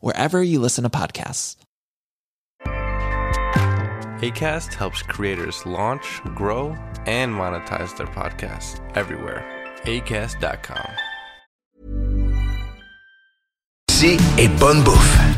wherever you listen to podcasts. ACAST helps creators launch, grow, and monetize their podcasts everywhere. ACAST.com. Ici est bonne bouffe.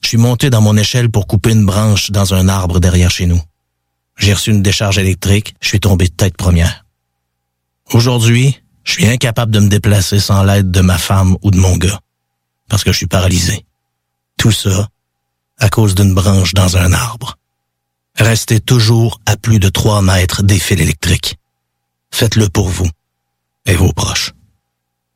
je suis monté dans mon échelle pour couper une branche dans un arbre derrière chez nous. J'ai reçu une décharge électrique, je suis tombé de tête première. Aujourd'hui, je suis incapable de me déplacer sans l'aide de ma femme ou de mon gars, parce que je suis paralysé. Tout ça à cause d'une branche dans un arbre. Restez toujours à plus de 3 mètres des fils électriques. Faites-le pour vous et vos proches.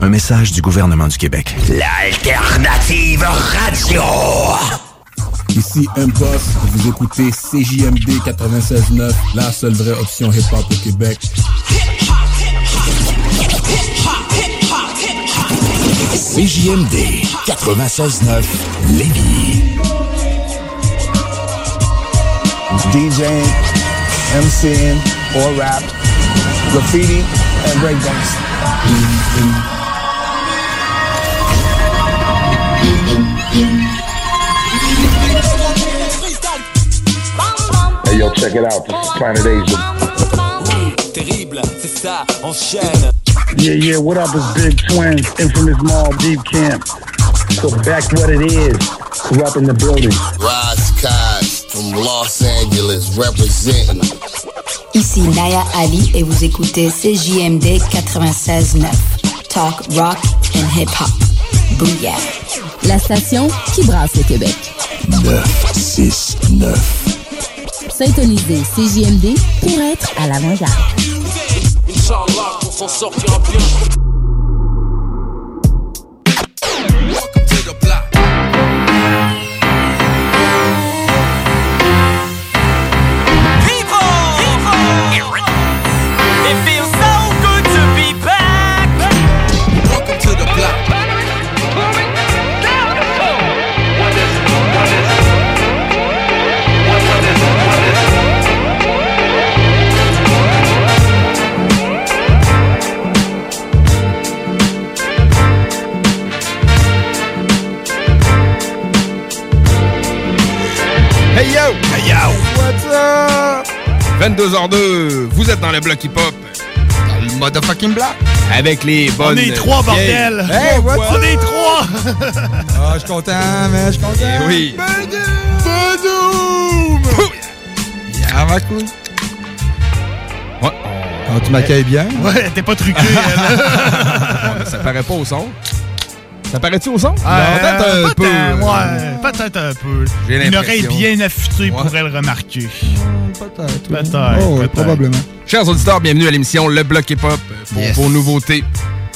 Un message du gouvernement du Québec. L'alternative radio. Ici M-Boss, vous écoutez CJMD 96.9, la seule vraie option hip-hop au Québec. CJMD 96.9 Lévis. DJing, MCing, or rap, graffiti, and breakdance. Hey yo, check it out. This is Planet Asia. Terrible, c'est ça, enchaîne. Yeah, yeah, what up? It's Big Twins, Infamous Mall, Deep Camp. So back what it is. Corrupt in the building. Rise Cos from Los Angeles representing. Ici Naya Ali et vous écoutez CJMD 96.9. Talk, rock and hip-hop. La station qui brasse le Québec. 969. Syntonisez CJMD pour être à l'avant-garde. Inch'Allah, qu'on s'en sortira bien. 22h02, vous êtes dans le bloc hip-hop. Dans le motherfucking block. Avec les bonnes. On est trois, vieilles- bordel! Hey, On est trois! Ah, je suis content, mais je suis content. Eh oui. Badoum! Yeah, ma cool. Ouais, Ah, tu m'accueilles bien? Ouais, t'es pas truqué, elle. Ça paraît pas au son. Ça paraît-tu au son? Euh, peut-être un peu. peut-être, Ouais, peut-être un peu. J'ai Une oreille bien affûtée pourrait le remarquer. Peut-être. Peut-être. Oh, probablement. Chers auditeurs, bienvenue à l'émission Le Bloc Hip Hop pour Yes. vos nouveautés.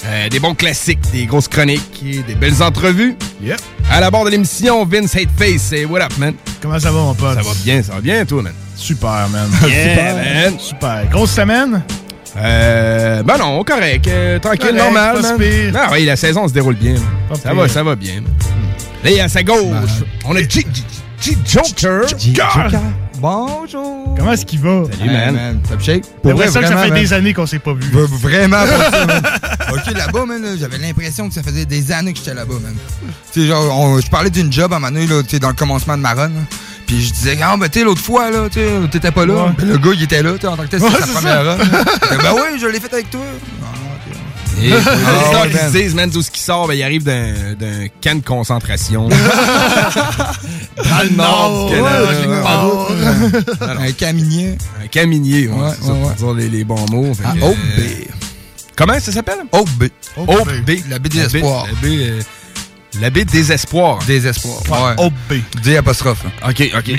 Euh, des bons classiques, des grosses chroniques, et des belles entrevues. Yep. À la barre de l'émission, Vince Hateface, c'est What Up, man? Comment ça va, mon pote? Ça va bien, ça va bien, toi, man? Super, man. Yeah, man. Super. Grosse semaine? Euh, ben non, correct. euh, tranquille, Correct, normal. pas man. si pire. Ah oui, la saison se déroule bien. man. Ça va, ça va bien. man. Là, à sa gauche, on a G, G- G- Joker. Joker. Bonjour. Comment est-ce qu'il va? Salut, man. Top shape. Pour vrai, ça que ça fait man. des années qu'on s'est pas vu. Vraiment pas ça, man. Ok, là-bas, man, j'avais l'impression que ça faisait des années que j'étais là-bas, man. Tu sais, genre, je parlais d'une job à un moment donné, là, tu sais, dans le commencement de ma run, là. Puis je disais, ah, ben, tu sais, l'autre fois, là, tu sais, t'étais pas là. Ouais. Ben, le gars, il était là, tu en tant que tel, c'était Ouais, sa première dit, ben oui, je l'ai fait avec toi. Et les qui man. se disent, man, d'où ce qui sort, ben, il arrive d'un camp de concentration. Dans le nord, du Canada. Un caminier. Un camp minier, ouais, Ouais, c'est ça, ouais, les, les bons mots. Ah, que, OB. euh, Comment ça s'appelle? OB. OB. La baie des espoirs. La euh, la baie espoirs. Désespoir. Ouais. OB. D apostrophe. OK, OK.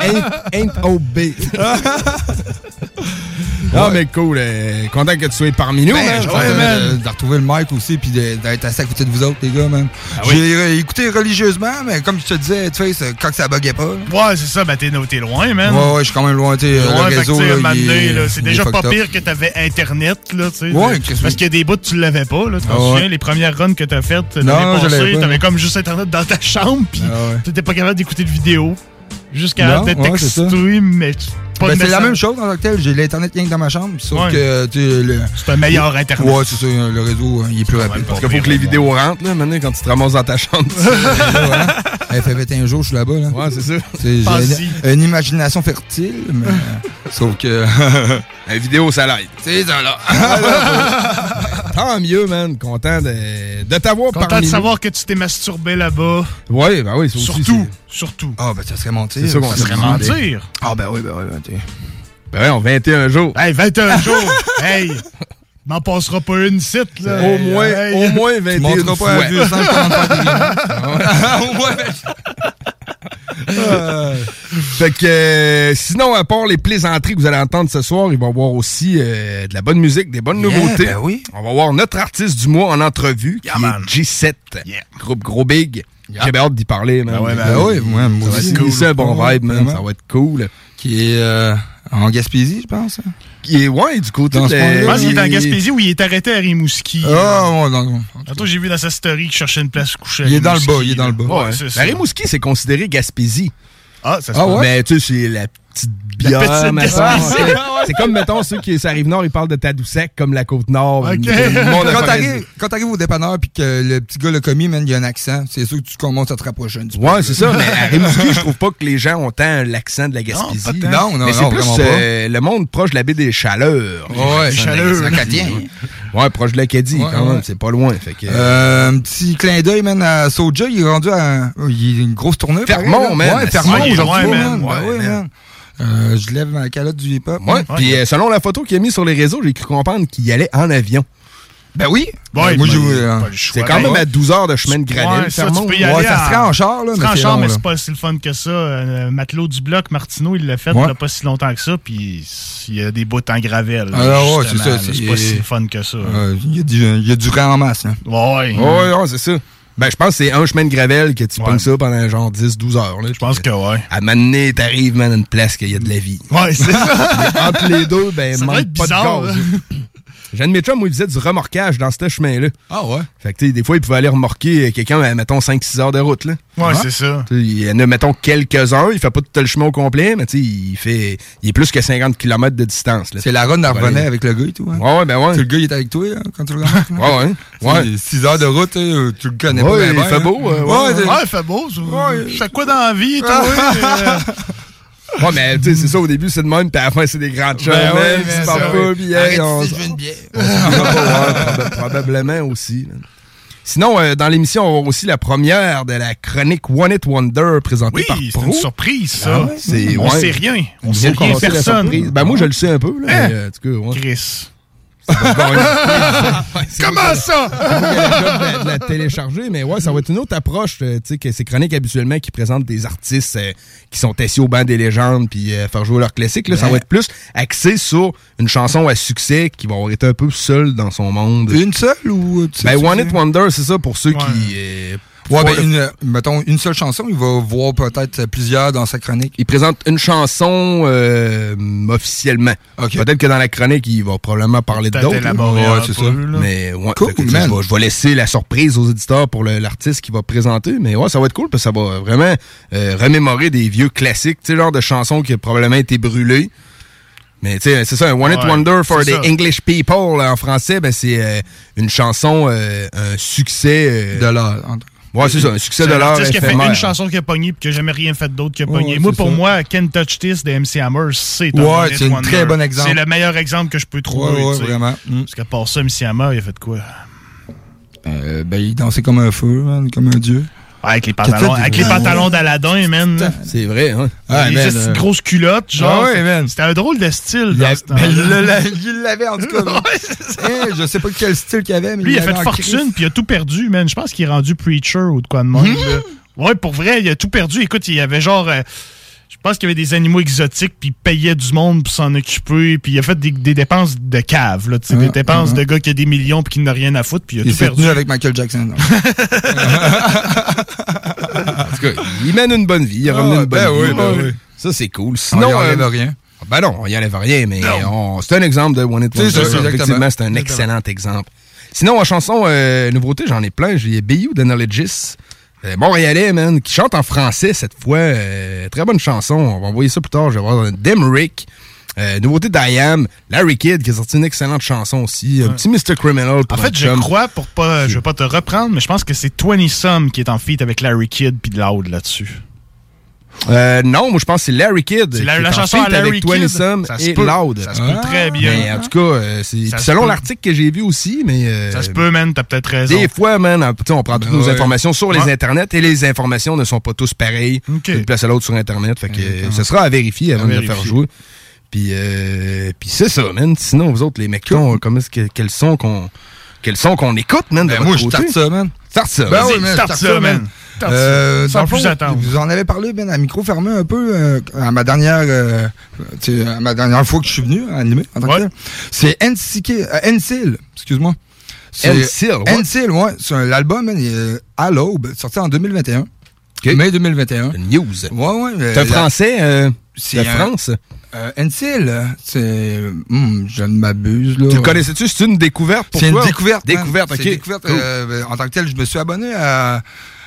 ain't, ain't OB. Ah, mais cool. euh, content que tu sois parmi nous, Ben, man. man. de, retrouver le mic aussi puis d'être assis à côté de vous autres, les gars, man. Ah? J'ai écouté religieusement, mais comme je te disais, tu sais, quand ça buguait pas. là. Ouais, c'est ça, ben t'es loin, man. Ouais, ouais, je suis quand même loin, tu le réseau, c'est déjà pas pire que t'avais Internet, là, tu sais. Ouais, Parce que- qu'il y a des bouts que tu l'avais pas, là. Tu t'en Ah souviens, les premières runs que t'as faites l'année passée, pas, t'avais comme juste Internet dans ta chambre, puis Ah t'étais pas capable d'écouter de vidéo. Jusqu'à ça. texté, mais pas Ben, c'est la même chose en tant que tel. J'ai l'Internet rien que dans ma chambre, sauf Ouais. que, le. C'est un meilleur Internet. Ouais, c'est ça, le réseau, euh, il est plus rapide. Parce qu'il faut que les vidéos rentrent, là, maintenant, quand tu te ramasses dans ta chambre. Elle fait 21 jours, je suis là-bas, là. ouais, c'est ça. J'ai une, imagination fertile, mais. sauf que. La vidéo, ça l'aide. c'est ça, là. Tant mieux, man. Content de, de t'avoir Content parmi de savoir que tu t'es masturbé là-bas. Ouais, ben oui. Surtout, surtout. Ah, ben, ça serait mentir. C'est ça Ça se serait mentir. Ah, ben oui, ben oui, ben. Ben ouais, on 21 jours. Hey, 21 jours! hey! M'en passera pas une site, là. Au moins, Hey. au moins Tu 21 monteras fois. pas à 200, je commande pas tes Au moins, Euh, fait que euh, sinon, à part les plaisanteries que vous allez entendre ce soir, il va y avoir aussi euh, de la bonne musique, des bonnes Yeah, nouveautés. ben oui. On va voir notre artiste du mois en entrevue, qui man. est G7, Yeah. groupe Gros Big. J'ai hâte d'y parler, man. Ben ouais, ben Ben oui, moi cool. C'est un bon Ouais, vibe, man. Ça va être cool. Qui est euh, en Gaspésie, je pense. hein. Qui est, ouais, du côté Dans ce de-. Je pense qu'il est en Gaspésie ou il est arrêté à Rimouski. Ah, ouais, non, non. Tantôt, j'ai vu dans sa story qu'il cherchait une place couchée. Il est dans le bas, il est dans le bas. Ouais, Ouais. c'est La ça. Rimouski, c'est considéré Gaspésie. Ah, ça se Ah ouais? Mais tu sais, c'est la petite bière, petite mettons. Gaspésie. C'est- C'est comme, mettons, ceux qui sont Rive-Nord, ils parlent de Tadoussac comme la Côte-Nord. Ok. Le monde a Quand t'arrives, au dépanneur puis que le petit gars l'a commis, man, il y a un accent, c'est sûr que tu commences à te rapprocher un petit peu. Ouais, c'est ça, mais à Rimouski, je trouve pas que les gens ont tant l'accent de la Gaspésie. tant. Non, non, mais c'est non, plus euh, le monde proche de la baie des Chaleurs. Ouais, Chaleurs. Ouais, proche de l'Acadie, Ouais, quand même, ouais. c'est pas loin. Fait que, Euh, un petit clin d'œil, man, à Soja, il est rendu à il est une grosse tournée. pareil, Fermont, là. man. Ouais, Fermont, Ouais, aujourd'hui, ouais, man. man. Ouais, Ouais, ouais, man. Euh, je lève ma calotte du hip-hop. ouais, puis euh, selon la photo qu'il a mis sur les réseaux, j'ai cru comprendre qu'il allait en avion. Ben oui. Ouais, moi, ben, j'ai pas euh. C'est quand même Ouais. à 12 heures de chemin de Ouais, ça, tu peux y Ouais, aller ça à- serait en char, là, C'est mais en c'est char, mais c'est pas si le fun que ça. Euh, Matelot du bloc, Martineau, il l'a fait Ouais. il a pas si longtemps que ça, puis il y a des bouts en gravel. là, Ah, ouais, c'est ça, c'est- pas si le fun que ça. Euh, Il y, a du- il y a du rang en masse. Ouais. Ouais, ouais, c'est ça. Ben, je pense que c'est un chemin de Gravel que tu Ouais. pognes ça pendant genre 10-12 heures. Là. Je pense que ouais. À m'amener, t'arrives, man, à une place qu'il y a de la vie. Ouais, c'est ça. Entre les deux, ben, Ça manque pas bizarre, de gaz. Hein. J'ai un de mes chums, moi, il faisait du remorquage dans ce chemin-là. Ah ouais? Fait que, tu sais, des fois, il pouvait aller remorquer quelqu'un à, mettons, 5-6 heures de route, là. Ouais, Ah. c'est ça. Tu sais, Il y en a, mettons, quelques-uns. Il fait pas tout le chemin au complet, mais tu sais, il fait, il est plus que 50 km de distance, là. C'est la run revenait ouais. avec le gars et tout. Hein? Ouais, ouais, ben ouais. Tu sais, Le gars, il est avec toi hein, quand tu le. Ouais, ouais. Ouais. 6 heures de route, hein, tu le connais Ouais, pas. bien, il bien, fait hein? beau, euh, ouais, Ouais, c'est- Ouais, il fait beau. ça. Ouais. Je fais quoi dans la vie, toi? Ouais, mais tu sais, c'est ça, au début, c'est de même, puis à la fin, c'est des grandes choses. Ben mais tu parles ouais. pas, puis hey, on une bière. on probablement aussi. Sinon, euh, dans l'émission, on va aussi la première de la chronique One It Wonder présentée Oui, par c'est Pro. une surprise, ça. Ah ouais, c'est- on ouais. sait rien. On Ils sait rien, personne. Ben, moi, je le sais un peu, là. Hein? mais, euh, en tout cas, ouais. Chris. Comment ça? de, la, télécharger, mais ouais, ça va être une autre approche. euh, Tu sais, que ces chroniques habituellement qui présentent des artistes euh, qui sont assis au banc des légendes puis euh, faire jouer leurs classiques. Là, ça va être plus axé sur une chanson à succès qui va avoir été un peu seule dans son monde. Une seule ou. tu sais, Ben, One? It Wonder, c'est ça pour ceux qui. euh, Ouais, ben, le- une, mettons, une seule chanson, il va voir peut-être plusieurs dans sa chronique. Il présente une chanson euh, officiellement. Peut-être que dans la chronique, il va probablement parler d'autres. un peu, là. Mais ouais, Cool, fait man. Je vais, je vais laisser la surprise aux éditeurs pour l'artiste qui va présenter. Mais ouais, ça va être cool parce que ça va vraiment euh, remémorer des vieux classiques. Tu sais, genre de chansons qui ont probablement été brûlées. Mais tu sais, c'est ça, un One It Ouais, Wonder for c'est the ça. English People là, en français, ben c'est euh, une chanson, euh, un succès. de l'art. Ouais, c'est ça, un succès C'est de l'art. qui a fait une chanson qui a pogné puis qui a jamais rien fait d'autre qui a pogné. ouais, moi, c'est pour ça. moi, Can't Touch This de MC Hammer, c'est un Ouais, c'est un très bon exemple. C'est le meilleur exemple que je peux trouver. Ouais, vraiment. Mm. Parce qu'à part ça, MC Hammer, il a fait quoi? Euh, ben, il dansait comme un feu, man, comme un dieu. Avec les pantalons, avec les pantalons d'Aladin, man. C'est vrai, hein? Ah, les man, euh, grosses culottes, genre. Ah ouais. C'était un drôle de style. dans Il, ce temps-là. il l'a- il l'avait en tout cas. Eh, je sais pas quel style qu'il avait, mais Lui, il a fait fortune, puis il a tout perdu, man. Je pense qu'il est rendu preacher ou de quoi de même. là. Ouais, pour vrai, il a tout perdu. Écoute, il y avait genre. euh, je pense qu'il y avait des animaux exotiques, puis il payait du monde pour s'en occuper, puis il a fait des, des dépenses de cave, là, des Ah, dépenses ah. de gars qui a des millions puis qui n'a rien à foutre, puis il a Il tout perdu. avec Michael Jackson. En tout cas, il mène une bonne vie. Il a Ah, ramené une bonne ben vie. oui, ben oui. Ça, c'est cool. On Sinon, enlève euh, rien. Ben non, on y enlève rien, mais on- c'est un exemple de One It C'est Wonder. Effectivement, c'est un excellent exemple. Sinon, en chanson euh, nouveauté, j'en ai plein. J'ai Knowledges. Euh, Montréalais, man, qui chante en français cette fois. Euh, très bonne chanson. On va envoyer ça plus tard. Je vais voir Demrick. Euh, nouveauté d'IAM. Larry Kidd qui a sorti une excellente chanson aussi. Un petit Mr. Criminal pour En fait, je chum. crois, pour pas, je veux pas te reprendre, mais je pense que c'est 20 Some qui est en feat avec Larry Kidd puis Loud là-dessus. Euh, non, moi je pense que c'est Larry Kidd. C'est la- chanson à Larry avec 20 Kidd. Ça se et peut. Loud. Ça se peut très bien. Mais en tout cas, euh, c'est selon l'article que j'ai vu aussi, mais euh, Ça se peut, man, t'as peut-être raison. Des fois, man, on prend toutes Ben nos ouais. informations sur les internets et les informations ne sont pas tous pareilles d'une place à l'autre sur internet. Fait que euh, ce sera à vérifier avant À de le faire jouer. Puis, puis c'est ça, man. Sinon, vous autres, les mecs, comment est-ce que quels sont qu'on quels sont qu'on écoute, man. de Ben, votre moi, je starte ça, man. Starte ça. Ben oui, man, starte ça, man. Euh, Sans dans le plus fond, attendre. Vous en avez parlé, ben, à micro fermé un peu euh, à ma dernière, euh, à ma dernière fois que je suis venu animer en tant que tel. C'est euh, NSIL, excuse-moi. NSYL, ouais. Ouais. C'est l'album, man, il est à l'aube, sorti en 2021. Mai 2021. News. Ouais, ouais. C'est un français euh, C'est de un- France? Euh, c'est. hum, je ne m'abuse, là. Tu le connaissais-tu? C'est une découverte pour C'est toi? une découverte. man. Découverte, ok. C'est une découverte. Cool. euh, en tant que tel, je me suis abonné à,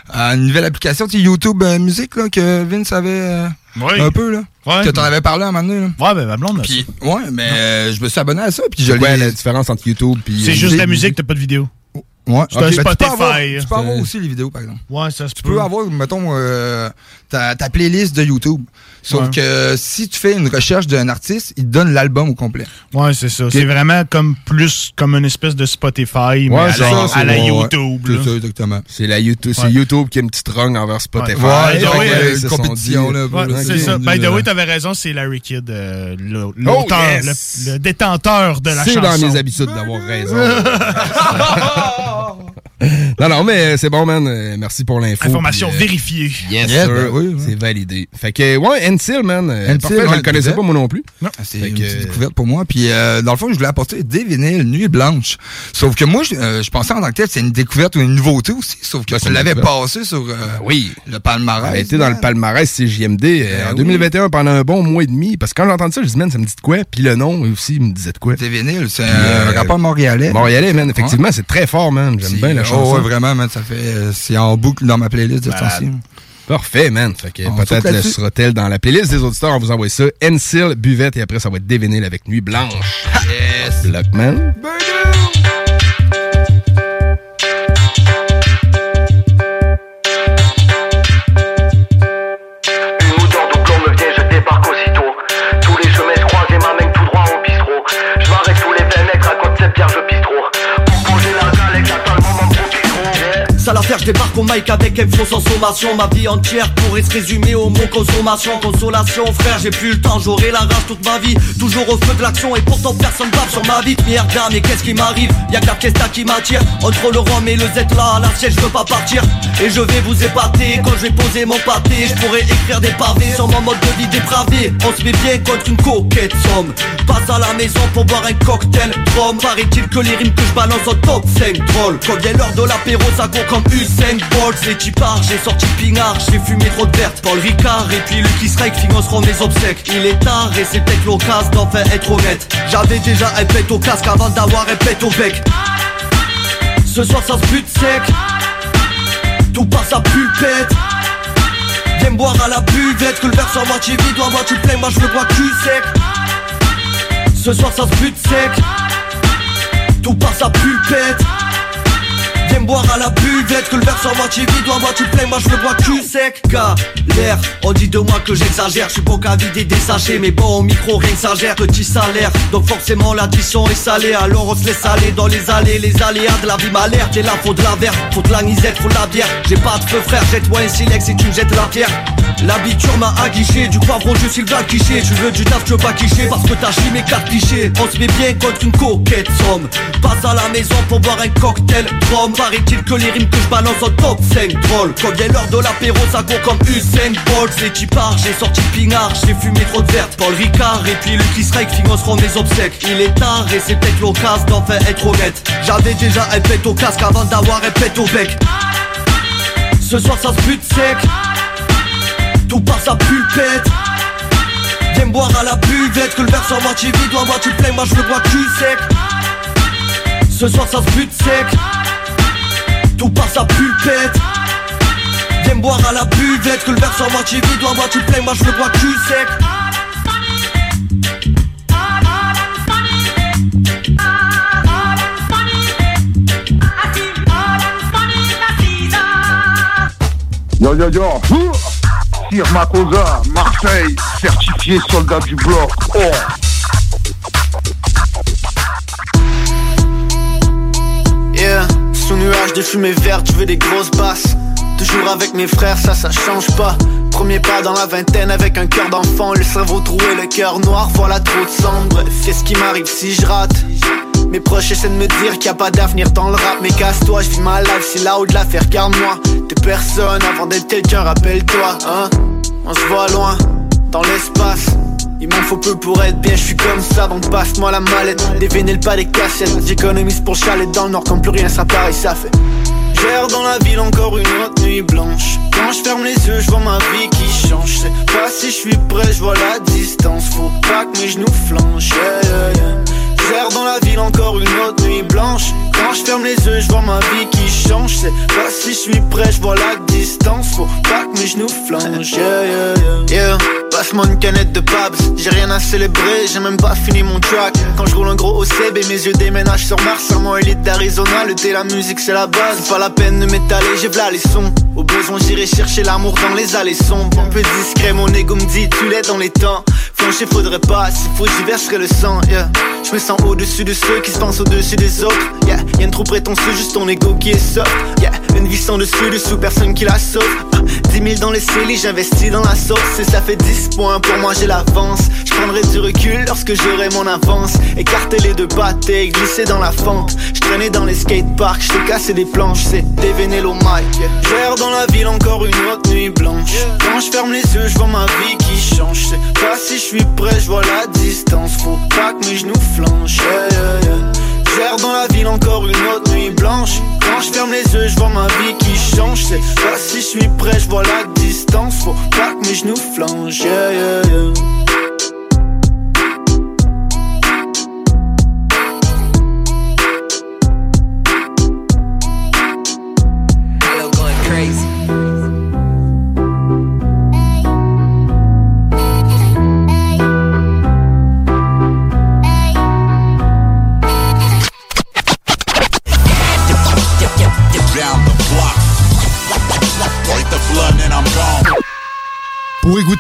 à une nouvelle application, tu sais, YouTube euh, Musique, là, que Vince avait euh, Oui. un peu, là. Ouais. Que t'en avais parlé à un moment donné, là. Ouais, ben ma blonde a Puis, ouais, mais euh, je me suis abonné à ça, puis je l'ai- la différence entre YouTube puis C'est juste la musique, t'as pas de vidéo. Ouais. C'est un. Ben, tu peux Spotify. avoir- Tu peux avoir aussi les vidéos, par exemple. Ouais, ça se Tu peux avoir, mettons, euh, ta, ta playlist de YouTube. Sauf Ouais. que si tu fais une recherche d'un artiste, il te donne l'album au complet. Ouais, c'est ça. C'est vraiment comme plus comme une espèce de Spotify, mais à, c'est la, ça, c'est à la bon, ouais. YouTube. C'est ça, exactement. C'est la YouTube, c'est. YouTube qui a une petite rung envers Spotify. Ouais, euh, une compétition, c'est ça. By the way, t'avais raison, c'est Larry Kidd, euh, l'auteur, Oh, yes! le, le détenteur de la C'est chanson. dans mes habitudes d'avoir raison. non, non, mais c'est bon, man. Euh, Merci pour l'info. Information Puis, euh, vérifiée. Yes, sir. ben oui, ouais. C'est validé. Fait que, ouais, Ensil, man. euh, Ensil, parfait, je ouais, le connaissais pas, moi non plus. Ah, C'est une que- petite découverte pour moi. Puis, euh, dans le fond, je voulais apporter des vinyles Nuit Blanche. Sauf que moi, je, euh, je pensais en tant que tel, c'est une découverte ou une nouveauté aussi. Sauf que Ben, l'avais découverte. passé sur euh, Oui. le palmarès. Elle a été dans le palmarès CJMD euh, Ben en oui. 2021 pendant un bon mois et demi. Parce que quand j'ai entendu ça, je dis, man, ça me dit de quoi? Puis le nom aussi il me disait de quoi? Des vinyles, c'est un euh, rapport montréalais. Montréalais, man. Effectivement, c'est très fort, man. J'aime bien la oh, ouais, vraiment, man, ça fait. euh, c'est en boucle dans ma playlist de temps-ci. Parfait, man. Fait que peut-être le sera-t-elle dans la playlist des auditeurs. On vous envoie ça. Ensil, buvette, et après, ça va être des vinyles avec Nuit Blanche. Yes! Lockman. Une propice, gros. je débarque au mic avec info sans sommation Ma vie entière pourrait se résumer au mot consommation Consolation. Frère j'ai plus le temps j'aurai la rage toute ma vie. Toujours au feu de l'action et pourtant personne bave sur ma vie Merde mais qu'est-ce qui m'arrive? Y'a que la fiesta qui m'attire. Entre le rhum et le Z là à la siège je veux pas partir. Et je vais vous épater. Quand je vais poser mon pâté Je pourrais écrire des pavés sur mon mode de vie dépravé. On se met bien contre une coquette somme. Passe à la maison pour boire un cocktail Rome Paraît-il que les rimes que je balance au top 5 drôle Quand vient l'heure de l'apéro ça court comme Usain Bolt C'est qui part, j'ai sorti pinard, j'ai fumé trop de verte Paul Ricard et puis Lucky Strike financeront mes obsèques. Il est tard et c'est peut-être l'occasion d'enfin être honnête. J'avais déjà un pet au casque avant d'avoir un pet au bec. Ce soir ça se bute sec. Tout passe à pulpette Viens boire à la buvette Que le verre soit moitié vide. Ou à moitié plein Moi je le bois cul sec. Ce soir ça se bute sec. Tout passe à pulpette Viens boire à la buvette Que le verre soit moitié vide. Ou à moitié plein Moi je le bois cul sec. Galère. On dit de moi que j'exagère. Je suis bon qu'à vider des sachets Mais bon au micro rien que ça gère Petit salaire. Donc forcément l'addition est salée. Alors on se laisse aller dans les allées Les aléas de la vie m'alerte Et là faut de la verre Faut de la nisette, faut de la bière. J'ai pas de feu frère Jette-moi un silex et tu me jettes la pierre L'habitude m'a aguiché Du poivron je suis le gars quiché. Tu veux du taf tu veux pas quicher Parce que t'as chié mes quatre clichés. On se met bien contre une coquette somme. Passe à la maison pour boire un cocktail Rome Paraît-il que les rimes que je balance en top 5 drôle Quand vient l'heure de l'apéro ça court comme Usain Bolt. C'est qui part, j'ai sorti pinard, j'ai fumé trop de verte Paul Ricard et puis Lucky Strike financeront mes obsèques. Il est tard et c'est peut-être l'occasion d'enfin être honnête J'avais déjà un pet au casque avant d'avoir un pet au bec. Ce soir ça se bute sec Tout passe à pulpette. Viens boire à la buvette Que le verre soit moitié vide ou à moitié plein Moi je le bois cul sec. Ce soir ça se bute sec. Tout passe à pulpette. Viens boire à la buvette Que le verre soit moitié vide ou à moitié plein Moi je le bois cul sec. Yo yo yo Tire Makosa, Marseille, certifié soldat du bloc. Oh Yeah, sous nuage de fumée verte, je veux des grosses basses. Toujours avec mes frères, ça, ça change pas. Premier pas dans la vingtaine avec un cœur d'enfant, le cerveau troué, le cœur noir, voilà trop de. Bref, qu'est-ce qui m'arrive si je rate Mes proches essaient de me dire qu'il y a pas d'avenir dans le rap, mais casse-toi, je vis ma life, c'est là où de la faire, garde-moi. T'es personne avant d'être quelqu'un, rappelle-toi, hein. On se voit loin, dans l'espace. Il m'en faut peu pour être bien, je suis comme ça, donc passe-moi la mallette. Des vinyles, pas des cassettes. J'économise pour chalet dans le nord, quand plus rien ça paraît, ça fait. J'erre dans la ville encore une autre nuit blanche. Quand je ferme les yeux, je vois ma vie qui change. C'est pas si je suis prêt, je vois la distance. Faut pas que mes genoux flanchent. Yeah, dans la ville encore une autre nuit blanche. Quand je ferme les yeux, je vois ma vie qui change. C'est pas si je suis prêt, je vois la distance. Faut pas que mes genoux flanchent. Yeah, yeah, yeah. yeah. Passe-moi une canette de Pabs, j'ai rien à célébrer, j'ai même pas fini mon track. Quand je roule un gros OCB, mes yeux déménagent sur Mars, sur mon élite d'Arizona. Le thé, la musique, c'est la base. Pas la peine de m'étaler, j'ai v'là les sons. Au besoin, j'irai chercher l'amour dans les allées sombres. Un peu discret, mon ego me dit, tu l'es dans les temps. Flancher, faudrait pas, s'il faut, j'y verserai le sang, yeah. Je me sens au-dessus de ceux qui se pensent au-dessus des autres, yeah. Y'a une trop prétentieux, juste ton ego qui est soft, yeah. Une vie sans dessus, dessous, personne qui la sauve. 10 000 dans les cellules, j'investis dans la sauce, et ça fait 10 points, pour moi j'ai l'avance. Je prendrai du recul lorsque j'aurai mon avance. Écarter les deux pattes glisser dans la fente. Je traînais dans les skateparks, je cassé des planches, c'est des vénélos Mike. J'erre dans la ville encore une autre nuit blanche. Quand je ferme les yeux, je vois ma vie qui change. C'est pas si je suis prêt, je vois la distance. Faut pas que mes genoux flanchent. Yeah, dans la ville encore une autre nuit blanche. Quand je ferme les yeux, je vois ma vie qui change. C'est pas si je suis prêt, je vois la distance. Faut pas que mes genoux yeah.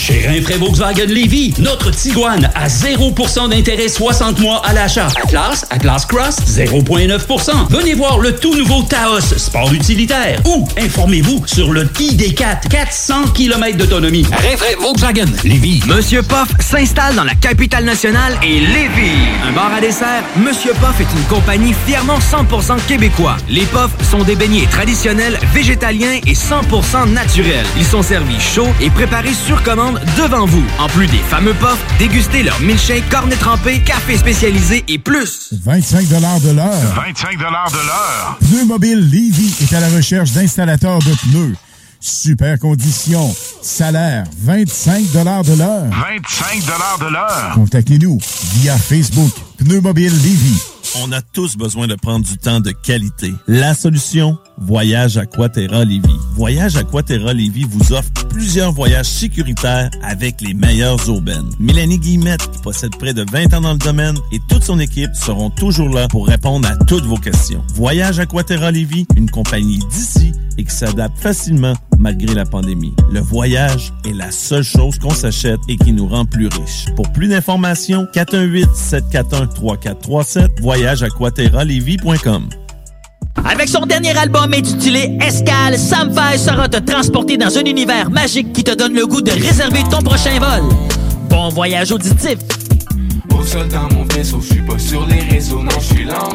Chez Rinfraie Volkswagen Lévy, notre Tiguan à 0% d'intérêt 60 mois à l'achat. Atlas, Atlas Cross, 0,9%. Venez voir le tout nouveau Taos, sport utilitaire. Ou informez-vous sur le ID4, 400 km d'autonomie. Rinfraie Volkswagen Lévy. Monsieur Poff s'installe dans la capitale nationale et Lévis. Un bar à dessert, Monsieur Poff est une compagnie fièrement 100% québécois. Les Poffs sont des beignets traditionnels, végétaliens et 100% naturels. Ils sont servis chauds et préparés sur commande devant vous. En plus des fameux Poffs, dégustez leur milkshake, cornet trempé, café spécialisé et plus. 25 de l'heure. 25 de l'heure. Pneu Mobile Levy est à la recherche d'installateurs de pneus. Super conditions. Salaire, 25 de l'heure. 25 de l'heure. Contactez-nous via Facebook. Pneu Mobile Levy. On a tous besoin de prendre du temps de qualité. La solution, Voyage Aquaterra Lévis. Voyage Aquaterra Lévis vous offre plusieurs voyages sécuritaires avec les meilleures aubaines. Mélanie Guillemette, qui possède près de 20 ans dans le domaine, et toute son équipe seront toujours là pour répondre à toutes vos questions. Voyage Aquaterra Lévis, une compagnie d'ici et qui s'adapte facilement malgré la pandémie. Le voyage est la seule chose qu'on s'achète et qui nous rend plus riches. Pour plus d'informations, 418-741-3437, voyageaquaterralevy.com. Avec son dernier album intitulé Escale, Sam Fay sera te transporter dans un univers magique qui te donne le goût de réserver ton prochain vol. Bon voyage auditif! Au sol dans mon vaisseau, je suis pas sur les réseaux, non, je suis long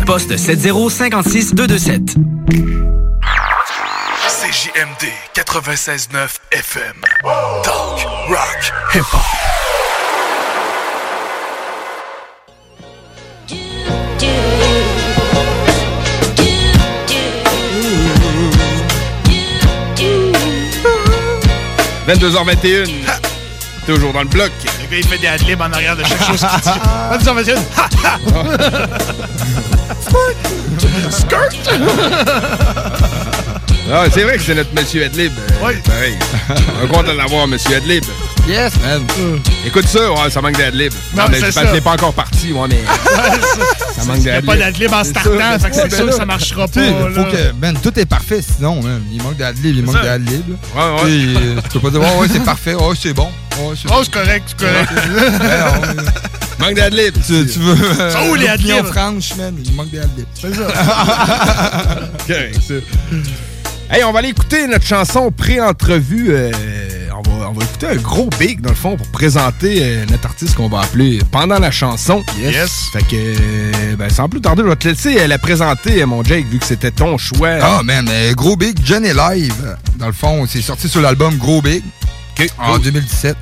poste 7056 227. CJMD 96.9 FM. Talk, rock, hip-hop. — 22h21. Toujours dans le bloc. Gars, il fait des adlibs en arrière de chaque chose qu'il dit. 22h21. Ha, ha. Skirt! Ah, c'est vrai que c'est notre Monsieur Adlib. Oui. Pareil. On est content de l'avoir, Monsieur Adlib. Yes, man. Écoute ça, ouais, ça manque d'Adlib. Non, mais c'est pas encore parti, moi, mais. ça manque Il n'y a d'Adlib. pas d'adlib en startant, fait que c'est sûr que ça marchera pas. Faut que, ben, tout est parfait sinon, man. Il manque d'adlib, il manque d'adlib. Ouais, ouais. Euh, Tu peux pas dire, ouais, ouais, c'est parfait, ouais, c'est bon. Ouais, c'est Oh, c'est correct, c'est correct. Manque d'Adlib. Tu, tu veux. euh, Ça où, les adlibs? franche, man. Il manque d'adlib. C'est ça. Correct, ça. Hey, on va aller écouter notre chanson pré-entrevue. euh, on, va, on va écouter un gros big, dans le fond, pour présenter euh, notre artiste qu'on va appeler pendant la chanson. Yes. Fait que, euh, ben, sans plus tarder, je vais te laisser la présenter, mon Jake, vu que c'était ton choix. Ah, man, euh, Gros Big, Johnny Live. Dans le fond, c'est sorti sur l'album Gros Big. En 2017.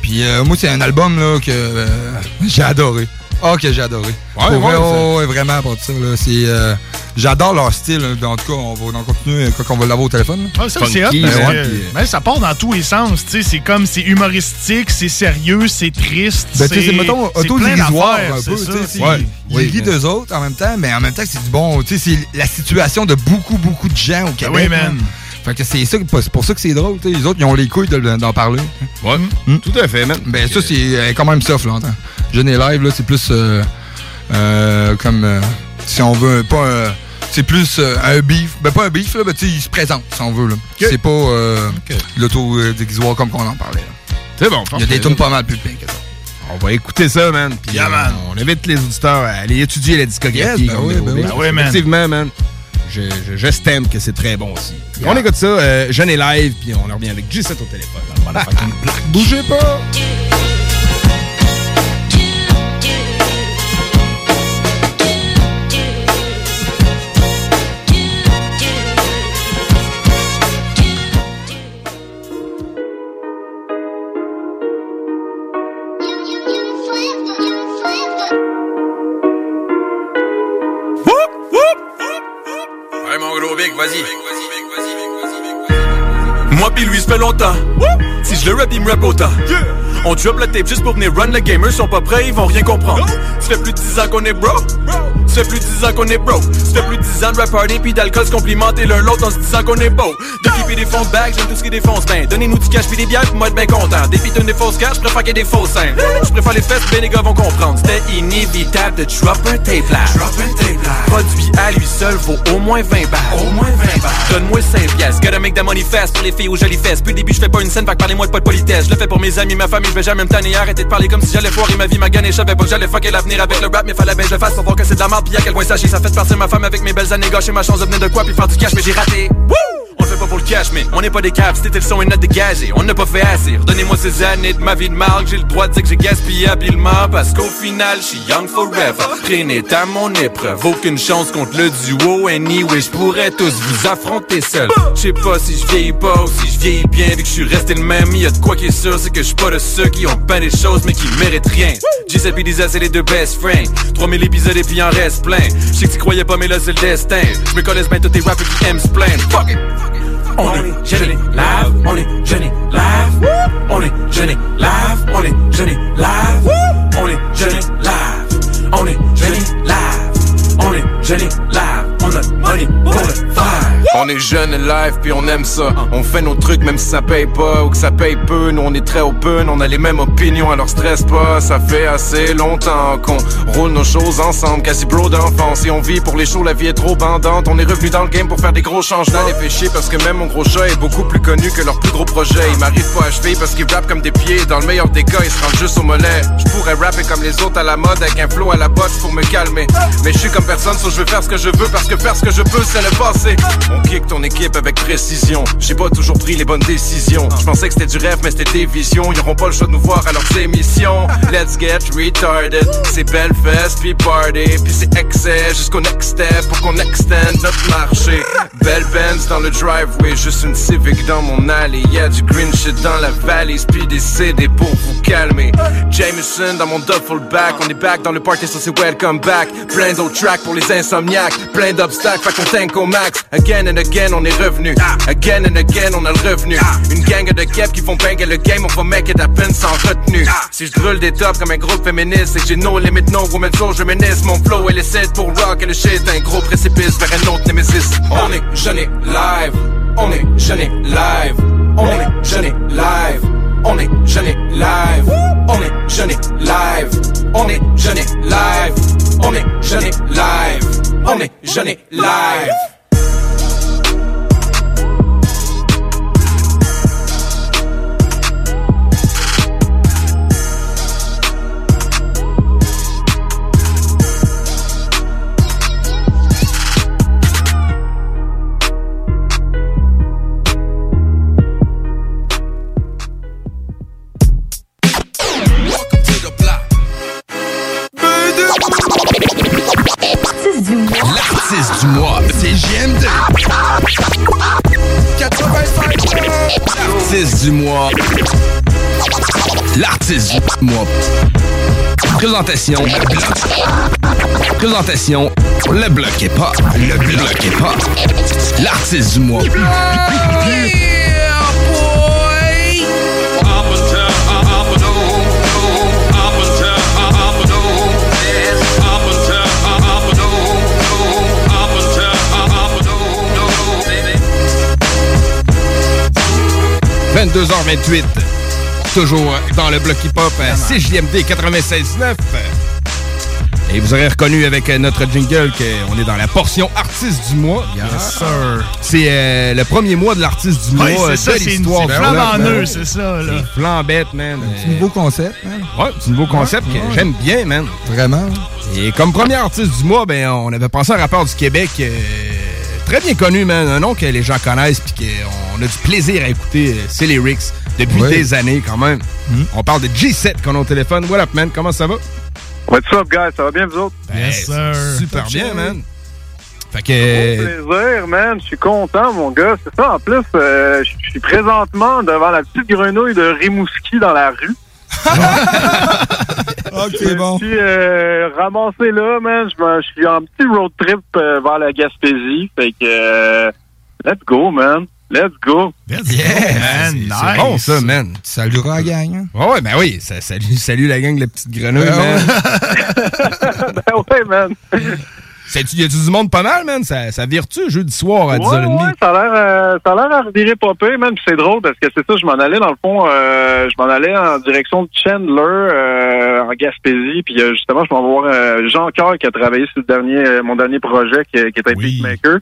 Puis euh, moi, c'est un album là, que j'ai adoré. Ah, que j'ai adoré. Ouais, Pour vrai, ouais, ouais, ouais, vraiment, à part de ça. là, c'est, euh, j'adore leur style. là. En tout cas, on va en continuer quand on va l'avoir au téléphone. Ah, ça, c'est hot, Funky, parce ouais, ben, ça part dans tous les sens. tu sais, C'est comme, c'est humoristique, c'est sérieux, c'est triste. Ben, tu sais, c'est, mettons, auto-dérisoire un peu. c'est- Ouais. Il Oui, rit mais- d'eux autres en même temps, mais en même temps, c'est du bon. Tu sais, c'est la situation de beaucoup, beaucoup de gens au Québec. oui, man. Fait que c'est ça, c'est pour ça que c'est drôle. Les autres, ils ont les couilles de- d'en parler. Ouais, tout à fait, man. Ben, ça, c'est euh, quand même soft, là. entends. Jeune et live, là, c'est plus euh, euh, comme. euh, si on veut, pas un. C'est plus un beef. Ben, pas un beef, là, mais tu sais, il se présente, si on veut, là. C'est pas euh, l'auto-déguisoire comme qu'on en parlait. C'est bon. Il y a des tunes pas mal plus que ça. On va écouter ça, man. Puis, Yeah, man. On invite les auditeurs à aller étudier la discographie. Yes, ben oui, ben oui. Ben oui, man. Effectivement, man. Je, je, j'estime que c'est très bon aussi. Yeah. On écoute ça, euh, jeune et live, puis on en revient avec G7 au téléphone. Bougez pas! Ouais, mon gros Vic, vas-y. Moi pis lui, ça fait longtemps. Si je le rap, il me rap autant. On drop la tape juste pour venir run. Les gamers sont pas prêts, ils vont rien comprendre. Ça fait plus de 10 ans qu'on est bro. Ça fait plus de 10 ans qu'on est bro. Ça fait plus de 10 ans de rap party pis d'alcool se complimenter l'un l'autre en se disant qu'on est beau. De pis des fonds de bag, j'aime tout ce qui défonce ben. Donnez-nous du cash pis des bières pis moi être ben content. Des pitons des fausses cash, j'préfère qu'il y ait des fausses scènes. J'préfère les fesses, ben les gars vont comprendre. C'était inévitable de drop un tape. Drop un tape. Produit à lui seul vaut au moins 20 balles. Au moins 20 balles. Donne-moi 5 pièces. Gotta make the money fast pour les filles aux jolies fesses. Puis le début, j'fais pas une scène, fait parlez-moi de pas de politesse. Je le fais pour mes amis, ma famille, j'vais jamais me tanner. Arrêtez de parler comme si j'allais foirer ma vie, ma gagne et j'avais pas que j'allais fucker l'avenir avec le rap, mais fallait bien que je le fasse pour voir que c'est de la merde. Pis à quel point ça ça fait partir ma femme avec mes belles années gâchées, ma chance de venir de quoi, puis faire du cash, mais j'ai raté. Woo! Pour le cash, mais on n'est pas des caves, c'était le son et notre dégagé. On n'a pas fait assez. Donnez-moi ces années de ma vie de marque, j'ai le droit de dire que j'ai gaspillé habilement. Parce qu'au final, je suis young forever. N'est à mon épreuve. Aucune chance contre le duo. Anyway, je pourrais tous vous affronter seul. Je sais pas si je vieillis pas ou si je vieillis bien, vu que je suis resté le même. Y a de quoi qui est sûr, c'est que je suis pas de ceux qui ont peint des choses, mais qui méritent rien. J7 et Lisa, c'est les deux best friends. 3000 épisodes et puis en reste plein. Je sais que tu croyais pas, mais là, c'est le destin. Je me connais bien tous tes rappers qui aiment se. Fuck it! On est jeune et live, on est jeune et live. On est jeune et live, on est jeune et live. On est jeune et live, on est jeune et live. On est jeune et live, on a money pour le faire. On est jeune et live puis on aime ça. On fait nos trucs même si ça paye pas ou que ça paye peu. Nous on est très open, on a les mêmes opinions alors stress pas. Ça fait assez longtemps qu'on roule nos choses ensemble, quasi bro d'enfance. Et on vit pour les shows, la vie est trop bandante. On est revenu dans le game pour faire des gros changements. Les fait chier parce que même mon gros chat est beaucoup plus connu que leur plus gros projet. Il m'arrive pas à achever parce qu'ils rappent comme des pieds. Dans le meilleur des cas, ils se rendent juste au mollet. Je pourrais rapper comme les autres à la mode avec un flow à la botte pour me calmer. Mais je suis comme personne, so je veux faire ce que je veux parce que faire ce que je peux, c'est le passé. On kick ton équipe avec précision. J'ai pas toujours pris les bonnes décisions. Je pensais que c'était du rêve, mais c'était des visions. Ils pas le choix de nous voir à leurs émissions. Let's get retarded. C'est belle fest, puis party, puis c'est excès jusqu'au next step pour qu'on extend notre marché. Belle Benz dans le driveway, juste une Civic dans mon allée. Y'a du green shit dans la valise, puis des CD pour vous calmer. Jameson dans mon duffel back, on est back dans le party, ça c'est welcome back. Plein d'autres tracks pour les insomniaques, plein d'obstacles, fait qu'on tank au max. Again and again, on est revenu. Again and again, on a le revenu. Une gang de keps qui font banger le game, on va make it happen sans retenue. Si je brûle des tops comme un groupe féministe, c'est que j'ai no limit, no woman, so je menace. Mon flow est l'essai pour rock et le shit, un gros précipice vers un autre nemesis. On est jeune et live, on est jeune et live, on est jeune et live. On est jeune et live, on est jeune et live, on est jeune et live, on est jeune et live, on est jeune et live. l'artiste du mois. L'artiste du mois. Présentation. Le bloc. Présentation. Le bloc est pas. Le bloc est pas. L'artiste du mois. 22h28, toujours dans le bloc hip-hop à CJMD 96.9. Et vous aurez reconnu avec euh, notre jingle qu'on est dans la portion artiste du mois. Yes, sir. C'est euh, le premier mois de l'artiste du mois c'est euh, ça, de c'est une- l'histoire. c'est eux, c'est ça, là. Flambette, man. C'est un nouveau concept, man. Ouais, c'est un nouveau concept Ouais, que ouais. j'aime bien, man. Vraiment. Et comme premier artiste du mois, ben, on avait pensé à un rappeur du Québec euh, très bien connu, man. Un nom que les gens connaissent puis qu'on a du plaisir à écouter euh, ses lyrics depuis Ouais. des années, quand même. On parle de G7 qu'on a au téléphone. What up, man? Comment ça va? What's up, guys? Ça va bien, vous autres? Yes, sir. Super bien, man. Fait Gros que... plaisir, man. Je suis content, mon gars. C'est ça. En plus, euh, je suis présentement devant la petite grenouille de Rimouski dans la rue. ok, bon. Je suis euh, ramassé là, man. Je suis en petit road trip euh, vers la Gaspésie. Fait que, euh, let's go, man. Let's go. Yeah, man, C'est bon, ça, man. Tu salueras la gang, hein? Ouais, ben oui. Ça, salut, salut la gang de la petite grenouille, Ah man. ben ouais, man. Y a-tu du monde pas mal, man? Ça, ça vire-tu jeudi soir à Ouais, 10h30? ouais, ça a l'air, euh, ça a l'air à revirer pas peu, même c'est drôle parce que c'est ça, je m'en allais dans le fond, euh, je m'en allais en direction de Chandler, euh, en Gaspésie, puis euh, justement, je m'en vais voir euh, Jean Coeur qui a travaillé sur le dernier, euh, mon dernier projet qui, qui était Beatmaker.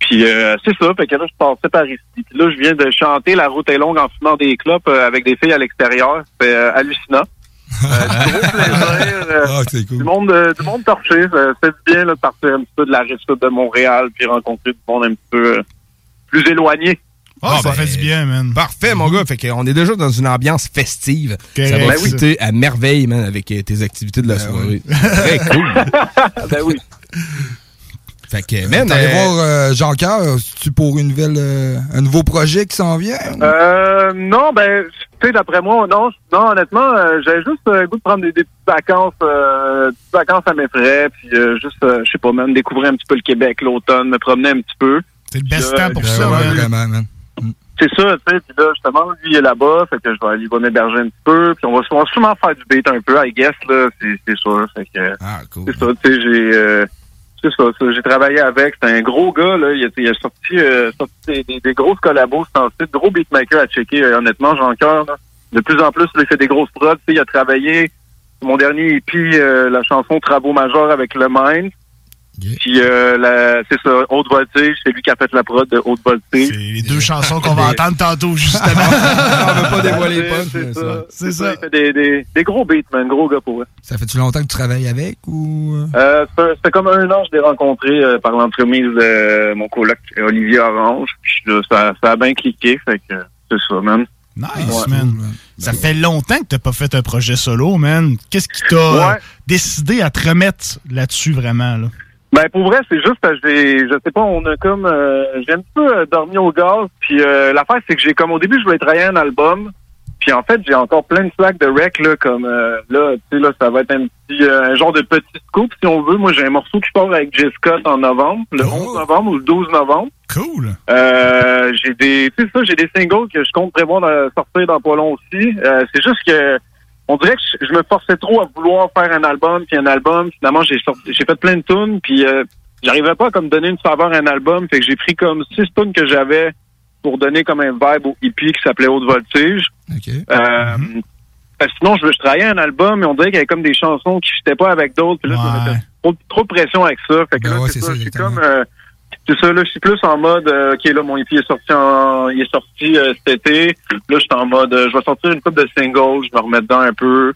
Puis euh, c'est ça, fait que là, je passais par ici, puis là, je viens de chanter La route est longue en fumant des clopes euh, avec des filles à l'extérieur. C'est euh, hallucinant. Euh, du gros plaisir. Ah, Du monde, euh, du monde torché. Ça fait du bien là, de partir un petit peu de la rive sud de Montréal puis rencontrer du monde un petit peu euh, plus éloigné. Ah, ça ben, fait du bien, man. Parfait, mon gars. Fait qu'on est déjà dans une ambiance festive. Ça va Ben oui. à merveille, man, avec tes activités de la soirée. Très cool. ben oui. Fait que, man, euh, voir euh, Jean Coeur, tu pour une nouvelle, euh, un nouveau projet qui s'en vient? Euh, non, ben, tu sais, d'après moi, non, non, honnêtement, euh, j'avais juste euh, le goût de prendre des, des petites vacances, euh, des petites vacances à mes frais, puis euh, juste, euh, je sais pas, même découvrir un petit peu le Québec l'automne, me promener un petit peu. C'est le best temps pour ça, ouais, man. vraiment, man. C'est ça, tu sais, puis là, justement, lui, il est là-bas, fait que je vais aller, va m'héberger un petit peu, puis on va, on va sûrement faire du beat un peu, I guess, là, c'est c'est sûr, fait que... Ah, cool. C'est ça, tu sais, j'ai... c'est ça, ça, j'ai travaillé avec, c'est un gros gars, là, il a, sorti, euh, sorti des, des- des grosses collabos, c'est un site, gros beatmaker à checker, euh, honnêtement, encore, là. De plus en plus, il fait des grosses prods, il a travaillé, mon dernier EP, euh, la chanson Travaux majeurs avec Le Mind, puis euh, la- c'est ça, Haute Voltige, c'est lui qui a fait la prod de Haute Voltige. C'est les deux chansons qu'on va entendre tantôt, justement. on veut pas dévoiler les C'est- ça. ça. C'est ça. Il fait des, des, des gros beats, man, gros gars pour eux. Ça fait-tu longtemps que tu travailles avec ou... euh? C'était comme un an, je l'ai rencontré euh, par l'entremise de mon coloc Olivier Orange. Puis ça, ça a bien cliqué, fait que c'est ça, man. Nice, Ouais. man. Ça fait longtemps que t'as pas fait un projet solo, man. Qu'est-ce qui t'a Ouais. décidé à te remettre là-dessus, vraiment, là? Ben pour vrai, c'est juste parce que j'ai, je sais pas, on a comme, euh, j'ai un petit peu euh, dormi au gaz. Puis euh, l'affaire, c'est que j'ai comme au début, je voulais travailler un album. Puis en fait, j'ai encore plein de tracks de rec là, comme euh, là, tu sais là, ça va être un petit, euh, un genre de petit scoop si on veut. Moi, j'ai un morceau qui part avec J. Scott en novembre, le 11 novembre ou le 12 novembre. Cool. Euh, j'ai des, tu sais ça, j'ai des singles que je compte prévoir de sortir dans pas long aussi. Euh, c'est juste que on dirait que je, je me forçais trop à vouloir faire un album puis un album. Finalement, j'ai j'ai fait plein de tunes puis euh, j'arrivais pas à comme donner une saveur à un album. Fait que j'ai pris comme six tunes que j'avais pour donner comme un vibe au hippie qui s'appelait Haute Voltige. Euh, parce que sinon, je, je travaillais un album, mais on dirait qu'il y avait comme des chansons qui n'étaient pas avec d'autres. Puis là, mettais trop, trop de pression avec ça. Fait que là, c'est ça. Je suis comme, euh, c'est ça, là, je suis plus en mode, euh, OK, là, mon EP est sorti en, il est sorti euh, cet été. Là, je suis en mode, euh, je vais sortir une couple de singles, je me remets dedans un peu.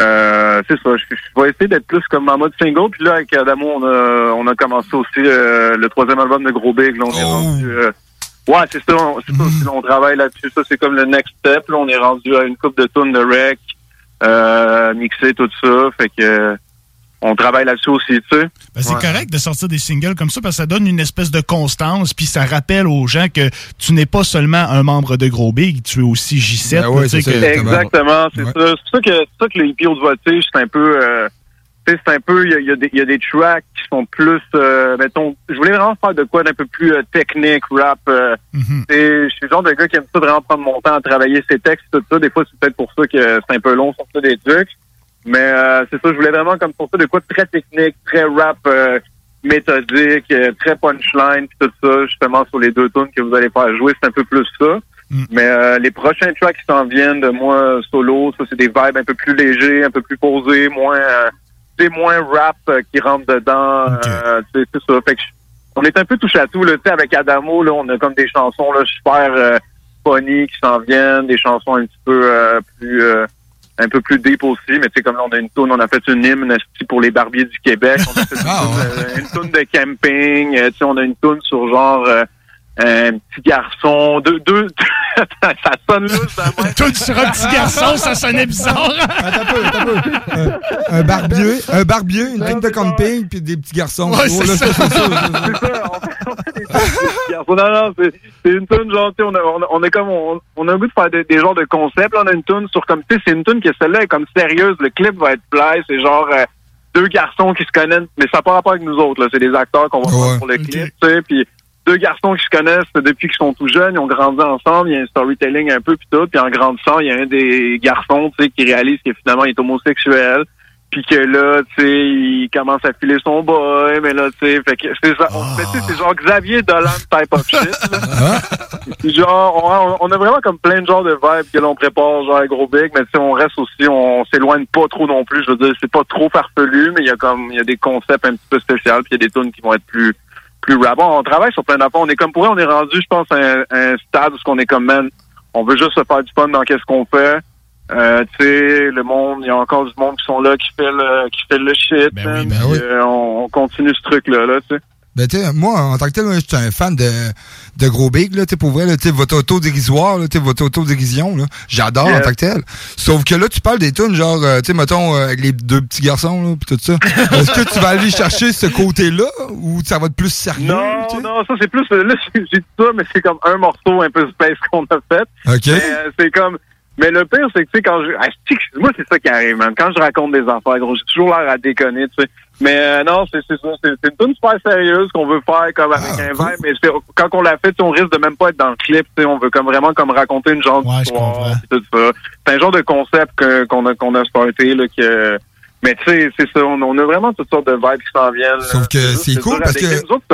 Euh, c'est ça, je, je vais essayer d'être plus comme en mode single. Puis là, avec Adamo, on a, on a commencé aussi euh, le troisième album de Gros Big. Là, on est rendu... euh, ouais, c'est ça, on, c'est ça on travaille là-dessus. Ça, c'est comme le next step. Là, on est rendu à une coupe de tunes de rec, euh, mixer tout ça. Fait que... on travaille là-dessus aussi, tu sais. Ben, c'est Ouais. correct de sortir des singles comme ça parce que ça donne une espèce de constance, puis ça rappelle aux gens que tu n'es pas seulement un membre de Gros Big, tu es aussi J7. Ben ouais, tu sais, c'est que- ça, Exactement, c'est Ouais. ça. C'est ça que ça que le hippie haute voltige, c'est un peu euh, tu sais, c'est un peu il y y a des- il y a des tracks qui sont plus euh, mettons, je voulais vraiment faire de quoi d'un peu plus euh, technique, rap euh, tu sais, je suis le genre de gars qui aime ça vraiment prendre mon temps à travailler ses textes tout ça, des fois c'est peut-être pour ça que c'est un peu long sur ça des trucs. Mais euh, c'est ça, je voulais vraiment comme pour ça de quoi de très technique, très rap euh, méthodique, euh, très punchline puis tout ça, justement sur les deux tunes que vous allez faire jouer, c'est un peu plus ça. Mais euh, les prochains tracks qui s'en viennent de moi solo, ça c'est des vibes un peu plus légers, un peu plus posés, moins euh, tu sais, moins rap euh, qui rentre dedans. euh, sais, c'est ça. Fait que on est un peu touche à tout là, tu sais, avec Adamo là, on a comme des chansons là super euh, funny qui s'en viennent, des chansons un petit peu euh, plus euh, un peu plus deep aussi, mais tu sais comme là, on a une tune, on a fait une hymne pour les barbiers du Québec, on a fait une, Ah, tune, euh, de camping, euh, tu sais on a une tune sur genre euh, un petit garçon, deux deux ça sonne louche dans moi. Tout sur un petit garçon, ça sonnait bizarre. Attends un peu, attends un peu. Euh, un barbier, un barbier, une tune de camping, puis des petits garçons. Ouais, Oh, c'est ça. c'est ça. Non, non, c'est une tune genre, tu sais, on a, on a, on a comme, on, on a un goût de faire des, des genres de concepts. Là, on a une tune sur comme, tu sais, c'est une tune que celle-là est comme sérieuse. Le clip va être fly. C'est genre euh, deux garçons qui se connaissent, mais ça n'a pas rapport avec nous autres. Là, c'est des acteurs qu'on va voir pour le clip, tu sais, puis deux garçons qui se connaissent depuis qu'ils sont tout jeunes, ils ont grandi ensemble, il y a un storytelling un peu puis tout, puis en grandissant, il y a un des garçons, tu sais, qui réalise que finalement il est homosexuel, puis que là, tu sais, il commence à filer son boy, mais là, tu sais, fait que c'est ça, on- mais tu sais, c'est genre Xavier Dolan type of shit, là. Puis genre, on, on a vraiment comme plein de genres de vibes que l'on prépare, genre gros big, mais tu sais, on reste aussi, on s'éloigne pas trop non plus. Je veux dire, c'est pas trop farfelu, mais il y a comme, il y a des concepts un petit peu spéciaux, puis il y a des tunes qui vont être plus, plus rap. Bon, on travaille sur plein d'affaires. On est comme pour eux, on est rendu, je pense, à un, un stade où ce qu'on est comme, man, on veut juste se faire du fun dans qu'est-ce qu'on fait. Euh, tu sais, le monde, il y a encore du monde qui sont là, qui fait le, qui fait le shit, ben Puis, oui. euh, on, on continue ce truc-là, là, tu sais. Ben, tu sais, moi, en tant que tel, je suis un fan de, de Gros Big, là, tu sais, pour vrai, là, votre auto-dérisoire, là, votre auto-dérision, là, j'adore en tant que tel. Sauf que là, tu parles des tunes, genre, euh, tu sais, mettons, euh, avec les deux petits garçons, là, pis tout ça. Est-ce que tu vas aller chercher ce côté-là, ou ça va être plus sérieux? Non, non, ça c'est plus. Là, j'ai dit ça, mais c'est comme un morceau un peu space qu'on a fait. OK. Euh, c'est comme. Mais le pire, c'est que, tu sais, quand je. ah, moi, c'est ça qui arrive, man. Quand je raconte des affaires, gros, j'ai toujours l'air à déconner, tu sais. Mais euh, non, c'est c'est ça. C'est une tune super sérieuse qu'on veut faire comme avec Ah, un vibe. Mais c'est- quand on l'a fait, tu sais, on risque de même pas être dans le clip. tu sais, On veut comme vraiment comme raconter une genre d'histoire. tout ça. C'est un genre de concept qu'on a qu'on a starté là que. Mais tu sais, c'est ça. On, on a vraiment toutes sortes de vibes qui s'en viennent. Sauf que c'est cool parce que- autres,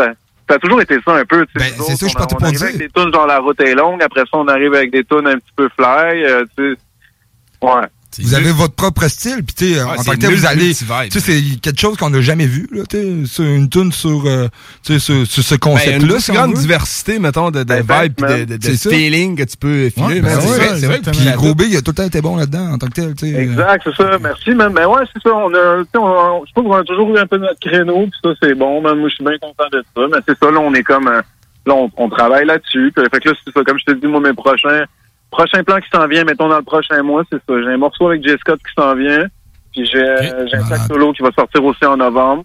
ça, a toujours été ça un peu. tu sais, nous c'est ça je partais pour arrive dire. avec des tunes genre la route est longue. Après ça, on arrive avec des tunes un petit peu fly. euh, tu sais. Ouais. Vous avez votre propre style, puis tu sais, en tant c'est que tel, vous allez, tu sais, c'est quelque chose qu'on n'a jamais vu, là, tu sais, sur une tune sur, euh, tu sais, sur, sur ce Ben, concept-là. une si on grande diversité, mettons, de, de Ben, vibes pis de, de, de feeling que tu peux filer. Ouais, ben c'est vrai, c'est vrai. Puis Gros Big, il a tout le temps été bon là-dedans, en tant que tel, tu sais. Exact, c'est ça. Merci, man. Mais ouais, c'est ça. On a, tu sais, on, je trouve qu'on a toujours eu un peu notre créneau, puis ça, c'est bon, man. Moi, je suis bien content de ça. Mais c'est ça, là, on est comme, euh, là, on, on travaille là-dessus. Fait que là, c'est ça. Comme je te dis, moi, mes prochains, prochains plans qui s'en vient, mettons, dans le prochain mois, c'est ça. J'ai un morceau avec J. Scott qui s'en vient. Puis j'ai, euh, j'ai un track solo qui va sortir aussi en novembre.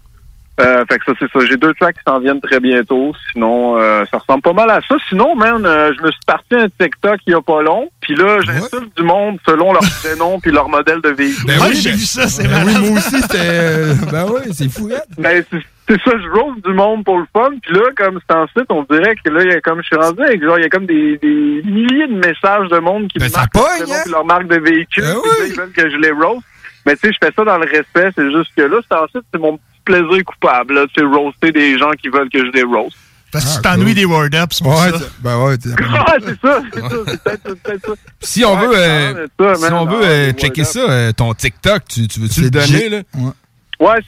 Euh, fait que ça, c'est ça. J'ai deux tracks qui s'en viennent très bientôt. Sinon, euh, ça ressemble pas mal à ça. Sinon, man, euh, je me suis parti un TikTok il y a pas long. Puis là, j'insulte du monde selon leur prénom puis leur modèle de véhicule. Ben oui, ben- ben oui, moi aussi, c'était, euh, ben oui, c'est fou, hein. Ben, c'est ça, je rose du monde pour le fun. Puis là, comme c'est ensuite, on dirait que là, il y a comme je suis rendu avec genre, il y a comme des, des milliers de messages de monde qui me marquent puis leur marque de véhicule. là, ils veulent que je les rose. Mais tu sais, je fais ça dans le respect. C'est juste que là, c'est ensuite, c'est mon petit plaisir coupable. Là, tu sais, roaster des gens qui veulent que je les roast. Parce que tu Ah, t'ennuies des word ups, c'est pour Ouais, ça. ben ouais, Ah, c'est ça, c'est ça, c'est peut-être ça. Si on Ouais, veut, euh, ça, si man. on veut euh, checker ça, euh, ton TikTok, tu, tu veux-tu le donner, là? Ouais,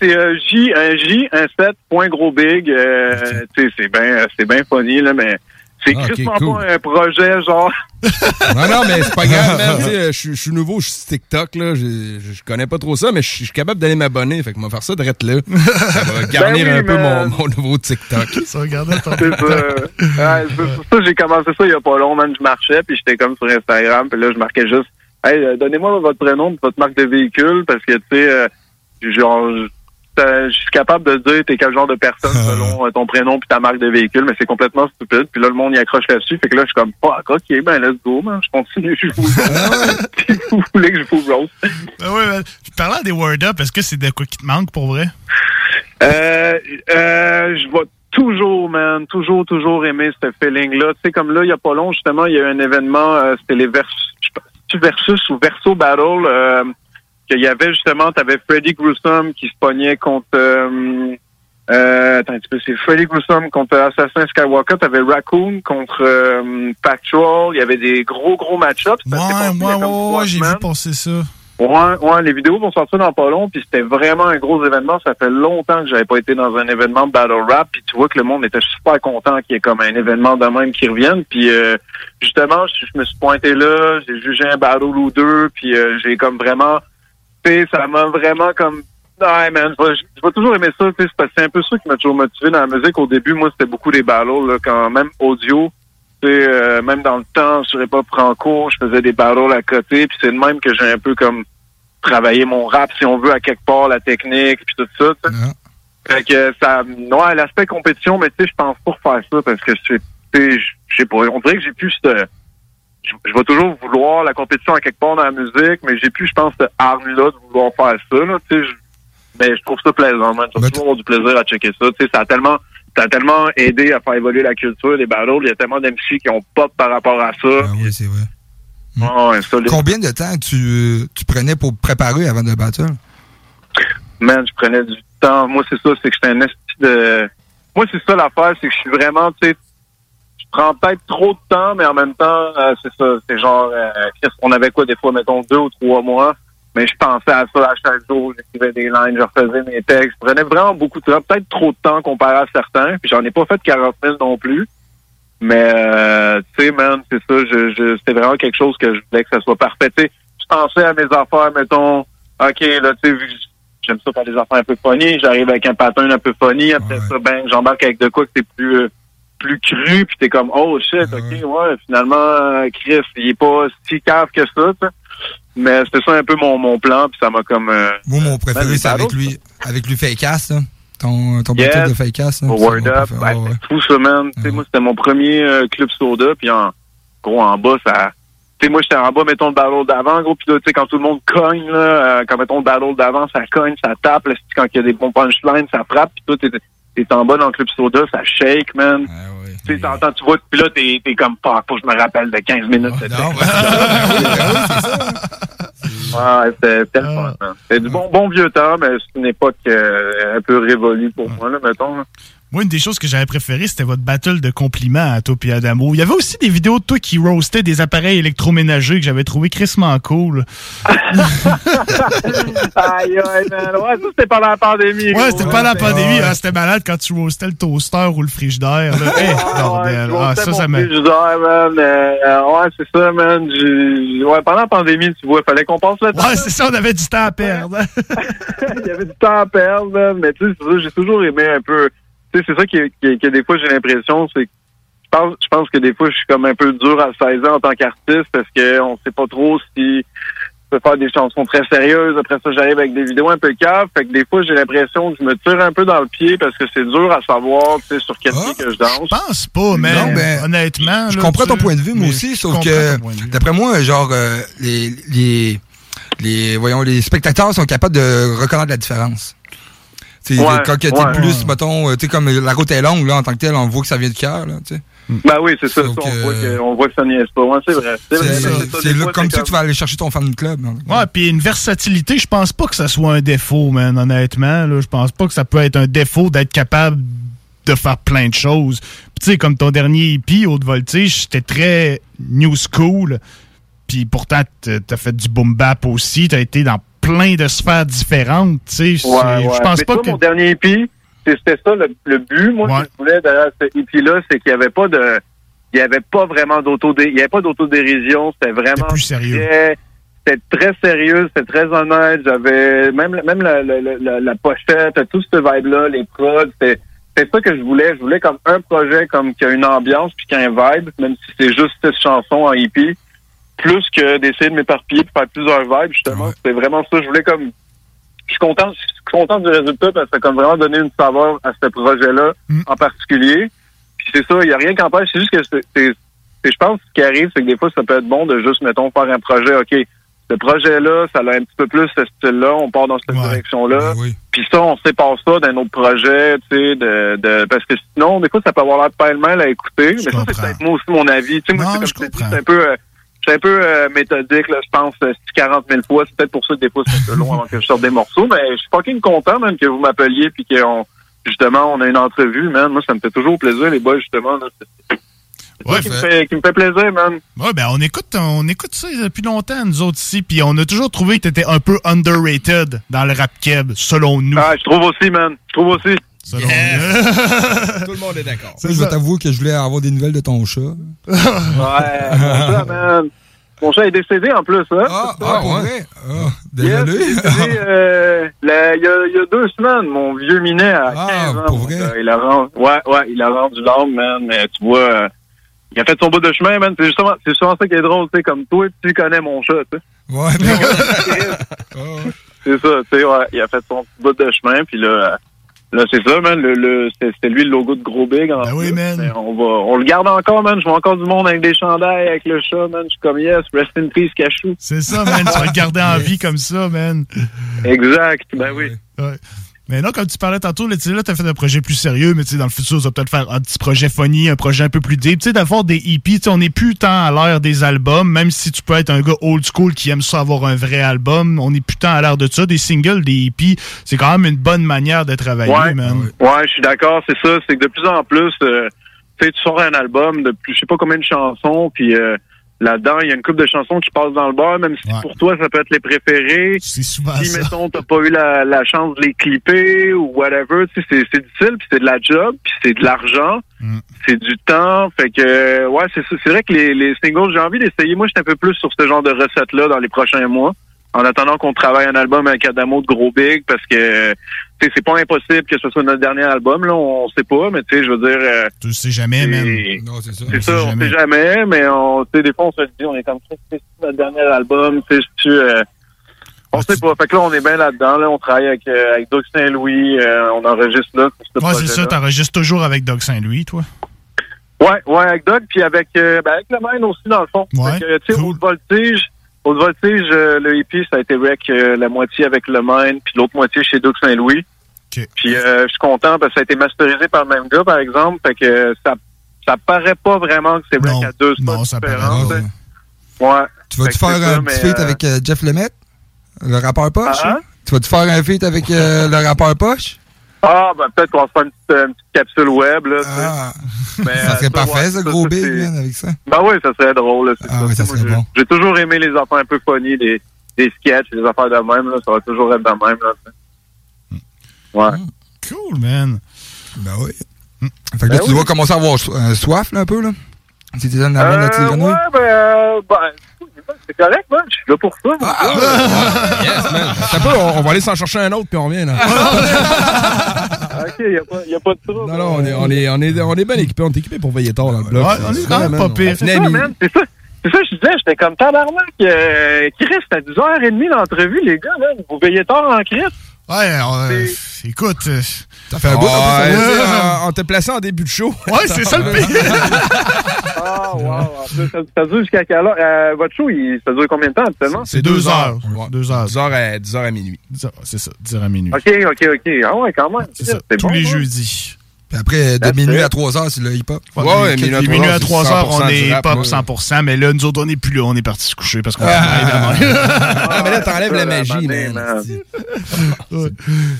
c'est euh, J, un J, un 7, point gros big. Euh, tu sais, c'est bien, c'est bien funny, là, mais c'est Ah, ok, crissement cool. pas un projet, genre. Non, non, mais c'est pas grave, man. Tu sais, euh, Je suis- nouveau, je suis sur TikTok, là. Je connais pas trop ça, mais je suis capable d'aller m'abonner. Fait que moi, faire ça direct là. Ça va garnir Ben oui, un peu mon, mon nouveau TikTok. Ça ton C'est ça. Ouais, ça que j'ai commencé ça il y a pas long, man. Je marchais, puis j'étais comme sur Instagram, puis là, je marquais juste Hey, euh, donnez-moi votre prénom et votre marque de véhicule, parce que, tu sais, euh, genre, je- suis capable de dire t'es quel genre de personne selon euh, ton prénom puis ta marque de véhicule, mais c'est complètement stupide. Puis là, le monde y accroche là-dessus. Fait que là, je suis comme, fuck, ok, ben let's go, man. Je continue, je vous Puis vous voulez que je vous roast. Ben ouais, ben, parlant des Word Up, est-ce que c'est de quoi qui te manque pour vrai? Euh, euh, je vais toujours, man, toujours, toujours aimer ce feeling-là. Tu sais, comme là, il y a pas long, justement, il y a eu un événement, euh, c'était les Versus, je sais pas, c'est-tu Versus ou Verso Battle, qu'il y avait justement, t'avais Freddy Gruesome qui se pognait contre, euh, euh, attends un petit peu, c'est Freddy Gruesome contre Assassin Skywalker, t'avais Raccoon contre euh, Patrol, il y avait des gros, gros match-ups. Ouais, ouais, trois ouais, j'ai vu passer ça. Ouais, ouais, les vidéos vont sortir dans pas long, puis c'était vraiment un gros événement. Ça fait longtemps que j'avais pas été dans un événement de battle rap, puis tu vois que le monde était super content qu'il y ait comme un événement de même qui revienne. Puis euh, justement, je, je me suis pointé là, j'ai jugé un battle ou deux, puis euh, j'ai comme vraiment, tu sais, ça m'a vraiment comme Ouais, man, je vais, je toujours aimer ça, tu sais, c'est parce que c'est un peu ça qui m'a toujours motivé dans la musique. Au début, moi, c'était beaucoup des battles, là, quand même audio, euh, même dans le temps, sur les pop franco, je faisais des battles à côté, puis c'est de même que j'ai un peu comme travaillé mon rap, si on veut, à quelque part, la technique, puis tout ça. Fait que ça, ouais, l'aspect compétition, mais tu sais, je pense pas refaire ça parce que je sais, je pas, on dirait que j'ai plus ce, je, je vais toujours vouloir la compétition à quelque part dans la musique, mais j'ai plus, je pense, ce hargne-là de vouloir faire ça, là, je- mais je trouve ça plaisant, man. Je vais toujours du plaisir à checker ça, tu sais, ça a tellement, ça a tellement aidé à faire évoluer la culture des battles, il y a tellement d'MC qui ont pop par rapport à ça. Ah oui, c'est vrai. Ouais, solide. Combien de temps tu, tu prenais pour préparer avant de battle? Man, je prenais du temps. Moi, c'est ça, c'est que j'étais un de... Moi, c'est ça l'affaire, c'est que je suis vraiment, tu sais, je prends peut-être trop de temps, mais en même temps, euh, c'est ça, c'est genre, euh, qu'est-ce qu'on avait quoi, des fois, mettons, deux ou trois mois, mais je pensais à ça à chaque jour, j'écrivais des lines, je refaisais mes textes, je prenais vraiment beaucoup de temps, peut-être trop de temps comparé à certains, puis j'en ai pas fait 40 000 non plus, mais, euh, tu sais, man, c'est ça, je, je, c'était vraiment quelque chose que je voulais que ça soit parfait, tu sais, je pensais à mes affaires, mettons, OK, là, tu sais, j'aime ça faire des affaires un peu funny, j'arrive avec un pattern un peu funny, après ça, ben, j'embarque avec de quoi que c'est plus, euh, plus cru, puis t'es comme, oh shit, OK, ouais, finalement, Chris, il est pas si cave que ça, tu sais. Mais c'était ça un peu mon, mon plan, puis ça m'a comme... euh, Moi, mon préféré, ben, c'est avec lui, avec lui Fakeass, là. Ton, ton Yes. battle de Fakeass, là. Word Up, ben, Ah ouais. fou ça, man. Tu sais, moi, c'était mon premier euh, club soda, puis en gros, en bas, ça... Tu sais, moi, j'étais en bas, mettons, le battle d'avant, gros, puis là, tu sais, quand tout le monde cogne, là, euh, quand, mettons, le battle d'avant, ça cogne, ça tape, là, quand il y a des bons punchlines, ça frappe, puis toi, t'es t'es en bas dans le club soda, ça shake, man. Tu sais, t'entends, tu vois, puis là, t'es t'es comme, faut que je me rappelle de 15 minutes. de Ouais, c'était c'était le fun, man. C'était du bon, bon vieux temps, mais c'est une époque euh, un peu révolue pour moi, là, mettons. là. Moi, une des choses que j'avais préférées, c'était votre battle de compliments à toi et Adamo. Il y avait aussi des vidéos de toi qui roastais des appareils électroménagers que j'avais trouvé crissement cool. aïe, aïe, man. Ouais, ça, c'était pendant la pandémie. Ouais, c'était pas la pandémie. hein, c'était malade quand tu roastais le toaster ou le frigidaire. Là. Hey, bordel. Ah, ça, ça m'a... Man. euh, ouais, c'est ça, man. Ouais, pendant la pandémie, tu vois, fallait qu'on passe le temps. Ouais, c'est ça, on avait du temps à perdre. Il y avait du temps à perdre, man. Mais tu sais, c'est ça, j'ai toujours aimé un peu. Tu sais, c'est ça qui, qui- que des fois, j'ai l'impression, c'est que je pense, je pense que des fois, je suis comme un peu dur à 16 ans en tant qu'artiste parce qu'on sait pas trop si je peux faire des chansons très sérieuses. Après ça, j'arrive avec des vidéos un peu caves. Fait que des fois, j'ai l'impression que je me tire un peu dans le pied parce que c'est dur à savoir, tu sais, sur quel pied que je danse. Je pense pas, mais Non, ben, honnêtement. Je là, comprends tu- ton point de vue, moi mais aussi, sauf que, d'après moi, genre, euh, les, les, les, voyons, les spectateurs sont capables de reconnaître la différence. Tu sais, Ouais, quand t'es ouais. plus, mettons, euh, tu sais, comme la route est longue, là, en tant que tel, on voit que ça vient du cœur, là, tu sais. Ben oui, c'est ça. ça, on, voit que, on voit que ça niaise pas. Ouais, c'est vrai. C'est comme ça que tu vas aller chercher ton fan club. là. Ouais, puis une versatilité, je pense pas que ça soit un défaut, man, honnêtement. Là, je pense pas que ça peut être un défaut d'être capable de faire plein de choses. Puis tu sais, comme ton dernier EP, Haute Voltige, c'était très new school. Puis pourtant, t'as t'as fait du boom bap aussi. T'as été dans plein de sphères différentes. Tu sais, Ouais, C'est- ouais. je pense Mais pas toi, que. mon dernier EP, c'est- c'était ça le, le but, moi, que je voulais derrière ce EP-là, c'est qu'il n'y avait pas de. Il y avait pas vraiment d'auto il y avait pas d'autodérision, c'était vraiment plus sérieux. très- C'était très sérieux, c'était très honnête. J'avais même même la, la, la, la pochette, tout ce vibe-là, les prods, c'était c'était ça que je voulais. Je voulais comme un projet comme qui a une ambiance puis qui a un vibe, même si c'est juste cette chanson en EP, plus que d'essayer de m'éparpiller pour faire plusieurs vibes. Justement, c'était vraiment ça. Je voulais comme je suis content, je suis content du résultat parce que ça a comme vraiment donné une saveur à ce projet-là en particulier. Puis c'est ça, il n'y a rien qui empêche. C'est juste que c'est, c'est- c'est- je pense que ce qui arrive, c'est que des fois, ça peut être bon de juste, mettons, faire un projet, OK, ce projet-là, ça a un petit peu plus ce style-là, on part dans cette direction-là. Puis ça, on sépare ça d'un autre projet, tu sais, de, de, parce que sinon, des fois, ça peut avoir l'air pêle-mêle à écouter. mais ça, c'est peut-être moi aussi mon avis. Tu sais, moi, c'est comme c'est un peu, euh, je suis un peu euh, méthodique, là, je pense, euh, 40 000 fois. C'est peut-être pour ça que des fois, c'est un peu long avant que je sorte des morceaux. Mais je suis fucking content, même, que vous m'appeliez puis qu'on, justement, on a une entrevue, man. Moi, ça me fait toujours plaisir, les boys, justement. Là. Ça qui, me fait, qui me fait plaisir, man. Ouais, ben on écoute, on écoute ça depuis longtemps, nous autres ici, puis on a toujours trouvé que t'étais un peu underrated dans le rap keb, selon nous. Ah, je trouve aussi, man. Je trouve aussi. Selon Tout le monde est d'accord. Ça, je vais t'avouer que je voulais avoir des nouvelles de ton chat. Ouais, mon chat, man. Mon chat est décédé en plus, hein? Ah, ah, pour vrai? Ah, Yes, désolé. il décédé, euh, y, a, il y a deux semaines, mon vieux minet à 15 Ah, ans. pour vrai? gars. Il a rendu, ouais, ouais, il a rendu l'âme, man. Mais tu vois, euh, il a fait son bout de chemin, man. C'est justement, c'est justement ça qui est drôle, tu sais, comme toi, tu connais mon chat, tu sais. Ouais, C'est ça, tu sais, ouais. Il a fait son bout de chemin, puis là, euh, là, c'est ça, man. Le, le, c'était lui le logo de Gros Big. En oui, man. On, va, on le garde encore, man. Je vois encore du monde avec des chandails, avec le chat, man. Je suis comme, yes, rest in peace, Cachou. C'est ça, man. Tu vas le garder en vie comme ça, man. Exact, ben oui. Ouais. Mais non, comme tu parlais tantôt, là, tu sais, là, t'as fait un projet plus sérieux, mais tu sais, dans le futur, tu vas peut-être faire un petit projet funny, un projet un peu plus deep. Tu sais, d'avoir des tu sais, on n'est plus tant à l'ère des albums, même si tu peux être un gars old school qui aime ça avoir un vrai album, on n'est plus tant à l'ère de ça. Des singles, des EP, c'est quand même une bonne manière de travailler, Ouais, man. ouais, je suis d'accord, c'est ça. C'est que de plus en plus, euh, tu sais, tu sors un album de plus, je sais pas combien de chansons, puis euh, là-dedans, il y a une couple de chansons qui passent dans le bar, même si pour toi, ça peut être les préférés. C'est souvent si, ça. mettons, t'as pas eu la, la chance de les clipper ou whatever, tu sais, c'est c'est difficile, puis c'est de la job, puis c'est de l'argent, c'est du temps. Fait que, ouais, c'est vrai que les, les singles, j'ai envie d'essayer. Moi, je suis un peu plus sur ce genre de recette-là dans les prochains mois. En attendant qu'on travaille un album avec Adamo de Gros Big, parce que c'est pas impossible que ce soit notre dernier album, là, on sait pas, mais tu sais, je veux dire. euh, Tu le sais jamais, man. Non, c'est ça. c'est ça, on sait jamais, mais on, tu sais, des fois, on se le dit, on est comme ça, c'est notre dernier album, tu sais, tu, euh, on sait pas. Fait que là, on est bien là-dedans, là, on travaille avec, euh, avec Doug Saint-Louis, euh, on enregistre là, Ouais, c'est ça, t'enregistres toujours avec Doc Saint-Louis, toi. Ouais, ouais, avec Doug, puis avec, euh, ben, avec le main aussi, dans le fond. Ouais, Fait que, tu sais, Haute Voltige, Haute Voltige, euh, le EP, ça a été rec euh, la moitié avec le main, puis l'autre moitié chez Doug Saint-Louis. Puis euh, je suis content parce que ça a été masterisé par le même gars, par exemple. Fait que ça, ça paraît pas vraiment que c'est rec à deux spots différents. tu sais. Ouais. Tu vas-tu Fait faire un petit feat euh, avec euh, Jeff Lemaitre, le rappeur Poche? Ah, hein? Tu vas-tu faire un feat avec euh, le rappeur Poche? Ah, ben peut-être qu'on va se faire une petite, une petite capsule web, là. Ah. Mais, ça serait euh, parfait, ça, gros big, avec ça. Ben oui, ça serait drôle. là, Ah ça. oui, ça Moi, serait j'ai- bon. J'ai toujours aimé les affaires un peu funny, des, des sketchs, des affaires de même. Là, ça va toujours être de même. Là. Ouais. Cool, man. Ben oui. Fait que là, Ben tu oui. dois commencer à avoir so- euh, soif, là, un peu, là? Si tu la main à tes Euh, ouais, ben, euh, ben, c'est correct, man. Je suis là pour ça. Ah, Yes, man. Attends un peu, on, on va aller s'en chercher un autre, puis on revient, là. OK, il n'y a, pas- y a pas de trouble. Non, non, on est, on est, on est, on est bien équipé. On est équipé pour veiller tard dans le bloc. Ouais, on est quand même pas pire. C'est ça, minuit. man. C'est ça. C'est ça, je disais, j'étais comme tabarnak. Euh, Chris, à 10h30 d'entrevue, les gars, là. Vous veillez tard en Chris. Ouais, euh, écoute. euh, Ça fait un bout, on en euh, t'a placé en début de show. Ouais, c'est ça le pire. Ah, wow. Ça, ça dure jusqu'à quelle heure? Euh, votre show, il, ça dure combien de temps, actuellement? C'est deux heures. Deux heures. 10 heures à, 10 heures à minuit. C'est ça, 10 heures à minuit. OK, OK, OK. Ah ouais, quand même. C'est ça, tous bon, les hein? jeudis. Puis après, de That's minuit it. à 3 heures, c'est le hip-hop. Ouais, minuit à minuit, trois heures, à c'est 3 heures, on 100% du est ouais. 100%, mais là, nous autres, on n'est plus là, on est parti se coucher parce qu'on Ah. Ah, mais là, t'enlèves la magie, man.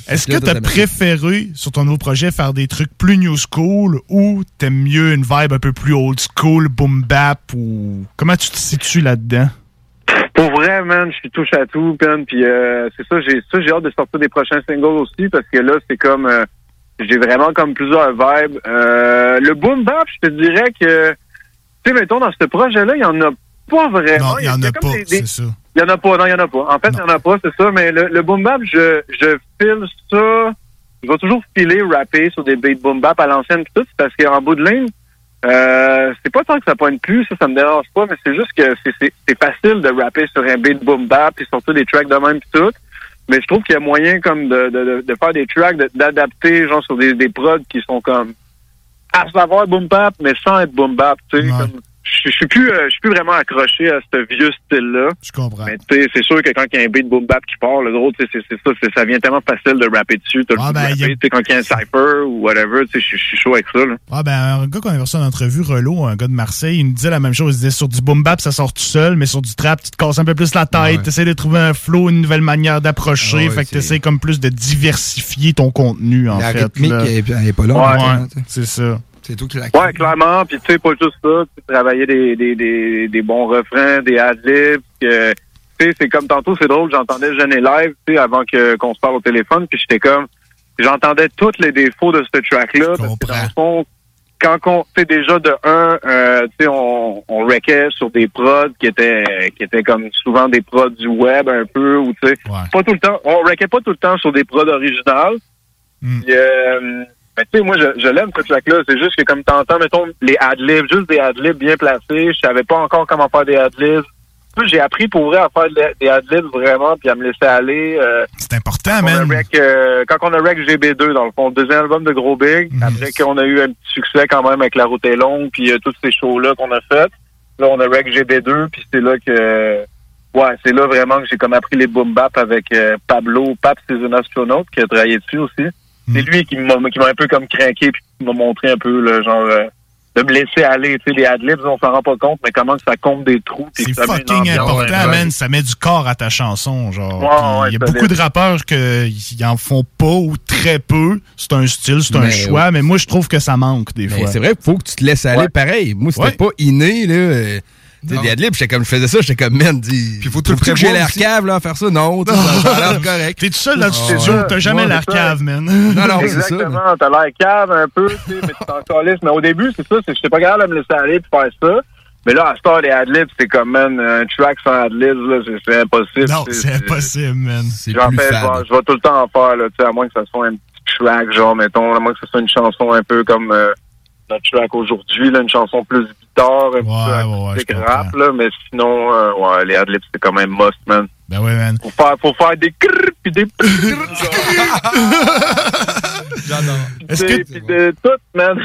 Est-ce que t'as préféré, sur ton nouveau projet, faire des trucs plus new school ou t'aimes mieux une vibe un peu plus old school, boom bap ou... Comment tu te situes là-dedans? Pour vrai, man, je suis touche à tout, pen, puis euh, c'est ça, j'ai ça, j'ai hâte de sortir des prochains singles aussi, parce que là, c'est comme, euh, j'ai vraiment comme plusieurs vibes. Euh, le boom bap, je te dirais que, tu sais, mettons, dans ce projet-là, il y en a pas vraiment. Non, il y en a pas, des- c'est ça. Il y en a pas, non, il y en a pas. En fait, il y en a pas, c'est ça, mais le, le boom bap, je, je file ça, je vais toujours filer, rapper sur des beats boom bap à l'ancienne pis tout, parce qu'en bout de ligne, euh, c'est pas tant que ça pointe plus, ça, ça me dérange pas, mais c'est juste que c'est- facile de rapper sur un beat boom bap puis sortir des tracks de même pis tout. Mais je trouve qu'il y a moyen comme de, de, de- faire des tracks, d'adapter genre sur des, des prods qui sont comme à savoir boom bap, mais sans être boom bap. Tu sais, comme- je suis plus, euh, je suis plus vraiment accroché à ce vieux style-là. Je comprends. Mais tu sais, c'est sûr que quand il y a un beat boom bap qui part, le gros, tu sais, c'est c'est ça, c'est- ça vient tellement facile de rapper dessus. Ah, ben, a- quand il y a un cypher ou whatever, tu sais, je suis chaud avec ça. Là. Ah ben, un gars qu'on a reçu en entrevue, Relo, un gars de Marseille, il nous disait la même chose. Il disait sur du boom bap, ça sort tout seul, mais sur du trap, tu te casses un peu plus la tête, Ouais. tu essaies de trouver un flow, une nouvelle manière d'approcher, Ah ouais, fait que tu essaies comme plus de diversifier ton contenu, en La fait. rythmique, là. elle est- pas là, Ouais, c'est ça. C'est tout qui la Ouais, clairement. Puis tu sais, pas juste ça. Tu travailler des, des, des, des bons refrains, des adlibs. Tu sais, c'est comme tantôt, c'est drôle, j'entendais Jeune et Live, tu sais, avant que qu'on se parle au téléphone, puis j'étais comme, j'entendais tous les défauts de ce track-là. parce que dans le fond, quand on, sais, déjà de un, euh, tu sais, on, on wreckait sur des prods qui étaient, qui étaient comme souvent des prods du web un peu, ou tu sais, pas tout le temps, on wreckait pas tout le temps sur des prods originales. Puis, euh, mais tu sais, moi, je, je l'aime ce track-là. C'est juste que comme t'entends, mettons, les adlibs, juste des adlibs bien placés. Je savais pas encore comment faire des adlibs. J'ai appris pour vrai à faire de- des adlibs vraiment, puis à me laisser aller. euh, C'est important, quand on a man. rec, euh, quand on a rec GB2, dans le fond, le deuxième album de Gros Big, après qu'on a eu un petit succès quand même avec La Route est longue, puis euh, tous ces shows-là qu'on a fait. Là, on a rec GB2, puis c'est là que... Ouais, c'est là vraiment que j'ai comme appris les boom bap avec euh, Pablo. Pap, c'est un astronaute qui a travaillé dessus aussi. C'est lui qui m'a qui m'a un peu comme craqué, puis qui m'a montré un peu, le genre... euh, de me laisser aller, tu sais, les adlibs, on s'en rend pas compte, mais comment que ça compte des trous. C'est ça met une fucking important, man. Ça met du corps à ta chanson, genre. Ouais, Puis ouais, Il y a beaucoup de rappeurs qui en font pas ou très peu. C'est un style, c'est un Mais choix, ouais. mais moi, je trouve que ça manque des Mais fois. c'est vrai qu'il faut que tu te laisses aller pareil. Moi, c'était Ouais. pas inné, là. Tu sais, des adlibs, j'étais comme, je faisais ça, j'étais comme, man, dis. Puis faut tout le prévoir J'ai l'air cave, là, à faire ça? Non, ça ça a l'air correct. T'es tout seul dans le Ah, studio, t'as jamais l'air cave, man. Non, non, c'est ça. Exactement, t'as l'air cave un peu, tu sais, mais tu t'en calisses. Mais au début, c'est ça, j'étais pas capable de me laisser aller puis faire ça. Mais là, à Star, les adlibs, c'est comme, man, un track sans adlibs, là, c'est- impossible. Non, c'est impossible, man. J'en fais, je vais, je vais tout le temps en faire, là, tu sais, à moins que ça soit un petit track, genre, mettons, à moins que ce soit une chanson un peu comme euh, notre track aujourd'hui, là, une chanson plus guitare, un petit peu acoustique rap, là, mais sinon, euh, ouais, les adlibs, c'est quand même must, man. Ben ouais, man. Faut faire, faut faire des crrr puis des J'adore. Est-ce que- Puis de tout, man.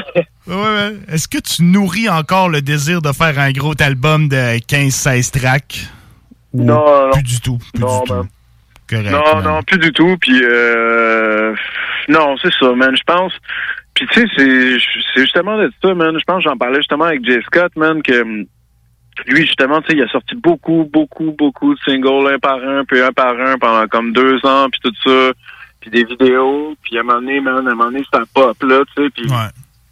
Ouais, ouais. Est-ce que tu nourris encore le désir de faire un gros album de 15-16 tracks? Ou Non, non. Plus du tout. Plus Non, du tout? man. Correct. Non, man. non, plus du tout. Puis, euh, non, c'est ça, man. Je pense. Puis, tu sais, c'est c'est justement de ça, man. Je pense, j'en parlais justement avec Jay Scott, man, que hum, lui, justement, tu sais, il a sorti beaucoup, beaucoup, beaucoup de singles, un par un, puis un par un, pendant comme deux ans, puis tout ça, puis des vidéos. Puis, à un moment donné, man, à un moment donné, ça pop, là, tu sais. Puis,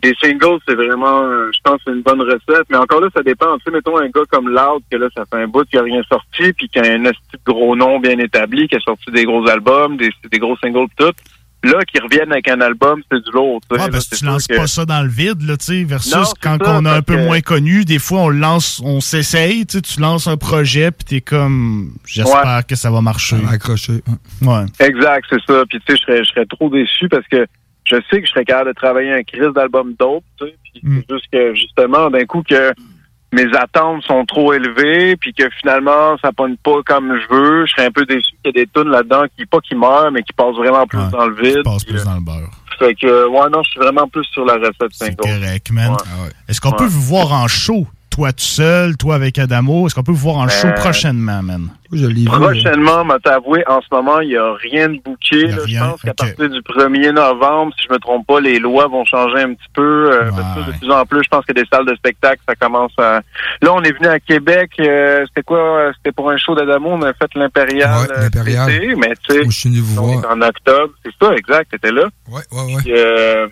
les singles, c'est vraiment, euh, je pense, c'est une bonne recette. Mais encore là, ça dépend. Tu sais, mettons un gars comme Loud, que là, ça fait un bout qu'il a rien sorti, puis qui a un de gros nom bien établi, qui a sorti des gros albums, des, des gros singles, tout. Là, qu'ils reviennent avec un album, c'est du lourd. tu sais. Ouais, Là, parce que tu lances que- pas ça dans le vide, là, tu sais, versus Non, quand ça, on a un parce peu que- moins connu, des fois, on lance, on s'essaye, tu sais, tu lances un projet, puis t'es comme, j'espère que ça va marcher. Accroché. Ouais. Exact, c'est ça. Puis tu sais, je serais, je serais trop déçu parce que je sais que je serais capable de travailler un crise d'album dope, tu sais. Puis c'est juste que justement, d'un coup que mes attentes sont trop élevées, puis que finalement ça pogne pas comme je veux, je serais un peu déçu qu'il y ait des tunes là-dedans qui pas qui meurent, mais qui passent vraiment plus dans le vide. Passe plus dans le beurre. Fait que ouais, non, je suis vraiment plus sur la recette single. Correct, man. Ouais. Est-ce qu'on peut vous voir en show, toi tout seul, toi avec Adamo? Est-ce qu'on peut vous voir en show Euh, prochainement, man? Je l'ai Prochainement, m'a t'avouer, en ce moment, il n'y a rien de booké. là. Je pense qu'à partir du 1er novembre, si je me trompe pas, les lois vont changer un petit peu. Euh, parce que de plus en plus, je pense que des salles de spectacle, ça commence à... Là, on est venu à Québec. euh, c'était quoi? euh, C'était pour un show d'Adamo. On a fait l'Impérial. Ouais, euh, l'Impérial. mais tu sais, Je suis venu vous on voir. est en octobre. C'est ça, exact. T'étais là. Ouais, ouais, ouais. Puis, euh,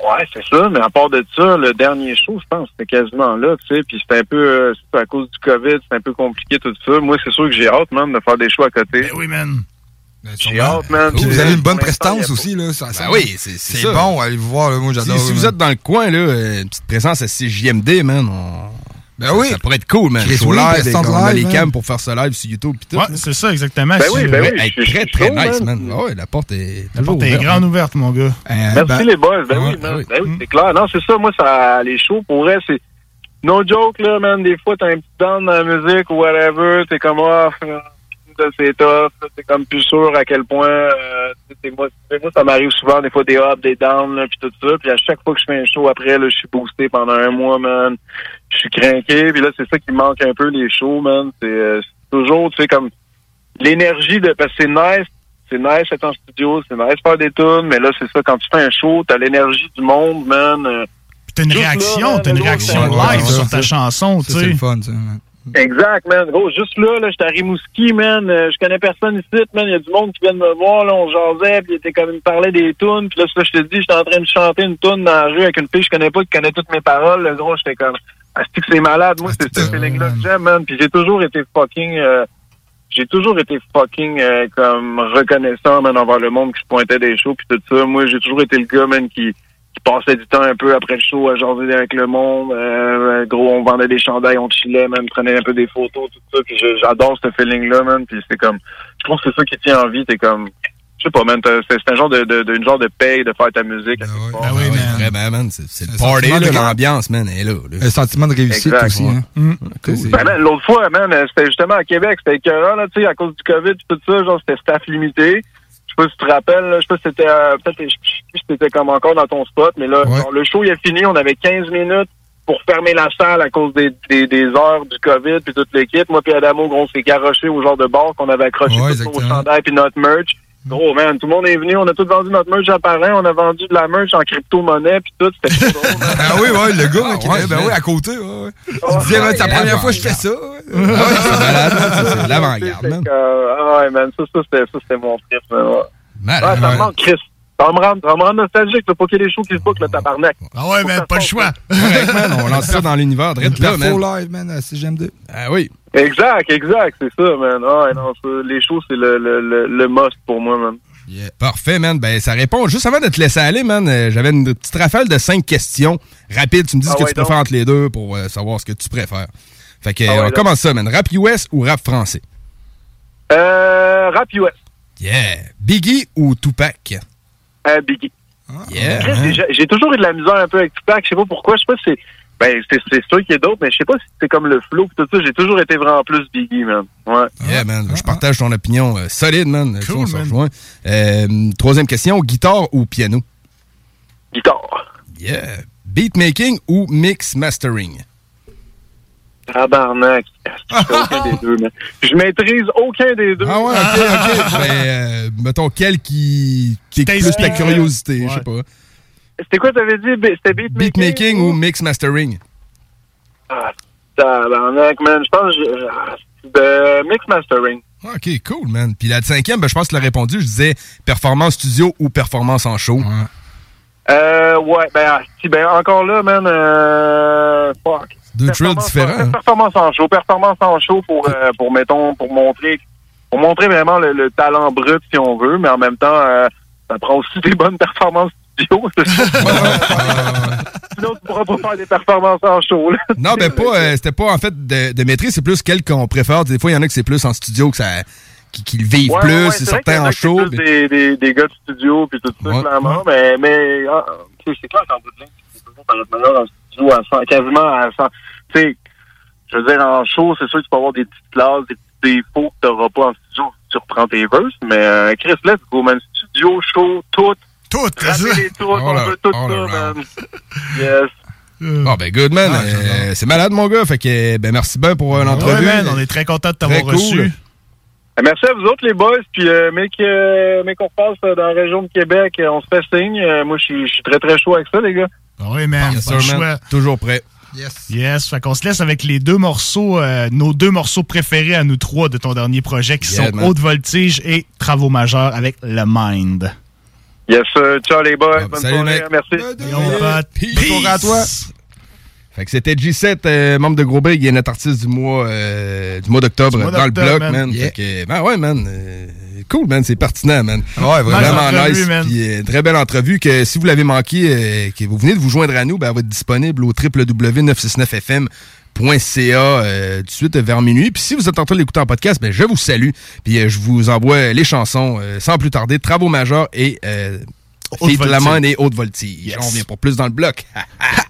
ouais, c'est ça. Mais à part de ça, le dernier show, je pense, c'était quasiment là, tu sais. Puis c'était un peu, euh, c'est à cause du COVID, c'est un peu compliqué tout ça. Moi, c'est sûr que j'ai hâte, man, de faire des shows à côté. Ben oui, man. J'ai hâte, man. Vous avez une pour bonne prestance aussi, là. Ça, ça- Ben oui, c'est bon, allez vous voir, là. Moi, Si, j'adore. si là, vous êtes dans le coin, là, euh, une petite présence à CJMD, man, on... Ben oui. Ça pourrait être cool, man. Chris Show oui, live, prestance on a live, les man. cams pour faire ça live sur YouTube pis tout. Ouais, c'est ça, exactement. Ben oui, ben oui, très, très nice, man. man. Ah ouais, la porte est La toujours porte est ouverte, grande man. ouverte, mon gars. Merci ben, les boys. Ben oui, ouais, man. oui. Ben oui, c'est clair. Non, c'est ça. Moi, ça, les shows, pour vrai, c'est no joke, là, man. Des fois, t'as un petit down dans la musique ou whatever. T'es comme, ah, là, c'est tough. C'est comme plus sûr à quel point. euh, moi, moi, ça m'arrive souvent, des fois, des ups, des downs, là, puis tout ça. Puis à chaque fois que je fais un show après, là, je suis boosté pendant un mois, man. Je suis craqué. Puis là, c'est ça qui manque un peu, les shows, man. C'est euh, c'est toujours, tu sais, comme l'énergie de... Parce que c'est nice. C'est nice être en studio, c'est nice faire des tunes, mais là, c'est ça, quand tu fais un show, t'as l'énergie du monde, man. euh, T'as une réaction, t'as une réaction live sur ta chanson, tu c'est le fun, ça. Exact, man. Gros, juste là, là, j'étais à Rimouski, man. Euh, je connais personne ici, man. Il y a du monde qui vient de me voir, là. On jasait, puis il était comme, il me parlait des tunes. Puis là, je te dis, j'étais en train de chanter une tune dans la rue avec une fille que je connais pas, qui connaît toutes mes paroles. Le gros, j'étais comme, ah, c'est que c'est malade? Moi, c'est ce feeling-là que j'aime, man. Puis j'ai toujours été fucking, euh, j'ai toujours été fucking, euh, comme, reconnaissant, man, envers le monde qui se pointait des shows, puis tout ça. Moi, j'ai toujours été le gars, man, qui, qui passait du temps un peu après le show à jaser avec le monde. Euh, gros, on vendait des chandails, on chillait, même prenait un peu des photos, tout ça. Puis je- j'adore ce feeling-là, man. Puis c'est comme, je trouve que c'est ça qui tient en vie. T'es comme, je sais pas, man. t'as- C'est un genre de, de, de- une genre de paye de faire ta musique. Ah oui, Vraiment, man. C'est c'est le party, sentiment là, de- l'ambiance, man, elle est là. là. Un sentiment de réussite Exact, aussi. ouais. Hein. Cool. Ben, man, l'autre fois, man, c'était justement à Québec, c'était écœurant, là, tu sais, à cause du COVID tout ça, genre, c'était staff limité. Je sais pas si tu te rappelles, là, je sais pas si c'était, euh, peut-être, je sais plus si c'était comme encore dans ton spot, mais là, le show, il a fini, on avait 15 minutes pour fermer la salle à cause des, des, des heures du COVID puis toute l'équipe. Moi puis Adamo, gros, on s'est garoché au genre de bar qu'on avait accroché Ouais, tout au chandail puis notre merch. Gros, man, tout le monde est venu, on a tous vendu notre merch à Paris, on a vendu de la merch en crypto-monnaie puis tout, c'était trop drôle. Ah oui, ouais, le gars, Ah, qui ouais, était, ben oui, à côté, ouais, ouais. Tu disais, man, c'est la ouais, première ouais. fois que je fais ça. ouais. c'est malade, man. Ça, c'est de l'avant-garde, man. euh, ah ouais, man, ça, ça, c'était, ça, c'était mon trip, man, ouais. Ouais, ça me ouais. manque, Chris. Ça va me rendre, ça me rendre nostalgique, là, pour qu'il y ait des shows qui se bookent, le tabarnak. Ah ouais, man, pas le choix. On lance ça dans l'univers, direct là, man. live, man, à CGM2. Ah oui. Exact, exact, c'est ça, man. Ah, non, ça, les shows, c'est le, le, le, le must pour moi, man. Parfait, man. Ben, ça répond. Juste avant de te laisser aller, man, euh, j'avais une petite rafale de cinq questions rapides. Tu me dis Ah ce que ouais, tu préfères entre les deux pour euh, savoir ce que tu préfères. Fait que, Ah ouais, on commence ça, man. Rap US ou rap français? Euh, rap US. Yeah. Biggie ou Tupac? Euh, Biggie. Yeah. Hein? j'ai- J'ai toujours eu de la misère un peu avec Tupac. Je sais pas pourquoi. Je sais pas si c'est. Ben, c'est c'est sûr qu'il y a d'autres, mais je sais pas si c'est comme le flow pis tout ça. J'ai toujours été vraiment plus Biggie, man. Ouais. Yeah, man. Je partage ton opinion euh, solide, man. On Cool, man. rejoint. Euh, troisième question, guitare ou piano? Guitare. Yeah. Beatmaking ou mix mastering? Tabarnak. Aucun des deux, man? Je maîtrise aucun des deux. Ah ouais, ok, ok. Ben, euh, mettons, quel qui, qui est plus ta curiosité, je sais Ouais. pas. C'était quoi, t'avais dit? C'était beatmaking? Beatmaking ou mix mastering? Ah, tabarnak, man. Je pense que ah, de mix mastering. Ok, cool, man. Puis la cinquième, ben, je pense que tu l'as répondu. Je disais performance studio ou performance en show. Euh, ouais, ben, ah, si, ben, encore là, man, euh, fuck. Deux trills Performance- différents. hein. Performance en show, performance en show pour, euh, pour mettons, pour montrer, pour montrer vraiment le, le talent brut, si on veut, mais en même temps, euh, ça prend aussi des bonnes performances studio. Sinon, tu pourras pas faire des performances en show, là. Non, ben pas, euh, c'était pas en fait de, de maîtrise, c'est plus quel qu'on préfère. Des fois, il y en a que c'est plus en studio que ça, qui, qui le vivent Ouais, plus, ouais, c'est certains en show. plus Des, des, des gars de studio, puis tout ça, Ouais. clairement. Mais, mais ah, tu sais, c'est clair qu'en bout de ligne, c'est toujours par notre manière en studio à 100, quasiment à 100. Tu sais, je veux dire, en show, c'est sûr que tu peux avoir des petites classes, des petits défauts que tu n'auras pas en studio. Tu reprends tes verses, mais euh, Chris, let's go, man. Studio, show, tout. Tout, Rater les tout, on All veut tout ça, man. Yes. Bon, ben, good, man. Euh, c'est malade, mon gars. Fait que, ben, merci bien pour euh, Ouais, l'entrevue. man, on est très content de t'avoir cool. reçu. Euh, Merci à vous autres, les boys. Puis, euh, mec, euh, mec, qu'on passe euh, dans la région de Québec, on se fait signe. Euh, moi, je suis très, très chaud avec ça, les gars. Ah Oui, man, Yes, pas sir, man. Toujours prêt. Yes. Yes, fait qu'on se laisse avec les deux morceaux, euh, nos deux morceaux préférés à nous trois de ton dernier projet qui Yeah, sont man. Haute Voltige et Travaux majeurs avec le Mind. Yes, sir. Ciao, les boys. Ah, Bonne salut, soirée. mec. Merci. Soirée à toi. Fait que c'était G7, euh, membre de Gros Big, il est notre artiste du mois, euh, du mois d'octobre dans le bloc, man. man. Fait que, ben ouais, man. euh, cool, man. C'est pertinent, man. Ouais, vraiment. Vraiment Nice man. Puis, euh, très belle entrevue que si vous l'avez manqué, euh, que vous venez de vous joindre à nous, ben, elle va être disponible au www.969fm.ca euh, tout de suite vers minuit. Puis si vous êtes en train de l'écouter en podcast, ben, je vous salue. Puis euh, je vous envoie les chansons euh, sans plus tarder. Travaux majeurs et euh, Haute. Lamont et Haute Voltige. Yes. On revient pour plus dans le bloc.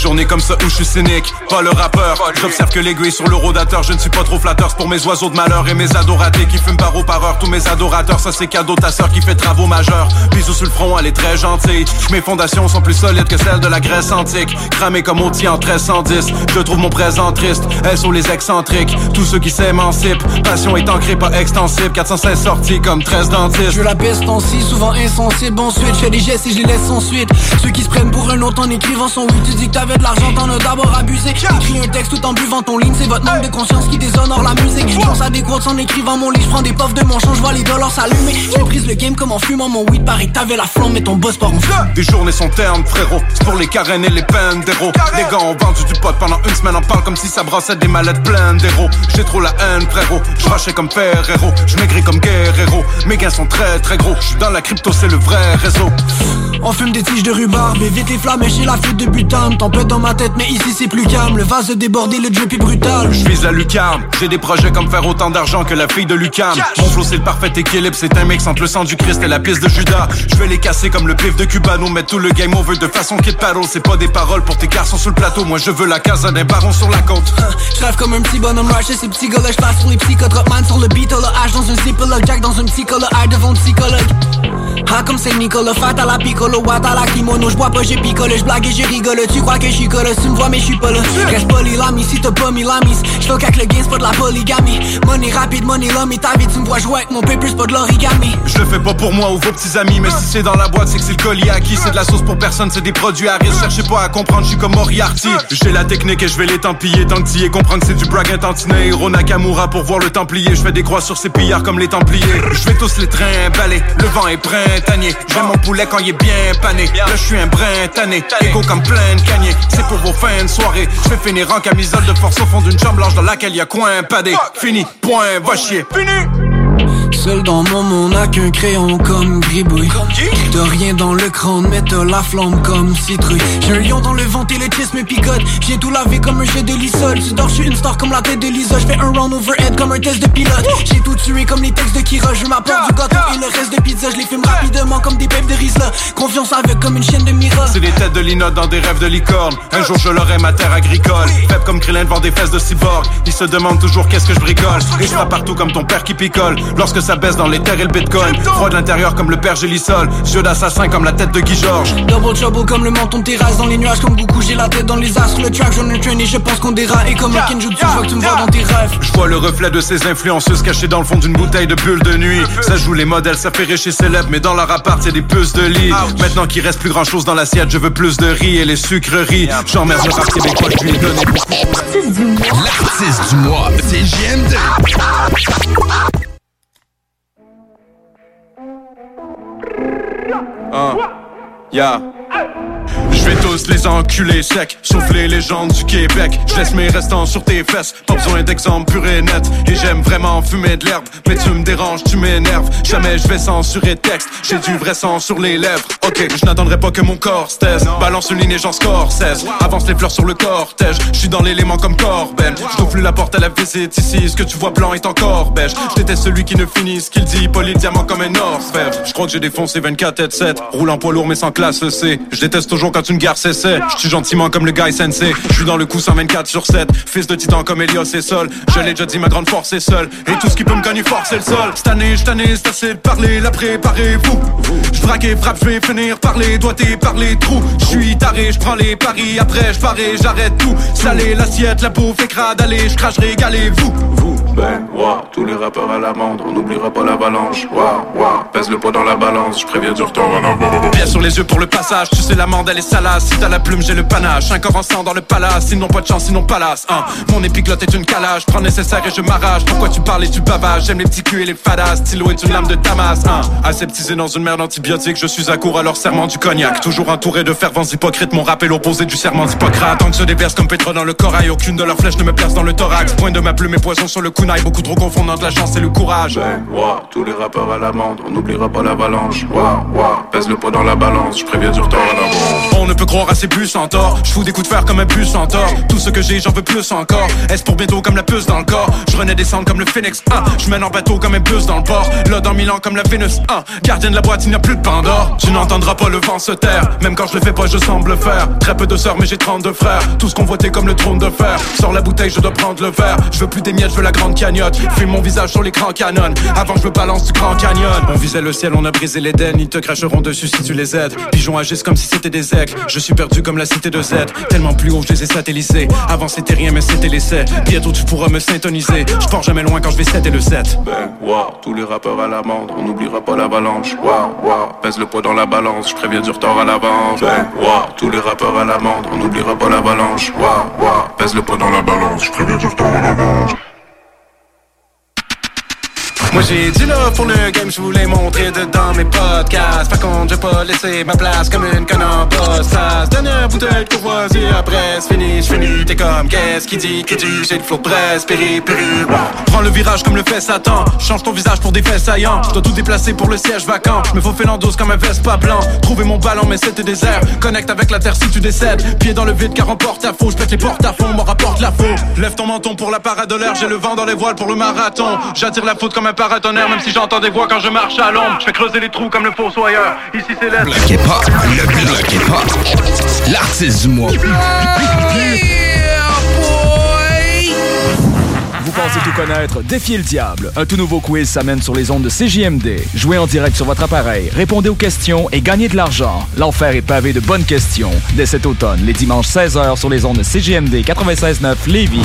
journées comme ça où je suis cynique, pas le rappeur. J'observe que l'aiguille sur le rodateur, je ne suis pas trop flatteur. Pour mes oiseaux de malheur et mes adoratés qui fument par par heure. Tous mes adorateurs, ça c'est cadeau ta sœur qui fait travaux majeurs. Bisous sur le front, elle est très gentille. Mes fondations sont plus solides que celles de la Grèce antique. Cramé comme outil en 1310, je trouve mon présent triste. Elles sont les excentriques, tous ceux qui s'émancipent. Passion est ancrée, pas extensible. 416 sorties comme 13 dentistes. Je la baisse en si souvent insensible. Ensuite, je fais des gestes et je les laisse ensuite. Ceux qui se prennent pour un autre en écrivant son oui, tu dis que t'avais de l'argent, t'en as d'abord abusé. Écris un texte tout en buvant ton ligne, c'est votre manque de conscience qui déshonore la musique. Je pense à des quotes en écrivant mon lit, je prends des puffs de mon champ, je vois les dollars s'allumer. Je prise le game comme en fumant mon weed, pareil, t'avais la flamme, mais ton boss part en feu. Des journées sont ternes, frérot. C'est pour les carènes et les peines d'héros. Les gars ont vendu du pot pendant une semaine, on parle comme si ça brassait des mallettes pleines d'héros. J'ai trop la haine, frérot. Je rachais comme Ferrero. Je maigris comme Guerrero. Mes gains sont très très gros. Je suis dans la crypto, c'est le vrai réseau. On fume des tiges de rhubarbe, évite les flammes et chez la fuite de butane. Dans ma tête, mais ici c'est plus calme. Le vase débordé, le drip est brutal. Je vise la lucarne. J'ai des projets comme faire autant d'argent que la fille de Lucam. Mon flow, c'est le parfait équilibre. C'est un mix entre le sang du Christ et la piste de Judas. Je vais les casser comme le pif de Cuba. Nous mettre tout le game over de façon kid paddle. C'est pas des paroles pour tes garçons sur le plateau. Moi, je veux la casa d'un baron sur la côte. Je rêve comme un petit bonhomme rush, ces petits gars là, je passe sur les psychotes, man sur le beat, le H dans un zipper, Jack dans un psychologue, R devant psychologue. Ah comme c'est Nicolas, fat à la piccolo, à la kimono, j'bois pas, j'ai picole, j'blague et j'ai rigole, tu crois que j'suis colle, tu me vois mais j'suis pas là. Reste poli l'ami si t'as pas mis l'amis, j'fuck avec le gain, c'est pas de la polygamie. Money rapide, money l'homme et ta vie, tu me vois jouer avec mon paper, c'est pas de l'origami. Je le fais pas pour moi ou vos petits amis, mais si c'est dans la boîte, c'est que c'est le colis à qui, c'est de la sauce pour personne, c'est des produits à risque, cherchez pas à comprendre, j'suis comme Moriarty. J'ai la technique et je vais les tempiller, tant que et comprendre que c'est du brag intantiné, Hiro Nakamura pour voir le templier, je fais des croix sur ces pillards comme les templiers. Je vais tous les trains balayer, le vent est printanier, j'aime mon poulet quand il est bien pané. Là je suis un brin tanné, égo comme plein de canier. C'est pour vos fins de soirée. Je vais finir en camisole de force au fond d'une chambre blanche dans laquelle y a coin padé. Fini, point, va chier. Fini. Seul dans mon monde, n'a qu'un crayon comme gribouille. T'as rien dans le crâne, mais t'as la flamme comme citrouille. J'ai un lion dans le ventre et le chest me picote. J'ai tout lavé comme un jet de lissol. Tu dors, je une star comme la tête de Lisa. J'fais un round overhead comme un test de pilote. J'ai tout tué comme les textes de Kira. Je m'apporte du gâteau et le reste de pizza. Je les fume rapidement comme des pèpes de Rizla. Confiance avec comme une chaîne de Mira. C'est des têtes de linotte dans des rêves de licorne. Un jour je l'aurai ma terre agricole. Faible comme Krillin devant des fesses de cyborg. Ils se demandent toujours qu'est-ce que je bricole? Et je partout comme ton père qui picole. Lorsque ça baisse dans les terres et le bitcoin. Froid de l'intérieur comme le père Gélisol. Jeu d'assassin comme la tête de Guy Georges. Double trouble comme le menton de terrasse dans les nuages comme beaucoup. J'ai la tête dans les astres. Le track, j'en ai train et je pense qu'on dérape. Et comme un Kenjutsu, je vois que tu me vois dans tes rêves. Je vois le reflet de ces influenceuses cachées dans le fond d'une bouteille de bulle de nuit. Ça joue les modèles, ça fait riche et célèbre. Mais dans leur appart, c'est des puces de lit. Maintenant qu'il reste plus grand chose dans l'assiette, je veux plus de riz et les sucreries. J'emmerde le rap québécois, je lui ai donné beaucoup. L'artiste du mois, c'est JMD. Ah, yeah. Je vais tous les enculer secs, sauf les légendes du Québec. Je laisse mes restants sur tes fesses, pas besoin d'exemple pur et net. Et j'aime vraiment fumer de l'herbe, mais tu me déranges, tu m'énerves. Jamais je vais censurer texte, j'ai du vrai sang sur les lèvres. Ok, je n'attendrai pas que mon corps se taise. Balance une ligne et j'en score 16. Avance les fleurs sur le cortège, je suis dans l'élément comme Corben. Je la porte à la visite ici, ce que tu vois blanc est encore beige. Je celui qui ne finit ce qu'il dit, poli diamant comme un orfèvre. Je crois que j'ai défoncé 24 et 7, roule en poids lourd mais sans classe C. Je déteste quand une gare cessait. Je suis gentiment comme le guy sensei. Je suis dans le coup 124 sur 7. Fils de titan comme Elios et Sol. Je l'ai déjà dit, ma grande force est seule. Et tout ce qui peut me gagner fort, c'est le sol. Cette année, cette année, c'est assez de parler. La préparez-vous. Je frappe et frappe, je vais finir par les doigtés, par les trous. Je suis taré, je prends les paris. Après, je parais, j'arrête tout. Salé, l'assiette, la bouffe, écrade, allez, je crache, régalez-vous. Vous, ben, tous les rappeurs à l'amende, on n'oubliera pas l'avalanche. Waouh, waouh, pèse le poids dans la balance, je préviens du retour en. Bien sur les yeux pour le passage, tu sais l'amende elle est salace. Si t'as la plume, j'ai le panache. Un corps en sang dans le palace, sinon pas de chance, sinon palace. Hein. Mon épiglotte est une calage, prends nécessaire et je m'arrache. Pourquoi tu parles et tu bavages? J'aime les petits culs et les fadas. Stylo est une lame de Damas. Hein. Aseptisé dans une merde antibiotique, je suis à court à leur serment du cognac. Toujours entouré de fervents hypocrites, mon rap est l'opposé du serment d'Hippocrate. Tant que se déverse comme pétrole dans le corail, aucune de leurs flèches ne me perce dans le thorax. Point de ma plume et poison sur le beaucoup trop confondant de la chance et le courage. Ben, wow, tous les rappeurs à l'amende, on n'oubliera pas l'avalanche. Wow, wow, pèse le poids dans la balance, je préviens du retour en avant. On ne peut croire à ces bus en tort. Je fous des coups de fer comme un bus en tort. Tout ce que j'ai, j'en veux plus encore. Est-ce pour bientôt comme la puce dans le corps? Je renais descendre comme le Phoenix 1. Je mène en bateau comme un bus dans le port. Là dans Milan comme la Vénus 1. Gardien de la boîte, il n'y a plus de Pandore. Tu n'entendras pas le vent se taire. Même quand je le fais pas, je semble faire. Très peu de sœurs, mais j'ai 32 frères. Tous convoités comme le trône de fer. Sors la bouteille, je dois prendre le verre. Je veux plus des miettes, je veux la grande Fume mon visage sur l'écran canon. Avant, je me balance du grand canyon. On visait le ciel, on a brisé l'Éden. Ils te cracheront dessus si tu les aides. Pigeons agissent comme si c'était des aigles. Je suis perdu comme la cité de Z. Tellement plus haut, je les ai satellisés. Avant, c'était rien, mais c'était l'essai. Bientôt, tu pourras me syntoniser. Je pars jamais loin quand je vais 7 et le 7. Ben, wow, tous les rappeurs à l'amende. On n'oubliera pas l'avalanche. Wow, wow, pèse le poids dans la balance. Je préviens du retard à l'avance. Ben, wow, tous les rappeurs à l'amende. On n'oubliera pas l'avalanche. Wow, wow, pèse le poids dans la balance. Je préviens du retard à l'avance. Moi j'ai dit là pour le game, je voulais montrer dedans mes podcasts. Par contre, j'ai pas laissé ma place comme une conne en poste. Dernière bouteille de courvoisier, après c'est fini, j'finis. T'es comme, qu'est-ce qui dit, qui dit, j'ai le flow presse, péri, péri. Prends le virage comme le fait Satan. Change ton visage pour des faits saillants. Je dois tout déplacer pour le siège vacant. Me faut l'endos comme un Vespa blanc. Trouver mon ballon, mais c'était désert. Connecte avec la terre si tu décèdes. Pied dans le vide car emporte ta faux. Je pète les portes à fond, m'en rapporte la faux. Lève ton menton pour la parade de l'air. J'ai le vent dans les voiles pour le marathon. J'attire la faute comme un paratonnerre, même si j'entends des voix quand je marche à l'ombre. Je fais creuser les trous comme le fossoyeur. Ici c'est l'air. Bloquez pas, le bloquez pas. L'artiste du mois. Vous pensez tout connaître? Défiez le diable. Un tout nouveau quiz s'amène sur les ondes de CJMD. Jouez en direct sur votre appareil, répondez aux questions et gagnez de l'argent. L'enfer est pavé de bonnes questions. Dès cet automne, les dimanches 16h sur les ondes de CJMD 96.9 Lévis.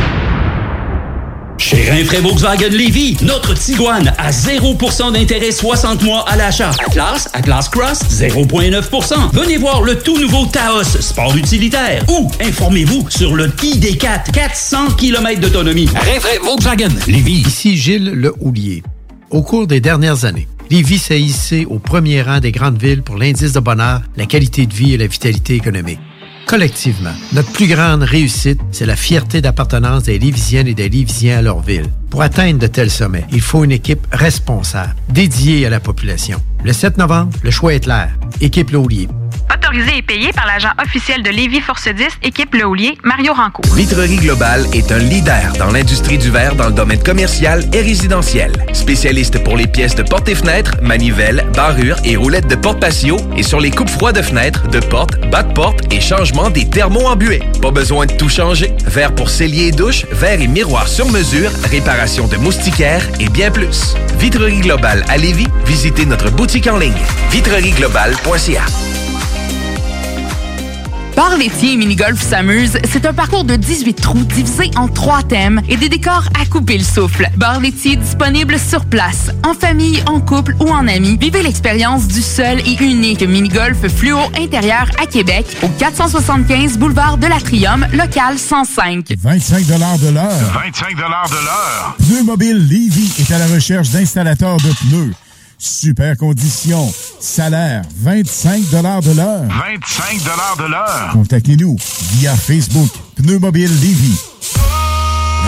Chez Rinfraie Volkswagen Lévy, notre Tiguan à 0% d'intérêt 60 mois à l'achat. Atlas, Atlas Cross, 0,9%. Venez voir le tout nouveau Taos, sport utilitaire. Ou informez-vous sur le ID4, 400 km d'autonomie. Rinfraie Volkswagen Lévy. Ici Gilles Le Houlier. Au cours des dernières années, Lévis s'est hissé au premier rang des grandes villes pour l'indice de bonheur, la qualité de vie et la vitalité économique. Collectivement, notre plus grande réussite, c'est la fierté d'appartenance des Lévisiennes et des Lévisiens à leur ville. Pour atteindre de tels sommets, il faut une équipe responsable, dédiée à la population. Le 7 novembre, le choix est clair. Équipe Laulier. Autorisé et payé par l'agent officiel de Lévis Force 10, équipe Le Houlier, Mario Ranco. Vitrerie Globale est un leader dans l'industrie du verre dans le domaine commercial et résidentiel. Spécialiste pour les pièces de portes et fenêtres, manivelles, barrures et roulettes de porte patio et sur les coupes froides de fenêtres, de portes, bas de porte et changement des thermos embués. Pas besoin de tout changer. Verre pour cellier et douche, verre et miroir sur mesure, réparation de moustiquaires et bien plus. Vitrerie Globale à Lévis, visitez notre boutique en ligne vitrerieglobale.ca. Bar laitier et mini-golf s'amuse, c'est un parcours de 18 trous divisé en trois thèmes et des décors à couper le souffle. Bar laitier disponible sur place, en famille, en couple ou en amis. Vivez l'expérience du seul et unique mini-golf fluo intérieur à Québec au 475 boulevard de l'Atrium, local 105. 25 de l'heure. 25 de l'heure. Pneu Mobile Levy est à la recherche d'installateurs de pneus. Super conditions. Salaire, 25 de l'heure. 25 de l'heure. Contactez-nous via Facebook. Pneu Mobile Levy.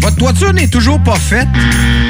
Votre toiture n'est toujours pas faite?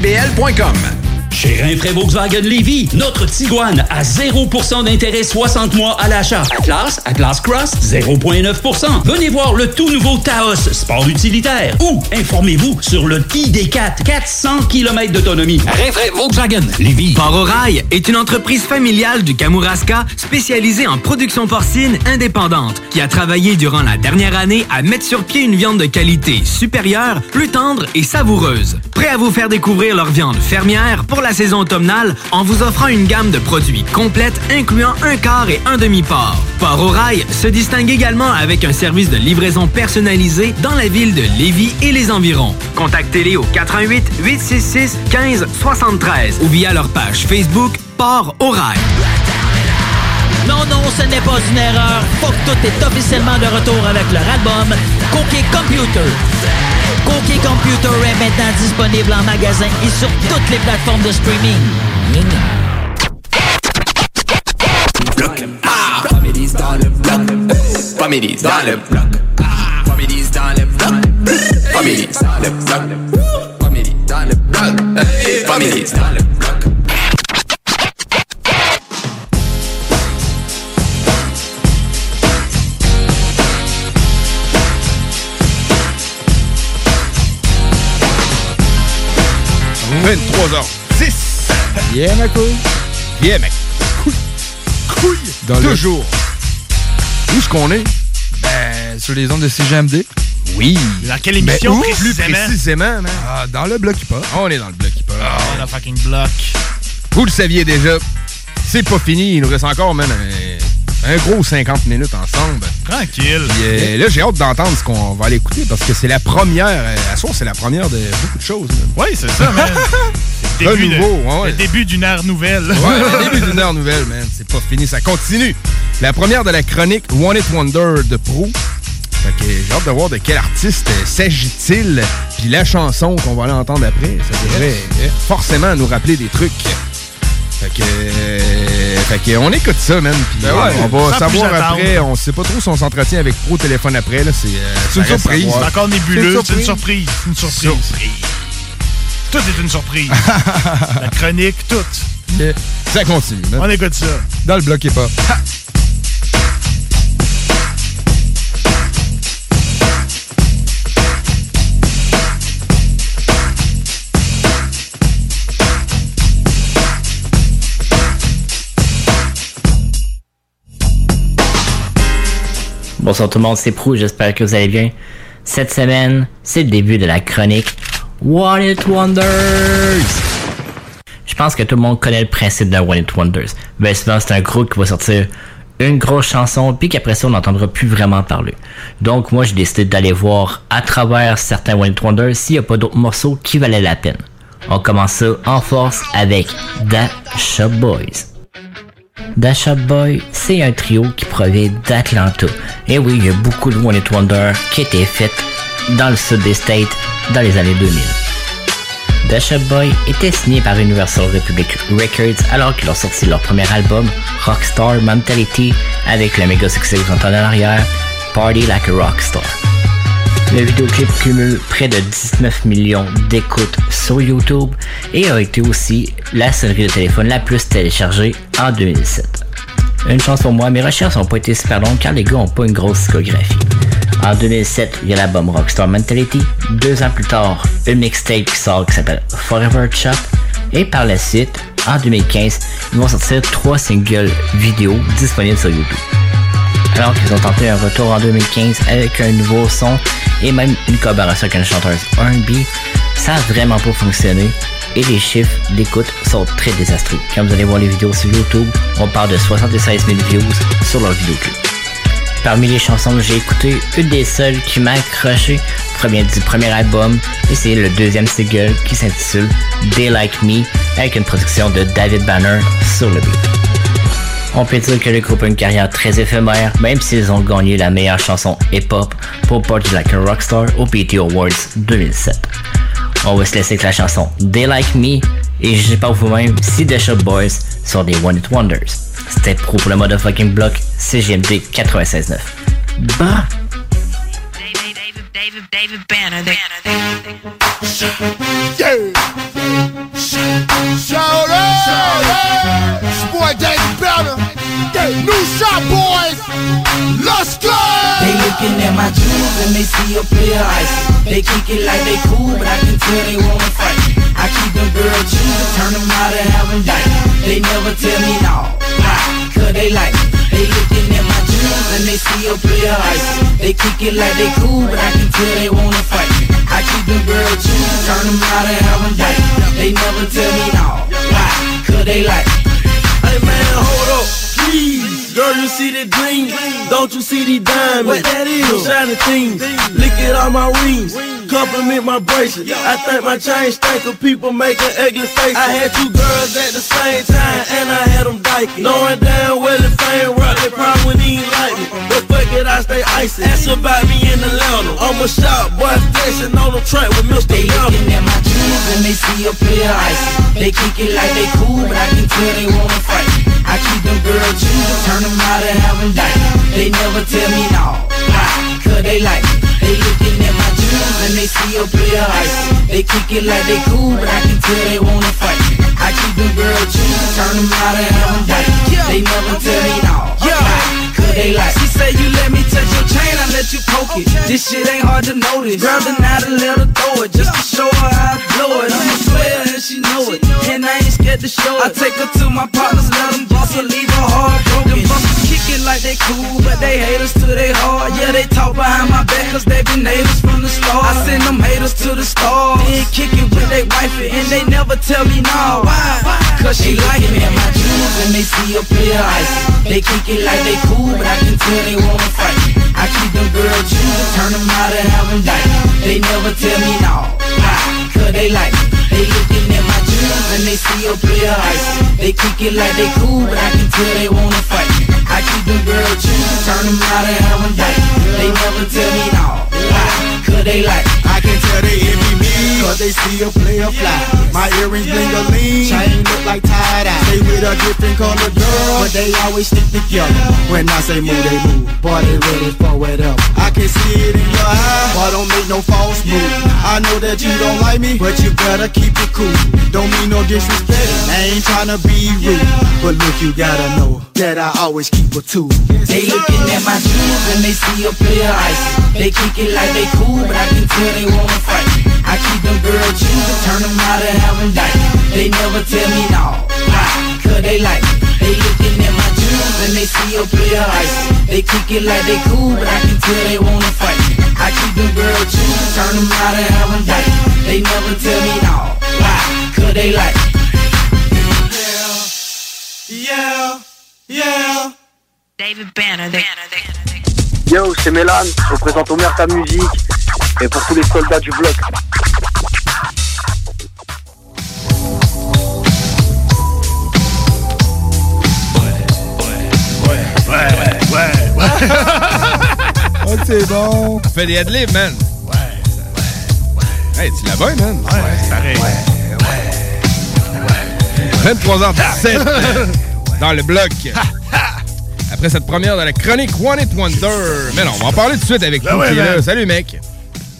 groupedbl.com. Chez Rinfraie Volkswagen Lévy, notre Tiguan à 0% d'intérêt 60 mois à l'achat. Atlas, Atlas Cross, 0,9%. Venez voir le tout nouveau Taos, sport utilitaire. Ou informez-vous sur le ID4, 400 km d'autonomie. Rinfraie Volkswagen Lévy. Port au Rail est une entreprise familiale du Kamouraska spécialisée en production porcine indépendante qui a travaillé durant la dernière année à mettre sur pied une viande de qualité supérieure, plus tendre et savoureuse. Prêt à vous faire découvrir leur viande fermière pour la saison automnale en vous offrant une gamme de produits complète incluant un quart et un demi-port. Port au Rail se distingue également avec un service de livraison personnalisé dans la ville de Lévis et les environs. Contactez-les au 88 866 15 73 ou via leur page Facebook Port au Rail. Non, non, ce n'est pas une erreur. Fuck tout est officiellement de retour avec leur album Cookie Computer. Cookie Computer est maintenant disponible en magasin et sur toutes les plateformes de streaming. Comédies dans le bloc. Comédies dans le bloc. Comédies dans le bloc. Comédies dans le bloc. Comédies dans le bloc. Dans le bloc. Mmh. 23h06. Yeah, ma couille. Yeah, mec. Couille. Couille. Dans le- Toujours. Où est-ce qu'on est? Ben, sur les ondes de CGMD. Oui. Dans quelle émission, Ben, où, précisément? Plus précisément, man. Ah, dans le bloc hip-hop. On est dans le bloc hip-hop. Oh, le fucking bloc. Vous le saviez déjà. C'est pas fini. Il nous reste encore, un, un gros 50 minutes ensemble. Tranquille. Puis, euh, là, j'ai hâte d'entendre ce qu'on va aller écouter parce que c'est la première. euh, à soir, c'est la première de beaucoup de choses. Oui, c'est ça, man. C'est le début de- Renouveau, ouais, ouais. Le début d'une ère nouvelle. Ouais, le début d'une heure nouvelle, man. C'est pas fini, ça continue. La première de la chronique One It Wonder de Pro. Fait que j'ai hâte de voir de quel artiste euh, s'agit-il. Puis la chanson qu'on va aller entendre après, ça devrait euh, forcément nous rappeler des trucs. Fait que, fait que on écoute ça, man. Puis Ben ouais, on va savoir après. On sait pas trop si on s'entretient avec Pro téléphone après. là. C'est euh, C'est une surprise. C'est encore nébuleux. C'est une surprise. une surprise. Tout est une surprise. La chronique, tout. Ça continue. man. On écoute ça. Dans le bloc hip-hop. Bonsoir tout le monde, c'est Prou, j'espère que vous allez bien. Cette semaine, c'est le début de la chronique One It Wonders. Je pense que tout le monde connaît le principe de One It Wonders. Ben souvent, c'est un groupe qui va sortir une grosse chanson, puis qu'après ça, on n'entendra plus vraiment parler. Donc moi, j'ai décidé d'aller voir à travers certains One It Wonders s'il n'y a pas d'autres morceaux qui valaient la peine. On commence ça en force avec Da Shop Boys. Da Shop Boy, c'est un trio qui provient d'Atlanta. Et oui, il y a beaucoup de One It Wonder qui étaient faits dans le sud des States dans les années 2000. The Shop Boy était signé par Universal Republic Records alors qu'ils ont sorti leur premier album, Rockstar Mentality, avec le méga succès en arrière, Party Like a Rockstar. Le vidéoclip cumule près de 19 millions d'écoutes sur YouTube et a été aussi la sonnerie de téléphone la plus téléchargée en 2007. Une chance pour moi, mes recherches n'ont pas été super longues car les gars n'ont pas une grosse discographie. En 2007, il y a l'album Rockstar Mentality. Deux ans plus tard, une mixtape qui sort qui s'appelle Forever Chop. Et par la suite, en 2015, ils vont sortir trois singles vidéo disponibles sur YouTube. Alors qu'ils ont tenté un retour en 2015 avec un nouveau son et même une collaboration avec une chanteuse R&B, ça a vraiment pas fonctionné et les chiffres d'écoute sont très désastreux. Quand vous allez voir les vidéos sur YouTube, on parle de 76 000 views sur leur vidéoclip. Parmi les chansons que j'ai écoutées, une des seules qui m'a accroché provient du premier album et c'est le deuxième single qui s'intitule They Like Me avec une production de David Banner sur le beat. On peut dire que le groupe a une carrière très éphémère, même s'ils ont gagné la meilleure chanson hip-hop pour Party Like a Rockstar au BT Awards 2007. On va se laisser avec la chanson They Like Me et je sais pas vous-même si The Shop Boys sont des One It Wonders. C'était pro pour le motherfucking block CGMD 96.9. Bah! David, David Banner. Yeah. Shout out. Boy David Banner. Yeah. New shot boys. Let's go. They looking at my jewels and they see a player ice. They kick it like they cool, but I can tell they wanna fight. I keep them girl choosing, turn them out and have them. They never tell me no, why? Cause they like. They looking at jewels and they see a player ice. They kick it like they cool, but I can tell they wanna fight. me. I keep them girl choosing, turn them out and have them die. They never tell me no, why? Cause they like. Hey man, hold up, please. Girl, you see the green? Don't you see the diamonds? What that is? Shiny things. Look at all my rings. Compliment my bracelet. I think my chain stank of people making ugly faces. I had two girls at the same time and I had them dyking. Knowing damn well if I ain't rock, they probably wouldn't like me. But fuck it, I stay icy. Ask about me in Atlanta. I'm a shop boy flexing on the track with Mr. They looking at my jewels and they see a player ice. They kick it like they cool, but I can tell they wanna fight. I keep them girl choosing, turn them out and have them. They never tell me no, why? Cause they like me. They looking at my jewels and they see a player ice. They kick it like they cool, but I can tell they wanna fight. me. I keep them girl choosing, turn them out and have them. They never tell me no, why? Cause they like She say you let me touch your chain, I let you poke it. This shit ain't hard to notice. Grab the night and let her throw it, just to show her how I blow it. I'm a player and she know it, and I ain't scared to show it. I take her to my partners, let them boss her, leave her heart broken. It like they cool, but they haters to they heart. Yeah, they talk behind my back, cause they been haters from the start. I send them haters to the stars, then kick it with they wifey, and they never tell me no. Why? Cause she like me. at my jewels and they see a player ice. They kick it like they cool, but I can tell they wanna fight. I keep them girl choosing, turn them out and have them die. They never tell me no, why? Cause they like me. They looking at my jewels and they see a player ice. They kick it like they cool, but I can tell they wanna fight. I keep them girl choosing, turn them out and have them die. They never tell me no, why? Cause they like. I can tell they envy me Cause they see a player fly. My earrings bling a lean Chain look like tie-dye. They with a different color girl. But they always stick together. When I say move, they move. Boy, they ready for whatever I can see it in your eye Boy, don't make no false move. I know that you don't like me But you better keep it cool. Don't mean no disrespect. I ain't tryna be rude. But look, you gotta know That I always keep a two They looking at my jewels and they see a player ice. They kick it like they cool, but I can tell they wanna fight. I keep them girl choosing, turn them out and have them die. They never tell me no, why? Cause they like me. They looking at my jewels and they see a player ice. They kick it like they cool, but I can tell they wanna fight. I keep them girl choosing, turn them out and have them die. They never tell me no, why? Cause they like me. Yeah, yeah. David Banner. They, Yo, c'est Mélan, je représente Omer ta musique et pour tous les soldats du bloc. Ouais, ouais, ouais. oh, c'est bon. Fais des adlibs, man. Ouais, ouais, ouais. Hey, tu la bonne, man. Ouais, c'est pareil. 23h17 dans le bloc. Après cette première de la chronique One It Wonder. Mais non, on va en parler tout de suite avec Ben vous ouais, qui est là. Salut, mec.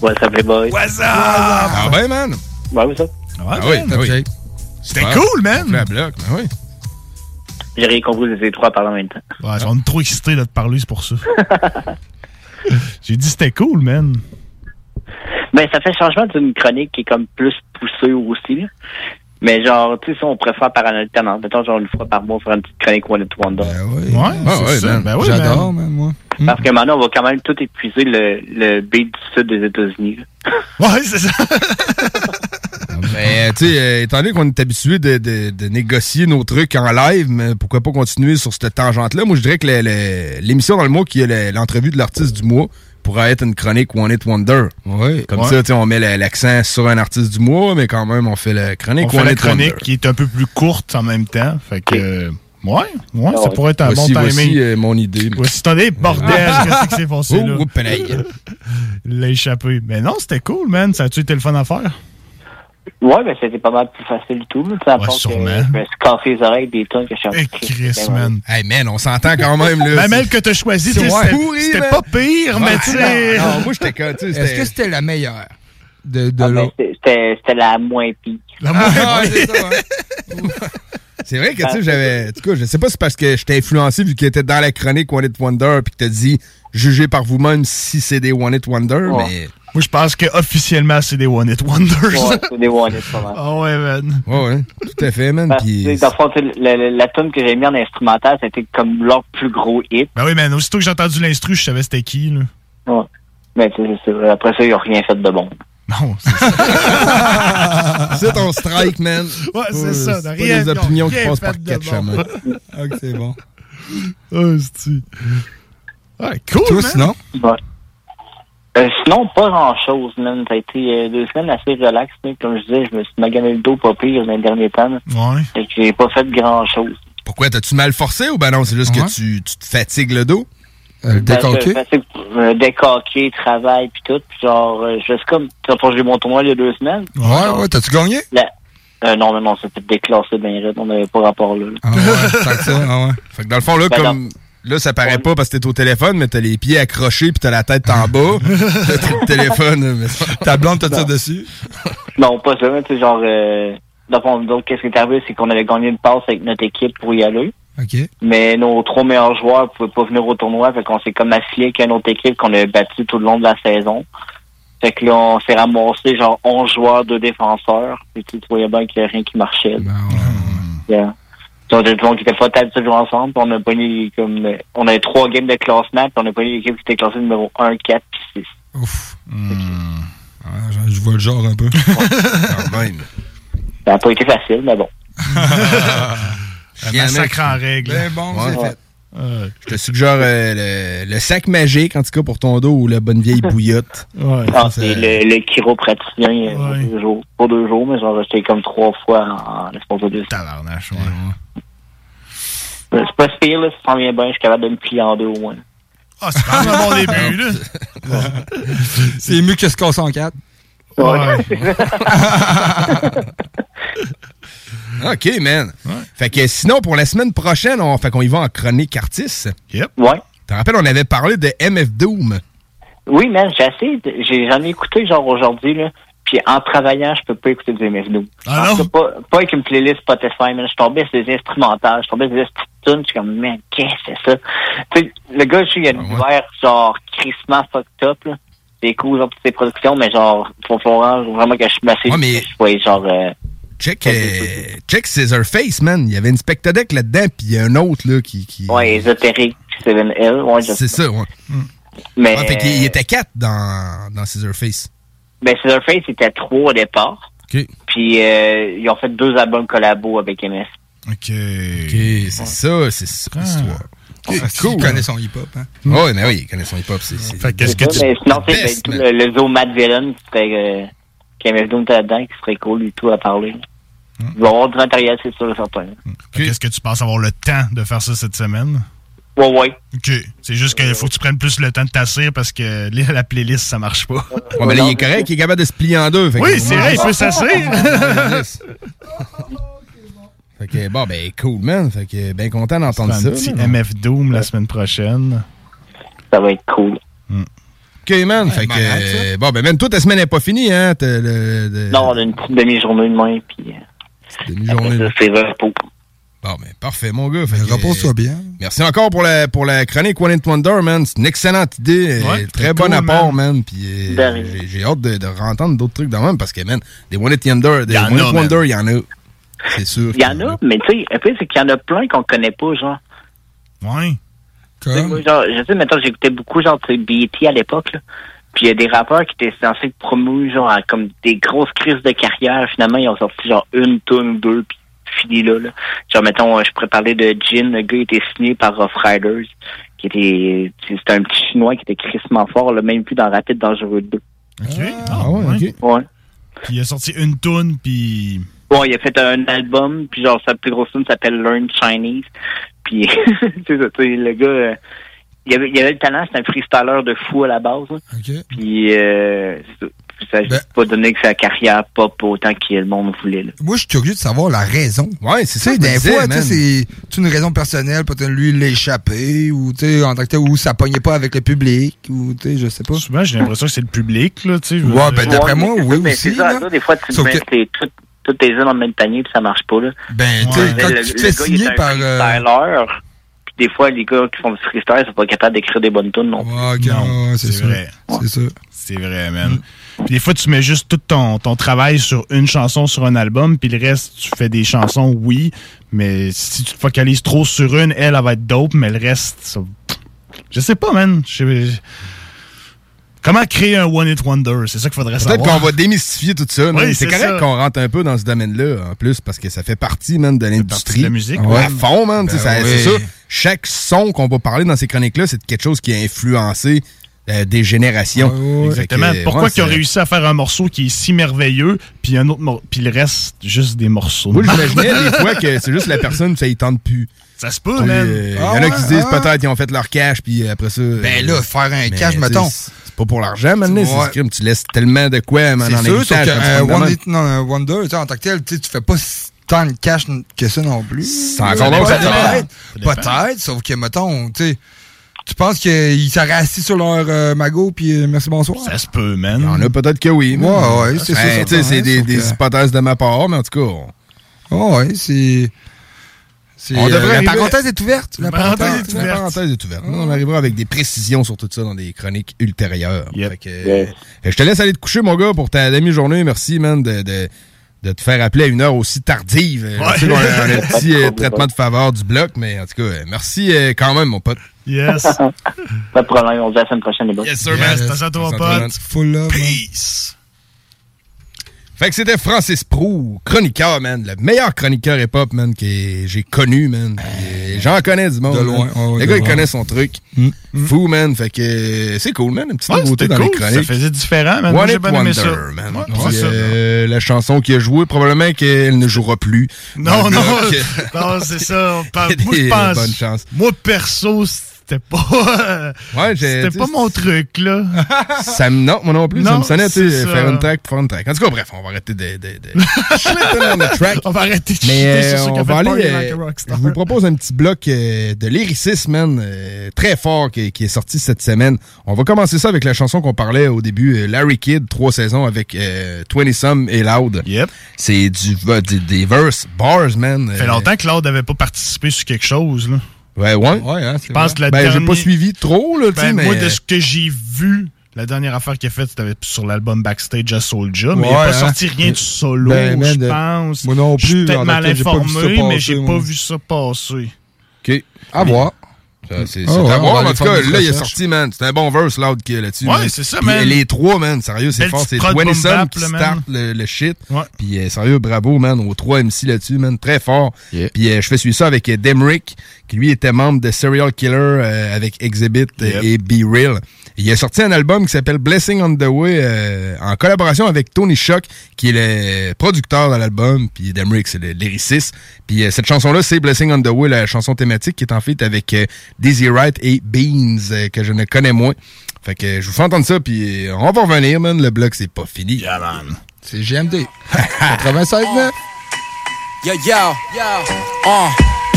What's up, les boys? What's up? Ah ben, man. Ouais, what's up? Ah oui, man. ah oui. C'était cool, man. La bloc, ben oui. J'ai rien compris, vous étiez trois parler en même temps. Ouais, on est trop excités de parler, c'est pour ça. J'ai dit c'était cool, man. Ben, ça fait changement d'une chronique qui est comme plus poussée aussi, là. Mais genre, tu sais, ça, on préfère par en alternance. Mettons, genre, une fois par mois, faire une petite chronique One It Wonder. oui. Ouais, Ah c'est ouais, ça. Ben oui, J'adore, man. même, moi. Parce que maintenant, on va quand même tout épuiser le, le beat du sud des États-Unis. Ouais, c'est ça. Mais, tu sais, euh, étant donné qu'on est habitué de, de- de négocier nos trucs en live, mais pourquoi pas continuer sur cette tangente-là? Moi, je dirais que l'émission dans le mois qui est le- l'entrevue de l'artiste du mois pourrait être une chronique One It Wonder. Oui. Comme Ouais. ça, tu sais, on met l'accent sur un artiste du mois, mais quand même, on fait la chronique On fait One la It chronique Wonder. qui est un peu plus courte en même temps. Fait que, euh, ouais, ouais, ça pourrait être un Voici, bon voici timing. euh, mon idée. Voici, attendez, bordel, qu'est-ce qui s'est passé là? Il l'a échappé. Mais non, c'était cool, man. Ça a-tu été le fun à faire? Ouais, ben, c'était pas mal plus facile du tout. à Ouais, part que sûrement. Je me suis cassé les oreilles des tonnes que je suis Eh, Chris, man. Hey, man, on s'entend quand même, là. Ben, même que t'as choisi, ouais. c'était pourri, c'était man. pas pire, mais tu sais. Non, non, moi, j'étais sais, Est-ce que c'était... la meilleure de, de Ah, ben, l'autre? c'était- la moins pire. La Ah, moitié- ouais, c'est ça, vrai que, tu sais, j'avais. En tout cas, je sais pas si c'est parce que j'étais influencé vu qu'il était dans la chronique One It Wonder puis que t'as dit jugez par vous-même si c'est des One It Wonder, Ouais. mais. Moi, je pense que officiellement c'est des One It Wonders. Ouais, c'est des one hits, pas mal. Ah ouais, man. Ouais, ouais. Tout à fait, man. Parce Puis. dans le fond, la, la, la tune que j'ai mis en instrumental, c'était comme leur plus gros hit. Ben oui, man. Aussitôt que j'ai entendu l'instru, je savais c'était qui, là. Ouais. Mais tu sais, c'est ça. après ça, ils n'ont rien fait de bon. Non, c'est ça. C'est ton strike, man. Ouais, c'est ça. C'est de pas rien- des opinions qui passent par quatre bon. chemins. Ok, c'est bon. Ah, c'est-tu. Ouais, cool, Toi, man. sinon? Ouais. Euh, sinon, pas grand-chose, man. Ça a été euh, deux semaines assez relax. là. Comme je disais, je me suis magané le dos pas pire dans les derniers temps. là. Ouais. Fait que j'ai pas fait grand-chose. Pourquoi t'as-tu mal forcé ou ben non, c'est juste Ouais. que tu, tu te fatigues le dos? Euh, Ben, décoqué? je- ben, décoqué, travail, puis tout. Puis genre, euh, je fais comme... Quand j'ai eu mon tournoi il y a deux semaines? Ouais, ouais, t'as-tu gagné? Là, euh, non, mais non, c'était déclassé bien raide. On n'avait pas rapport là. là. Ah ouais, ça, ah ouais. Fait que dans le fond, là, Ben comme. Là, ça paraît pas parce que t'es au téléphone, mais t'as les pieds accrochés puis t'as la tête en bas. T'es le téléphone. mais Ta blonde, t'as ça dessus? Non, pas ça, mais genre... Euh, dans le fond, donc, qu'est-ce qui est arrivé, c'est qu'on avait gagné une passe avec notre équipe pour y aller. OK. Mais nos trois meilleurs joueurs pouvaient pas venir au tournoi, fait qu'on s'est comme affilié avec une autre équipe qu'on a battu tout le long de la saison. Fait que là, on s'est ramassé genre 11 joueurs, deux défenseurs. Et tu voyais bien qu'il y avait rien qui marchait. là. Yeah. Donc, tout le monde qui était pas habitué de jouer ensemble. on a pogné comme on avait trois games de classement, puis on a pogné l'équipe qui était classée numéro 1, 4 puis 6. Ouf. Ah, je- je vois le genre un peu. Quand même. Ça n'a pas été facile, mais bon. Un massacre en règle. Ben bon, Ouais. c'est fait. Ouais. Je te suggère euh, le, le sac magique, en tout cas, pour ton dos ou la bonne vieille bouillotte. Ouais. Ah, Ça, c'est le, le chiropraticien euh, pour Ouais. deux jours. Pas deux jours, mais genre j'étais comme trois fois en, l'espace de deux. Tabarnache, ouais. Euh, C'est pas si pire, là, ça s'en vient bien, je suis capable de me plier en deux au moins. Ah, c'est quand même un bon début, là. C'est mieux que se casser en quatre. Ouais. OK, man. Fait que sinon, pour la semaine prochaine, on, fait qu'on y va en chronique artiste. Yep. Ouais. Tu te rappelles, on avait parlé de MF Doom. Oui, man, j'ai j'ai, j'en ai écouté genre aujourd'hui, là. Puis en travaillant, je peux pas écouter du MF2. Ah En non? pas, pas avec une playlist Spotify, man. Je tombais sur des instrumentales, je tombais sur des petites tunes, je suis comme, man, qu'est-ce que c'est ça? Tu sais, le gars, je sais, il a univers, genre, crissement fucked up, là. C'est cool, genre, toutes ses productions, mais genre, faut, faut vraiment que je m'assieds, Ouais, mais- que je sois, genre, euh, Check, euh, check Scissorface, man. Il y avait une Spectodec là-dedans, puis il y a un autre là, qui. qui... ouais, ésotérique, 7L, ouais, je C'est ça, ouais. Mais, Ah, fait qu'il il était quatre dans, dans Scissorface. ben, Scissorface, c'était trois au départ. OK. Puis, euh, ils ont fait deux albums collabos avec MS. OK. OK, c'est ça, c'est ça l'histoire. Ah, cool. Il connaît son hip-hop, hein? Ouais, mais oui, il connaît son hip-hop. c'est- c'est- Fait qu'est-ce que C'est tu. ça, mais sinon, tu tout man. le, le zoo Matt Villain qui serait, euh, qui là-dedans, qui serait cool du tout à parler. Il va y avoir du matériel, c'est sûr et certain. Fait qu'est-ce que tu penses avoir le temps de faire ça cette semaine? Ouais, ouais. OK. C'est juste qu'il faut que tu prennes plus le temps de t'asseoir parce que la la playlist, ça marche pas. Ouais, mais là, il est correct, il est capable de se plier en deux. Oui, c'est vrai, il peut s'asseoir. Fait que, bon, ben, cool, man. Fait que, ben content d'entendre Un ça. petit. MF Doom la semaine prochaine. Ça va être cool. OK, man. fait que, euh, bon, ben, man, toi, ta semaine n'est pas finie, hein? T'as le- le- Non, on a une petite demi-journée demain, puis demi-journée. Bon, ben, parfait, mon gars. Fait que, Repose-toi bien. Merci encore pour la, pour la chronique One It Wonder, man. C'est une excellente idée. Ouais, très très bon cool, apport, man. Puis euh, rien. j'ai- j'ai hâte de, de entendre d'autres trucs de même parce que, man, des One It Wonder, des One man. Wonder, il y en a. C'est sûr. Il y en a, mais tu sais, après, c'est qu'il y en a plein qu'on connaît pas, genre. Ouais. Sais, moi, genre, je sais, maintenant, j'écoutais beaucoup, genre, BT à l'époque, là. Puis il y a des rappeurs qui étaient censés être promus, genre, à comme des grosses crises de carrière. Finalement, ils ont sorti, genre, une tonne, deux, puis fini là, là. Genre, mettons, euh, je pourrais parler de Jin. Le gars était signé par Rough Riders, qui était, c'était un petit chinois qui était crissement fort, là, même plus dans Rapid Dangereux 2. OK. Ah ouais, OK. Ouais. Puis il a sorti une toune, puis... Bon, il a fait un album, puis genre, sa plus grosse tune s'appelle Learn Chinese. Puis, c'est ça, tu sais, le gars, euh, il, avait, il avait le talent, c'était un freestyler de fou à la base. là. Puis, euh, ça. Puis ça a Ben- pas donné que sa carrière pop autant que le monde voulait. Là. Moi, je suis curieux de savoir la raison. Ouais, c'est sais, des fois, tu sais, c'est une raison personnelle, peut-être lui l'échapper, ou tu sais, en tant que tel, ou ça pognait pas avec le public, ou tu sais, je sais pas. Souvent, j'ai l'impression que c'est le public, là, tu sais. Ouais, ben d'après moi, oui ça, mais aussi. c'est ça, là. ça, des fois, tu Sauf mets que- tes- tout- toutes tes œufs dans le même panier, puis ça marche pas. Là. Ben, tu sais, quand le- tu te le fais gars, il signer par. euh, des fois, les gars qui font du freestyle sont pas capables d'écrire des bonnes tunes non plus. Ouais, ok, Non, ouais, c'est vrai. C'est ça. C'est vrai, man. Puis des fois, tu mets juste tout ton, ton travail sur une chanson sur un album, puis le reste, tu fais des chansons, oui, mais si tu te focalises trop sur une, elle, elle va être dope, mais le reste, ça- je sais pas, man. Je- Comment créer un One It Wonder? C'est ça qu'il faudrait savoir. Peut-être qu'on va démystifier tout ça. man. Oui, c'est correct qu'on rentre un peu dans ce domaine-là, en plus, parce que ça fait partie, man, de l'industrie. de la musique, Ouais. À fond, man. Ben ça- oui. C'est ça. Chaque son qu'on va parler dans ces chroniques-là, c'est quelque chose qui a influencé euh, des générations. Que, Exactement. Pourquoi ouais, qu'ils ont réussi à faire un morceau qui est si merveilleux, puis un autre puis le reste, juste des morceaux. Moi, j'imaginais des fois que c'est juste la personne, ça y tente plus. Ça se peut, man. euh, Il y Ah en a ouais, qui se disent ah. peut-être qu'ils ont fait leur cash, puis après ça. Ben là, faire un cash, mettons. Pas pour l'argent, maintenant. Ouais. C'est crime. Tu laisses tellement de quoi, man, C'est en sûr, héritage. que quand tu euh, Wonder, tu sais, en tant que tel, tu fais pas si- tant de cash que ça non plus. C'est encore. Peut-être, peut-être, sauf que, mettons, tu sais, tu penses qu'ils seraient assis sur leur euh, magot, puis euh, merci, bonsoir? Ça se peut, man. Il y en a peut-être que oui. mais- Ouais, ouais, c'est ça, Ben, ça, C'est hein, des, que- hypothèses de ma part, mais en tout cas. on- Ouais, ouais, c'est. C'est, On euh, devrait la parenthèse est ouverte. La parenthèse est La ouverte. parenthèse est ouverte. Nous, on arrivera avec des précisions sur tout ça dans des chroniques ultérieures. Fait que, euh, Yes. je te laisse aller te coucher, mon gars, pour ta demi-journée. Merci, man, de, de, de te faire appeler à une heure aussi tardive. Ouais. Je sais qu'on a, on a un petit euh, traitement de faveur du bloc, mais en tout cas, merci euh, quand même, mon pote. Yes. Pas de problème, on se dit à la semaine prochaine, les boys. Yes, sir, Yes, man. t'as ça, toi, pote. Full love. man. Fait que c'était Francis Prou, chroniqueur, man. Le meilleur chroniqueur hip-hop, man, que j'ai connu, man. Euh, J'en connais du monde. De loin, Le de gars, il loin. connaît son truc. Fou, man. Fait que c'est cool, man. Une petite Ouais, nouveauté dans cool. les chroniques. Ça faisait différent, man. One j'ai bien aimé Wonder, ça. man. Ouais, Puis, c'est ça. euh, la chanson qu'il a jouée, probablement qu'elle ne jouera plus. Non, non, non, c'est ça. Il Moi, je pense. bonnes chances. Moi, perso, c'était pas. Ouais, c'était pas mon truc, là. Ça me, non, moi non plus, ça me sonnait, tu sais, faire une track pour faire une track. En tout cas, bref, on va arrêter de, de, de... Shit on the track. On va arrêter de Mais euh, on va aller. Euh, je vous propose un petit bloc euh, de lyricisme, man, euh, très fort qui, qui est sorti cette semaine. On va commencer ça avec la chanson qu'on parlait au début, Larry Kidd, trois saisons avec euh, 20 Some et Loud. Yep. C'est du, du- des verse bars, man. Ça fait longtemps que Claude n'avait pas participé sur quelque chose, là. Ouais, ouais. Ouais, hein, Je pense que la Ben, j'ai dernière... pas suivi trop, là, tu sais, Ben, mais. moi, de ce que j'ai vu, la dernière affaire qu'il a faite, c'était sur l'album Backstage à Soulja, mais il n'a pas hein. sorti rien de solo, Ben, je de- pense. Moi non Je suis plus, peut-être mal j'ai informé, mais j'ai pas vu ça passer. OK. À voir. C'est Ah c'est ouais, à voir, en tout cas, là, il est sorti, man. C'est un bon verse, Loud, qui est là-dessus. Ouais, c'est ça, Puis, man. Les trois, man, sérieux, c'est fort. C'est prod 20 boom Some bap, qui start le, le shit. Ouais. Puis, euh, sérieux, bravo, man, aux trois MC là-dessus, man. Très fort. Puis, euh, je fais suivre ça avec euh, Demrick, qui lui était membre de Serial Killer euh, avec Exhibit euh, Yep. et Be Real. Il a sorti un album qui s'appelle Blessing on the Way euh, en collaboration avec Tony Shock, qui est le producteur de l'album, puis Demrick, c'est le lyriciste. Puis euh, cette chanson-là, c'est Blessing on the Way, la chanson thématique qui est en fait avec euh, Dizzy Wright et Beans, euh, que je ne connais moins. Fait que euh, je vous fais entendre ça, puis euh, on va revenir, man. Le bloc, c'est pas fini. Yeah, man. C'est GMD. 96.9. Yo, yo, yo. Uh,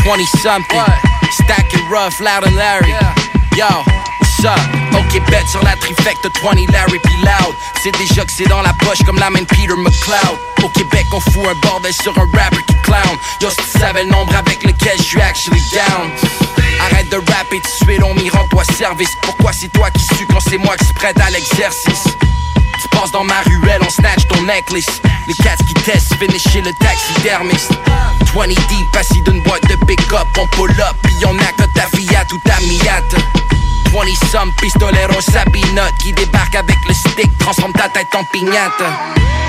20 something. Stacking rough, loud and Larry. Yo, up? Ok, bet sur la trifecte 20 Larry puis Loud. C'est déjà que c'est dans la poche comme la main Peter McLeod. Au Québec, on fout un bordel sur un rapper qui clown. Yo, si tu savais le nombre avec lequel je suis actually down. Arrête de rapper tout de suite, on m'y rend-toi service. Pourquoi c'est toi qui sue quand c'est moi qui se prête à l'exercice? Tu passes dans ma ruelle, on snatch ton necklace. Les cats qui testent, finish chez le taxidermiste. 20 deep, assis d'une boîte de pick-up. On pull up, pis on a que ta Fiat ou ta Miata. 20 some pistoleros sabinote qui débarque avec le stick, transforme ta tête en pignata.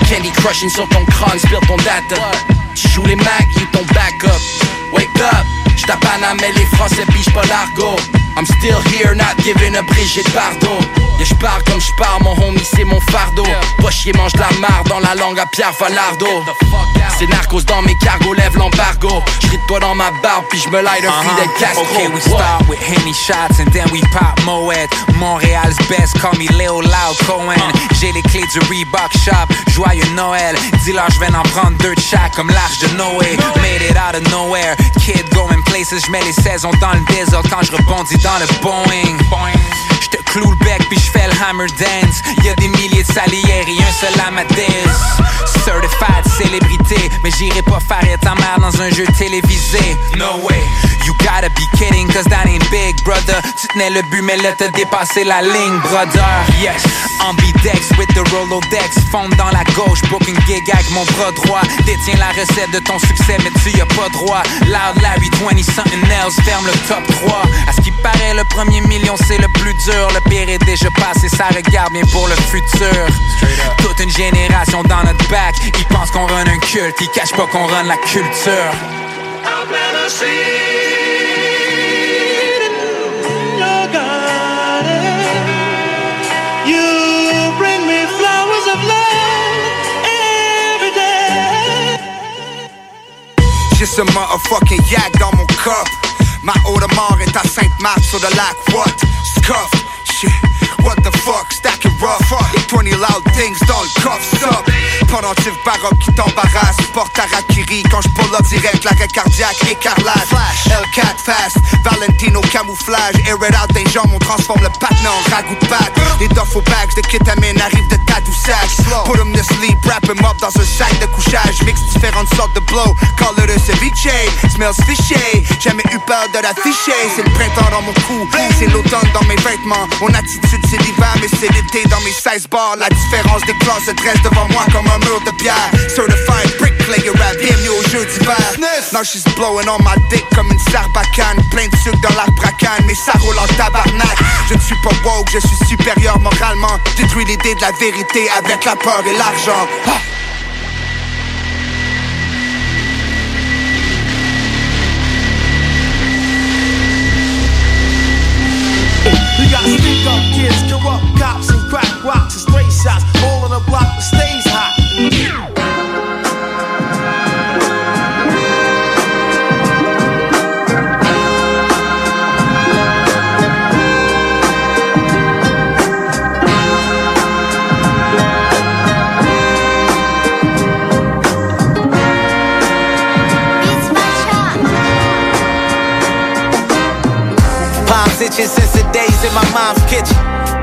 Candy crushing sur ton crâne, spill ton data. Tu joues les Mac, you ton backup. Wake up, j't'appane mais les Français pigent pas l'argot. I'm still here, not giving a Brigitte Bardot. Yeah, j'pars comme j'pars, mon homie, c'est mon fardeau. Pas chier, mange de la marre dans la langue à Pierre Falardo. C'est narcos dans mes cargos, lève l'embargo. J'ris de toi dans ma barbe, puis j'me light un Fidel Castro. Okay, we What? start with Henny shots and then we pop Moet. Montréal's best, call me Léo Loud Cohen. J'ai les clés du Reebok Shop, joyeux Noël. Dis-leur, je vais en prendre deux de chaque comme l'arche de Noé. Made it out of nowhere, kid going places. J'mets les saisons dans le désordre quand je rebondis dans le Boeing. J'te cloue le bec puis j'fais le hammer dance. Y'a des milliers de salières et un seul Amadeus. Certified célébrité, mais j'irai pas faire ta mère dans un jeu télévisé. No way, you gotta be kidding, cause that ain't big, brother. Tu tenais le but, mais là t'as dépassé la ligne, brother. Yes, ambidex with the Rolodex, fonde dans la gauche, booking gig avec mon bras droit. Détiens la recette de ton succès, mais tu y as pas droit. Loud Larry 20 something else, ferme le top 3. À ce qui paraît, le premier million c'est le plus dur. Pire est déjà passé, ça regarde bien pour le futur. Toute une génération dans notre back, ils pensent qu'on run un culte, ils cachent pas qu'on run la culture. Your garden. You bring me flowers of love every day. Just a motherfucking yak dans mon cup. Ma Audemars est à Sainte-Marthe sur le lac. What? Scuff. Shit. What the fuck? Stack it rough. Les 20 loud things dans le coffre. Pendentif baroque qui t'embarrasse. Porte Harakiri quand je pull up direct. L'arrêt cardiaque écarlate. L4 fast. Valentino camouflage. Air it out des jambes. On transforme le patin en ragout de pâte. Les duffel bags de kétamine arrivent de Tadoussac. Put 'em to sleep. Wrap 'em up dans un sac de couchage. Mix différentes sortes de blow. It a ceviche. Smells fishy. Jamais eu peur de l'afficher. C'est le printemps dans mon cou. C'est l'automne dans mes vêtements. Mon attitude c'est l'hiver, mais c'est l'été dans mes 16 bars. La différence des classes se dresse devant moi comme un mur de pierre. Certified bricklayer rap, bienvenue au jeu d'hiver. Now she's blowing on my dick comme une sarbacane. Plein de sucre dans l'arbracane, mais ça roule en tabarnak. Je ne suis pas woke, je suis supérieur moralement. Détruis l'idée de la vérité avec la peur et l'argent. Ah. We got speak up kids, corrupt cops, and crack rocks and stray shots. All on the block that stays since the days in my mom's kitchen.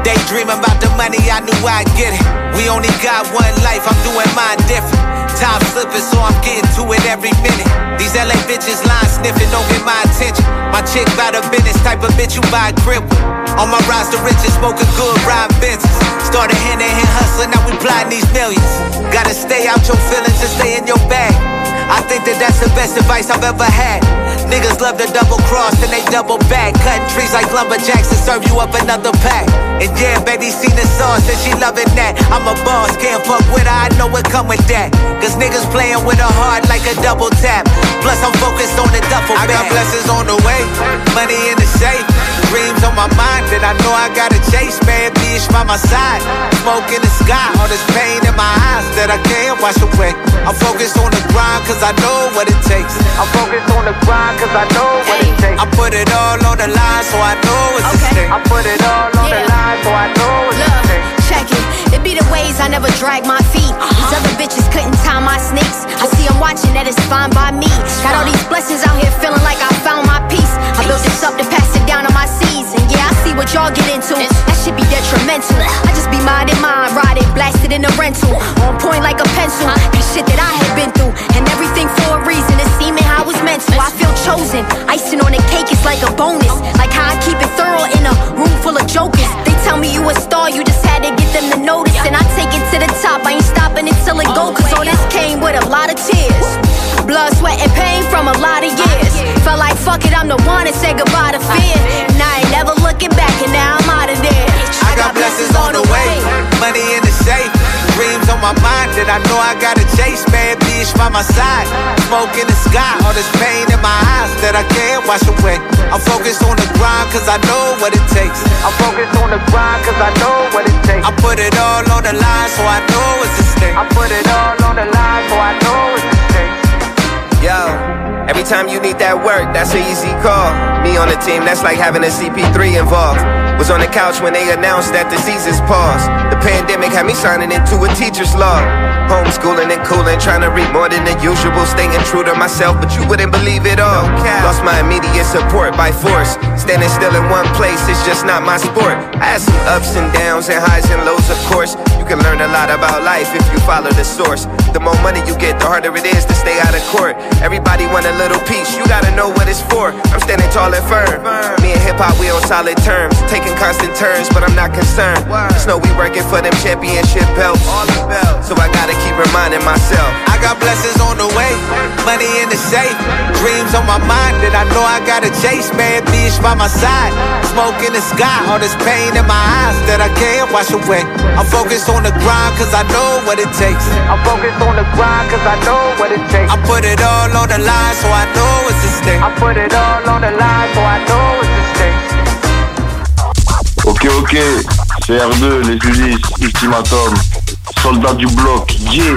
Daydreaming about the money, I knew I'd get it. We only got one life, I'm doing mine different. Time slipping, so I'm getting to it every minute. These LA bitches line sniffing, don't get my attention. My chick bout a business, type of bitch you buy a crib with. On my roster, riches, smoking good, ride Benzes. Started hand in hand hustling, now we plotting these millions. Gotta stay out your feelings and stay in your bag. I think that that's the best advice I've ever had. Niggas love to double cross and they double back. Cutting trees like lumberjacks to serve you up another pack. And yeah, baby, seen the sauce and she loving that. I'm a boss, can't fuck with her, I know it come with that. Cause niggas playing with a heart like a double tap. Plus, I'm focused on the duffel bag. I got blessings on the way, money in the safe. Dreams on my mind that I know I gotta chase. Bad bitch by my side, smoke in the sky. All this pain in my eyes that I can't wash away. I'm focused on the grind cause I know what it takes. I'm focused on the grind cause I know what it takes. I put it all on the line so I know it's a stake. I put it all on the line so I know it's a stake. checking. It It be the ways I never drag my feet. Uh-huh. These other bitches couldn't tie my sneaks. I see them watching, that is fine by me. Got all these blessings out here feeling like I found my peace. I built this up to pass it down yeah, I see what y'all get into. That should be detrimental. I just be minding mine, riding, blasted in a rental. On point like a pencil. That shit that I had been through. And everything for a reason. It's seeming how I was meant to. I feel chosen. Icing on the cake is like a bonus. Like how I keep it thorough in a room full of jokers. They tell me you a star, you just had to get them to notice. And I take it to the top. I ain't stopping until it go. Cause all this came with a lot of tears. Blood, sweat, and pain from a lot of years. Felt like fuck it, I'm the one that said goodbye to fear. And I ain't never looking back, and now I'm out of there. I got blessings on the way, money in the safe. Dreams on my mind that I know I gotta chase. Bad bitch by my side, smoke in the sky. All this pain in my eyes that I can't wash away. I'm focused on the grind cause I know what it takes. I'm focused on the grind cause I know what it takes. I put it all on the line so I know it's a stake. I put it all on the line so I know it's a. Yo, every time you need that work, that's an easy call. Me on the team, that's like having a CP3 involved. Was on the couch when they announced that the season's paused. The pandemic had me signing into a teacher's law. Homeschooling and cooling, trying to read more than the usual. Staying true to myself, but you wouldn't believe it all. Lost my immediate support by force. Standing still in one place, it's just not my sport. I had some ups and downs and highs and lows, of course. You can learn a lot about life if you follow the source. The more money you get, the harder it is to stay out of court. Everybody want a little piece, you gotta know what it's for. I'm standing tall and firm. Me and hip hop, we on solid terms. Taking constant turns, but I'm not concerned. Just know we working for them championship belts. So I gotta keep reminding myself. I got blessings on the way, money in the safe, dreams on my mind that I know I gotta chase. Bad bitch by my side, smoke in the sky, all this pain in my eyes that I can't wash away. I'm focused on the grind cause I know what it takes. I'm focused on the grind cause I know what it takes. I put it all on the line so I know it's a stake. I put it all on the line so I know it's a stake. Ok, ok, c'est R2, les Ulysses, Ultimatum, soldat du bloc, yeah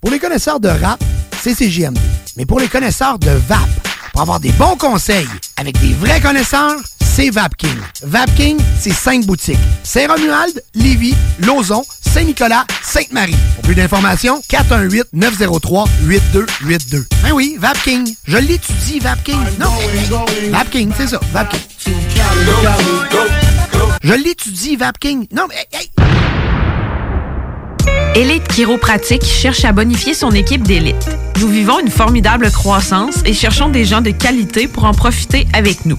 Pour les connaisseurs de rap, c'est CJMD. Mais pour les connaisseurs de VAP, pour avoir des bons conseils avec des vrais connaisseurs, c'est VapKing. VapKing, c'est cinq boutiques. Saint-Romuald, Lévis, Lauson, Saint-Nicolas, Sainte-Marie. Pour plus d'informations, 418-903-8282. Ben oui, VapKing. Je l'étudie, VapKing. Non, VapKing, c'est ça, VapKing. Je l'étudie, VapKing. Non, mais... hey, Elite Chiropratique cherche à bonifier son équipe d'élite. Nous vivons une formidable croissance et cherchons des gens de qualité pour en profiter avec nous.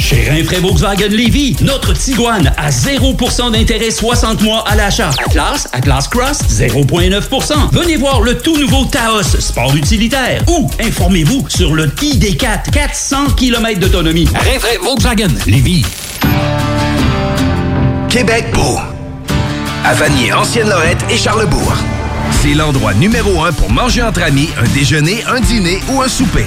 Chez Rinfraie Volkswagen Lévis, notre Tiguan à 0% d'intérêt 60 mois à l'achat. Atlas, Atlas Cross, 0,9%. Venez voir le tout nouveau Taos, sport utilitaire. Ou informez-vous sur le ID4, 400 km d'autonomie. Rinfraie Volkswagen Lévis. Québec beau. À Vanier, Ancienne-Lorette et Charlebourg. C'est l'endroit numéro un pour manger entre amis, un déjeuner, un dîner ou un souper.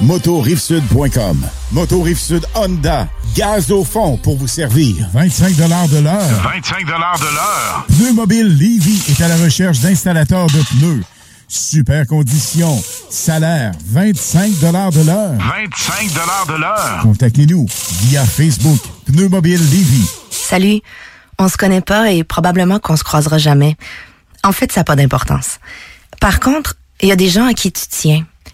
motorivesud.com. Moto Rive-Sud Honda. Gaz au fond pour vous servir. 25 de l'heure. 25 de l'heure. Pneu Mobile Levy est à la recherche d'installateurs de pneus. Super conditions. Salaire 25 de l'heure. 25 de l'heure. Contactez-nous via Facebook Pneumobile Lévis. Salut. On se connaît pas et probablement qu'on se croisera jamais. En fait, ça n'a pas d'importance. Par contre, il y a des gens à qui tu tiens.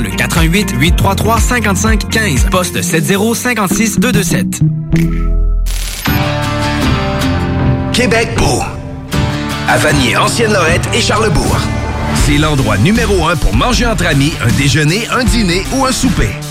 le 88 833 55 15 poste 7056 227. Québec beau. À Vanier, Ancienne-Lorette et Charlebourg. C'est l'endroit numéro un pour manger entre amis, un déjeuner, un dîner ou un souper.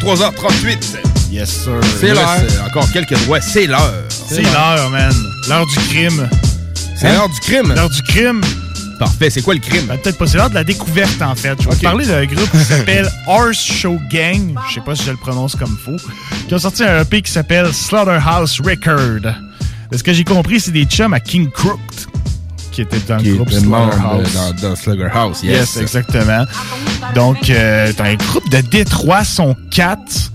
23h38. Yes, sir. C'est l'heure. Euh, Encore quelques doigts. C'est l'heure. C'est l'heure, man. L'heure du crime. C'est Hein? l'heure du crime. L'heure du crime. Parfait. C'est quoi le crime? Ben, Peut-être pas. C'est l'heure de la découverte, en fait. Je vais Ok. vous parler d'un groupe qui s'appelle Horse Show Gang. Je sais pas si je le prononce comme faux. Qui a sorti un EP qui s'appelle Slaughterhouse Record. De ce que j'ai compris, c'est des chums à King Crooked qui étaient dans Qui le groupe membre Slaughterhouse. dans, dans Sluggerhouse. Yes, Yes, exactement. Donc, euh, t'as un groupe de Détroit, sont quatre.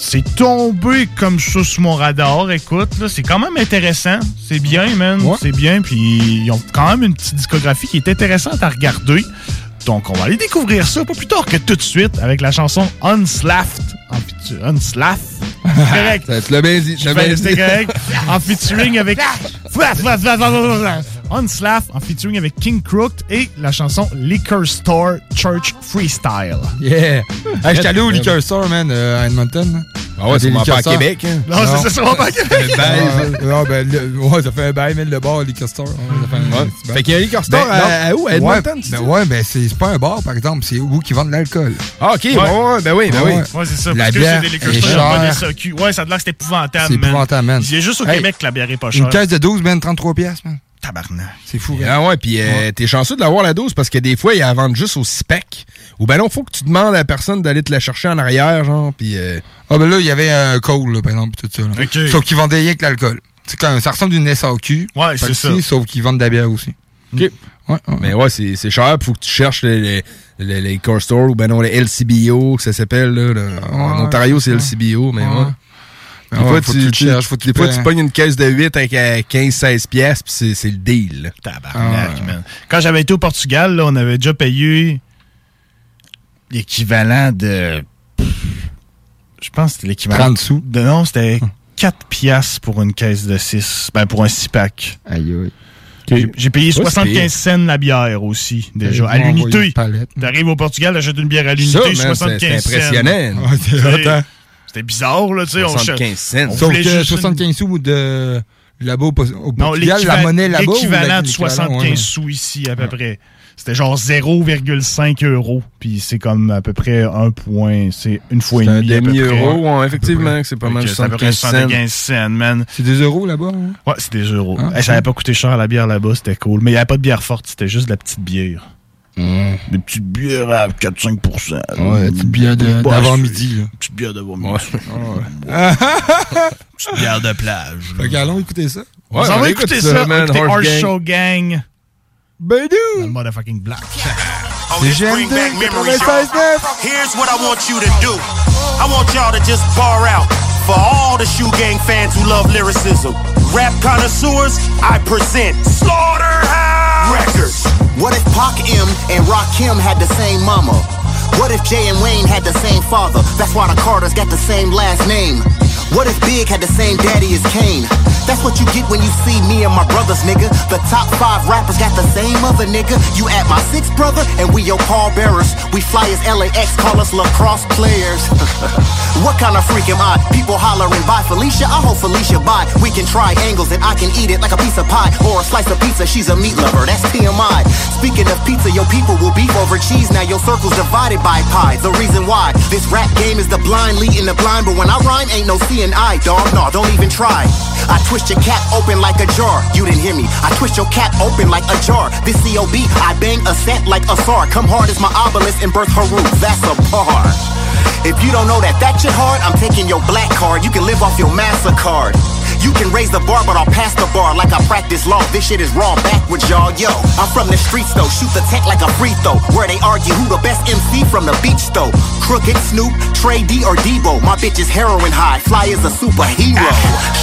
C'est tombé comme ça sur mon radar, écoute. là, C'est quand même intéressant. C'est bien, man. C'est bien. Puis, ils ont quand même une petite discographie qui est intéressante à regarder. Donc, on va aller découvrir ça pas plus tard que tout de suite avec la chanson Unslaff. C'est correct. Tu l'as bien dit. C'était correct. En featuring avec. Unslaff en featuring avec King Crooked et la chanson Liquor Store Church Freestyle. Yeah! Hey, J'étais allé au Liquor Store, man, euh, à Edmonton. Ah ouais, Des sûrement liquor pas à. Québec, hein? Non, c'est ça, sûrement pas à Québec. Un bail. Ah, ben, le- ouais, ça fait un bail, man, le bar, Liquor Store. Ouais, ça fait, un- Ouais. c'est Fait qu'il y a un Liquor Store Ben, à- non. à où? À Edmonton, c'est Ouais, ça? ben, ouais, ben, c'est c'est pas un bar, par exemple, c'est où qui vendent de l'alcool. Ah, ok, ouais, ouais, ben oui, ben oui. Ouais, c'est ça. La parce que bière c'est des liquor est stores, pas des. SAQ. Ouais, ça a l'air que c'est épouvantable, C'est man. épouvantable, man. Il y a juste au Québec que la bière est pas chère. Une caisse de 12, man, 33 piastres, man. Tabarnak. C'est fou, man. Ah ouais, puis euh, t'es chanceux de l'avoir la dose parce que des fois, ils la vendent juste au spec. Ou ben non, faut que tu demandes à la personne d'aller te la chercher en arrière, genre, puis... euh, Ah, ben là, il y avait un call, là, par exemple, tout ça. là. Sauf qu'ils vendaient rien que l'alcool. C'est quand ça ressemble d'une SAQ. Ouais, c'est ça. Sauf qu'ils vendent de la bière aussi. OK. Ouais, ouais. Mais ouais, c'est c'est cher, faut que tu cherches les, les, les, les core stores ou ben non, les LCBO, que ça s'appelle, là. là. en Ontario, c'est. LCBO, mais Ouais. ouais. Des fois, faut tu, cherches, faut des fois, tu pognes une caisse de 8 avec euh, 15-16 pièces, puis c'est- le deal. Tabarnak, man. Quand j'avais été au Portugal, là, on avait déjà payé l'équivalent de. Je pense que c'était l'équivalent. 30 sous. De, non, c'était 4 piastres pour une caisse de 6. Ben, pour un 6-pack. Aïe, aïe. J'ai- payé Ouais, c'est 75 pire. cents la bière aussi, déjà. À l'unité. T'arrives au Portugal, t'achètes une bière à l'unité, man, c'est 75 c'est cents. impressionnant. C'est hein? C'était bizarre, là, tu sais. on 75 cher- cents. Sauf que juste une- 75 sous de là-bas au, au Non, Portugal, la l'équivalent- monnaie là-bas. ou L'équivalent de l'équivalent, 75 ouais. sous ici, à peu près. C'était genre 0,5 euros. Puis c'est comme à peu près un point. C'est une fois et un demi. à peu demi-euro, ouais, effectivement, c'est pas mal que c'est à peu près 75 cents. 75 cents, man. C'est des euros là-bas. hein? Ouais, c'est des euros. Ah, Hey, ça n'avait pas coûté cher la bière là-bas, c'était cool. Mais il n'y avait pas de bière forte, c'était juste de la petite bière. Des petites bières à 4-5 Ouais, la petite bière de- Bah, d'avant-midi. là. Petite bière d'avant-midi. Ah Petite bière de plage. Fait qu'allons écouter ça. On s'en va écouter ça, écouter Horse Show Gang. Ben Dans le motherfucking black. On memories, y'all. Here's what I want you to do. I want y'all to just bar out for all the shoe gang fans who love lyricism. Rap connoisseurs, I present Slaughterhouse Records. What if Pac M and Rakim had the same mama? What if Jay and Wayne had the same father? That's why the Carters got the same last name. What if Big had the same daddy as Kane? That's what you get when you see me and my brothers, nigga. The top five rappers got the same other nigga. You at my sixth brother, and we your pallbearers. We fly as LAX, call us lacrosse players. what kind of freak am I? People hollering, bye Felicia. I hope Felicia buy. We can try angles and I can eat it like a piece of pie or a slice of pizza. She's a meat lover, that's TMI. Speaking of pizza, your people will beef over cheese. Now your circle's divided by pie. The reason why this rap game is the blind leading the blind, but when I rhyme, ain't no seeing eye, dog. No, don't even try. I twist your cap open like a jar. You didn't hear me. I twist your cap open like a jar. This COB, I bang a set like a SAR. Come hard as my obelisk and birth Haru. That's a bar. If you don't know that that shit hard, I'm taking your black card. You can live off your MasterCard. You can raise the bar, but I'll pass the bar like I practice law. This shit is raw backwards, y'all. Yo, I'm from the streets though. Shoot the tech like a free throw. Where they argue who the best MC from the beach though. Crooked Snoop, Trey D or Debo. My bitch is heroin high. Fly is a superhero.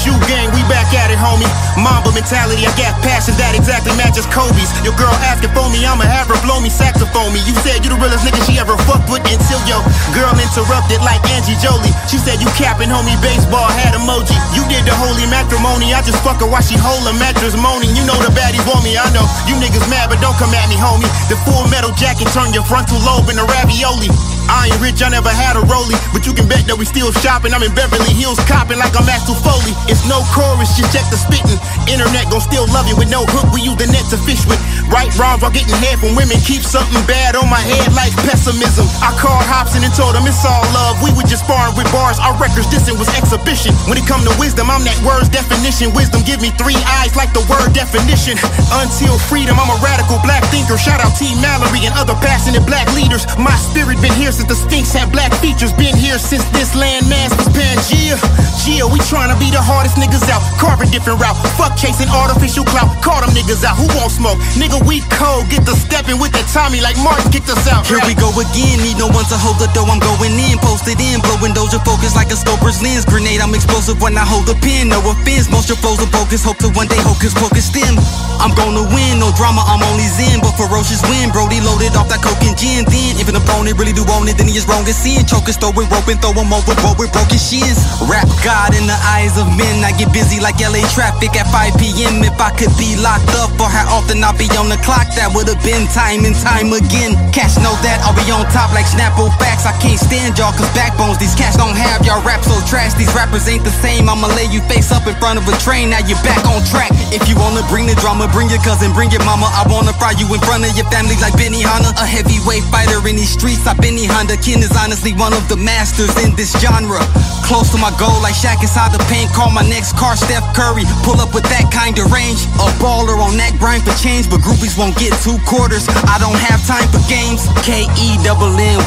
Shoe gang, we back at it, homie. Mamba mentality, I got passion that exactly matches Kobe's. Your girl asking for me, I'ma have her blow me saxophone me. You said you the realest nigga she ever fucked with until your girl interrupted like Angie Jolie. She said you capping, homie, baseball had emoji. You did the holy matrimony, I just fuck her while she hold a mattress moaning. You know the baddies want me, I know. You niggas mad, but don't come at me, homie. The full metal jacket turn your frontal lobe into ravioli. I ain't rich, I never had a rollie, but you can bet that we still shopping. I'm in Beverly Hills copping like I'm Axel Foley. It's no chorus, just check the spitting. Internet gon' still love you with no hook. We use the net to fish with. Right wrongs while getting head from women. Keep something bad on my head like pessimism. I called Hobson and told him it's all love. We were just sparring with bars. Our records dissing was exhibition. When it come to wisdom, I'm that word's definition. Wisdom give me three eyes like the word definition. Until freedom, I'm a radical black thinker. Shout out T. Mallory and other passionate black leaders. My spirit been here since the Sphinx had black features. Been here since this land mass was Pangea. Gia, we tryna be the hardest niggas out. Carving different route. Fuck chasing artificial clout. Call them niggas out. Who won't smoke? Nigga, we cold. Get the stepping with that Tommy like Martin kicked us out. Here we go again. Need no one to hold the dough. I'm going in. Posted in. Blowing doja focus like a scoper's lens. Grenade, I'm explosive when I hold the pin. No offense. Most your foes are bogus. Hope to one day hocus pocus stem. I'm gonna win. No drama. I'm only zen. But ferocious win. Brody loaded off that coke and gin. Then if an opponent really do own it, then he is wrong as sin. Chokers throwing rope and throw him over, overboard with broken shins. Rap God in the eyes of men. I get busy like LA traffic at 5 p.m. If I could be locked up or how often I'll be on the clock, that would have been time and time again. Cash know that I'll be on top like Snapple facts. I can't stand y'all cause backbones these cats don't have. Y'all rap so trash, these rappers ain't the same. I'ma lay you face up in front of a train, now you're back on track. If you wanna bring the drama, bring your cousin, bring your mama. I wanna fry you in front of your family like Benny Hanna. A heavyweight fighter in these streets, I Benny Honda. Ken is honestly one of the masters in this genre. Close to my goal like Shaq inside the paint. Call my next car Steph Curry. Pull up with that kind of range. A baller on that grind for change, but groupies won't get two quarters. I don't have time for games. K E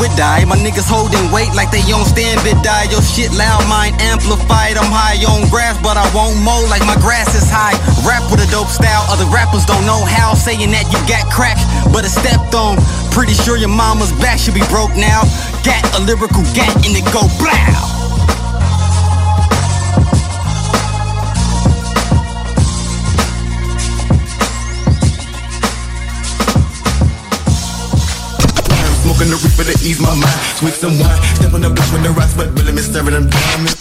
with die. My niggas holding weight like they on stand bit die. Your shit loud, mine amplified. I'm high on grass, but I won't mow like my grass is high. Rap with a dope style. Other rappers don't know how. Saying that you got crack, but it stepped on. Pretty sure your mama's back should be broke now. Got a lyrical gat and it go blow. Ease my mind. Sweet some wine. Step on the block with the rocks, but really miss them diamonds.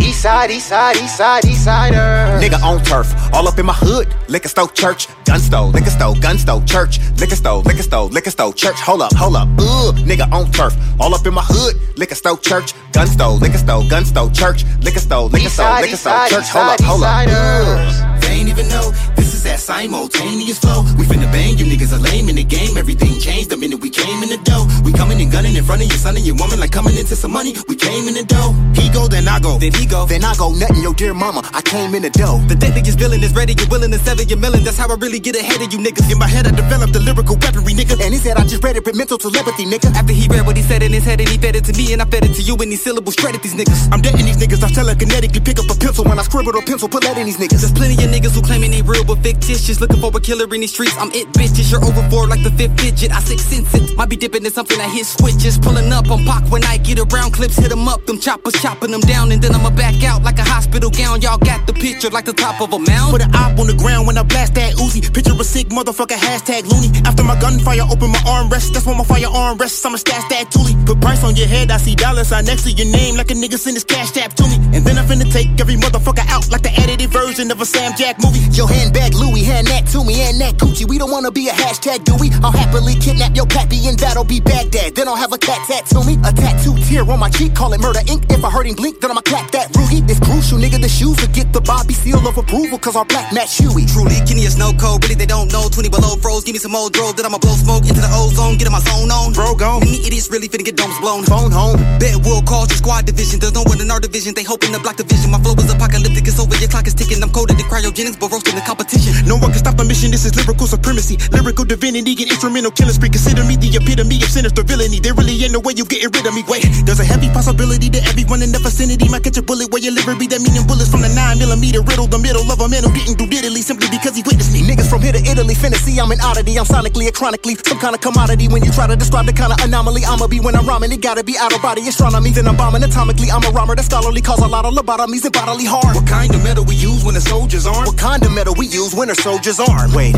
East side, east side, east side. Nigga on turf, all up in my hood. Liquor store, church, gun store, liquor store, gun store, church, liquor store, liquor store, liquor store, church. Hold up, hold up, ugh. Nigga on turf, all up in my hood. Liquor store, church, gun store, liquor store, gun store, church, liquor store, liquor store, liquor store, church. Hold up, hold up, ugh. Ain't even know this is that simultaneous flow. We finna bang, you niggas are lame in the game. Everything changed the minute we came in the dough. We coming and gunning in front of your son and your woman like coming into some money. We came in the dough. He go, then I go. Then he go. Then I go, nothing, yo, dear mama. I came in the dough. The deadliest villain is ready, you're willing to sever your million. That's how I really get ahead of you niggas. In my head, I developed the lyrical weaponry, nigga. And he said I just read it with mental telepathy, nigga. After he read what he said in his head and he fed it to me and I fed it to you and these syllables shredded these niggas. I'm dead in these niggas. I telekinetically pick up a pencil when I scribble a pencil, put that in these niggas. There's plenty of niggas who claiming they real but fictitious. Looking for a killer in these streets. I'm it, bitches. You're over for like the fifth digit. I six sense it. Might be dipping in something that hit switches. Pulling up on Pac when I get around clips. Hit 'em up. Them choppers chopping them down. And then I'ma back out like a hospital gown. Y'all got the picture like the top of a mound. Put an op on the ground when I blast that Uzi. Picture a sick motherfucker, hashtag loony. After my gunfire, open my armrest. That's when my firearm rests. I'ma stash that toolie. Put price on your head, I see dollar sign next to your name like a nigga send his cash tap to me. And then I finna take every motherfucker out like the edited version of a Sam Jack movie. Your handbag Louis, hand that to me, and that Gucci. We don't wanna be a hashtag, do we? I'll happily kidnap your pappy and that'll be Baghdad. Then I'll have a cat tattoo me. A tattoo tear on my cheek, call it murder ink. If I hurt him blink, then I'ma clap that Rudy. It's crucial, nigga, the shoes will get the Bobby seal of approval, cause our black match Huey. Truly, Kenny is no code. Really, they don't know. 20 below froze. Give me some old drove. Then I'ma blow smoke into the ozone. Get in my zone on. Bro, gone. And the idiots really finna get domes blown. Phone home. Bet we'll call your squad division. There's no one in our division. They hoping to block the vision. My flow is apocalyptic. It's over. Your clock is ticking. I'm coded in cryogenics, but roasting the competition. No one can stop the mission. This is lyrical supremacy. Lyrical divinity and instrumental killing spree. Consider me the epitome of sinister villainy. There really ain't no way you're getting rid of me. Wait, there's a heavy possibility that everyone in the vicinity might catch a bullet where your liver be that meaning bullets from the 9 millimeter riddle the middle of a man who didn't do diddly simply because he witnessed me. Niggas from here to Italy finna see I'm an oddity. I'm sonically and chronically some kind of commodity. When you try to describe the kind of anomaly I'ma be when I'm rhyming, it gotta be out of body astronomy. Then I'm bombing atomically. I'm a rhymer that scholarly cause a lot of lobotomies and bodily harm. What kind of metal we use when the soldiers armed? What kind of metal we use when our soldiers armed? Wait,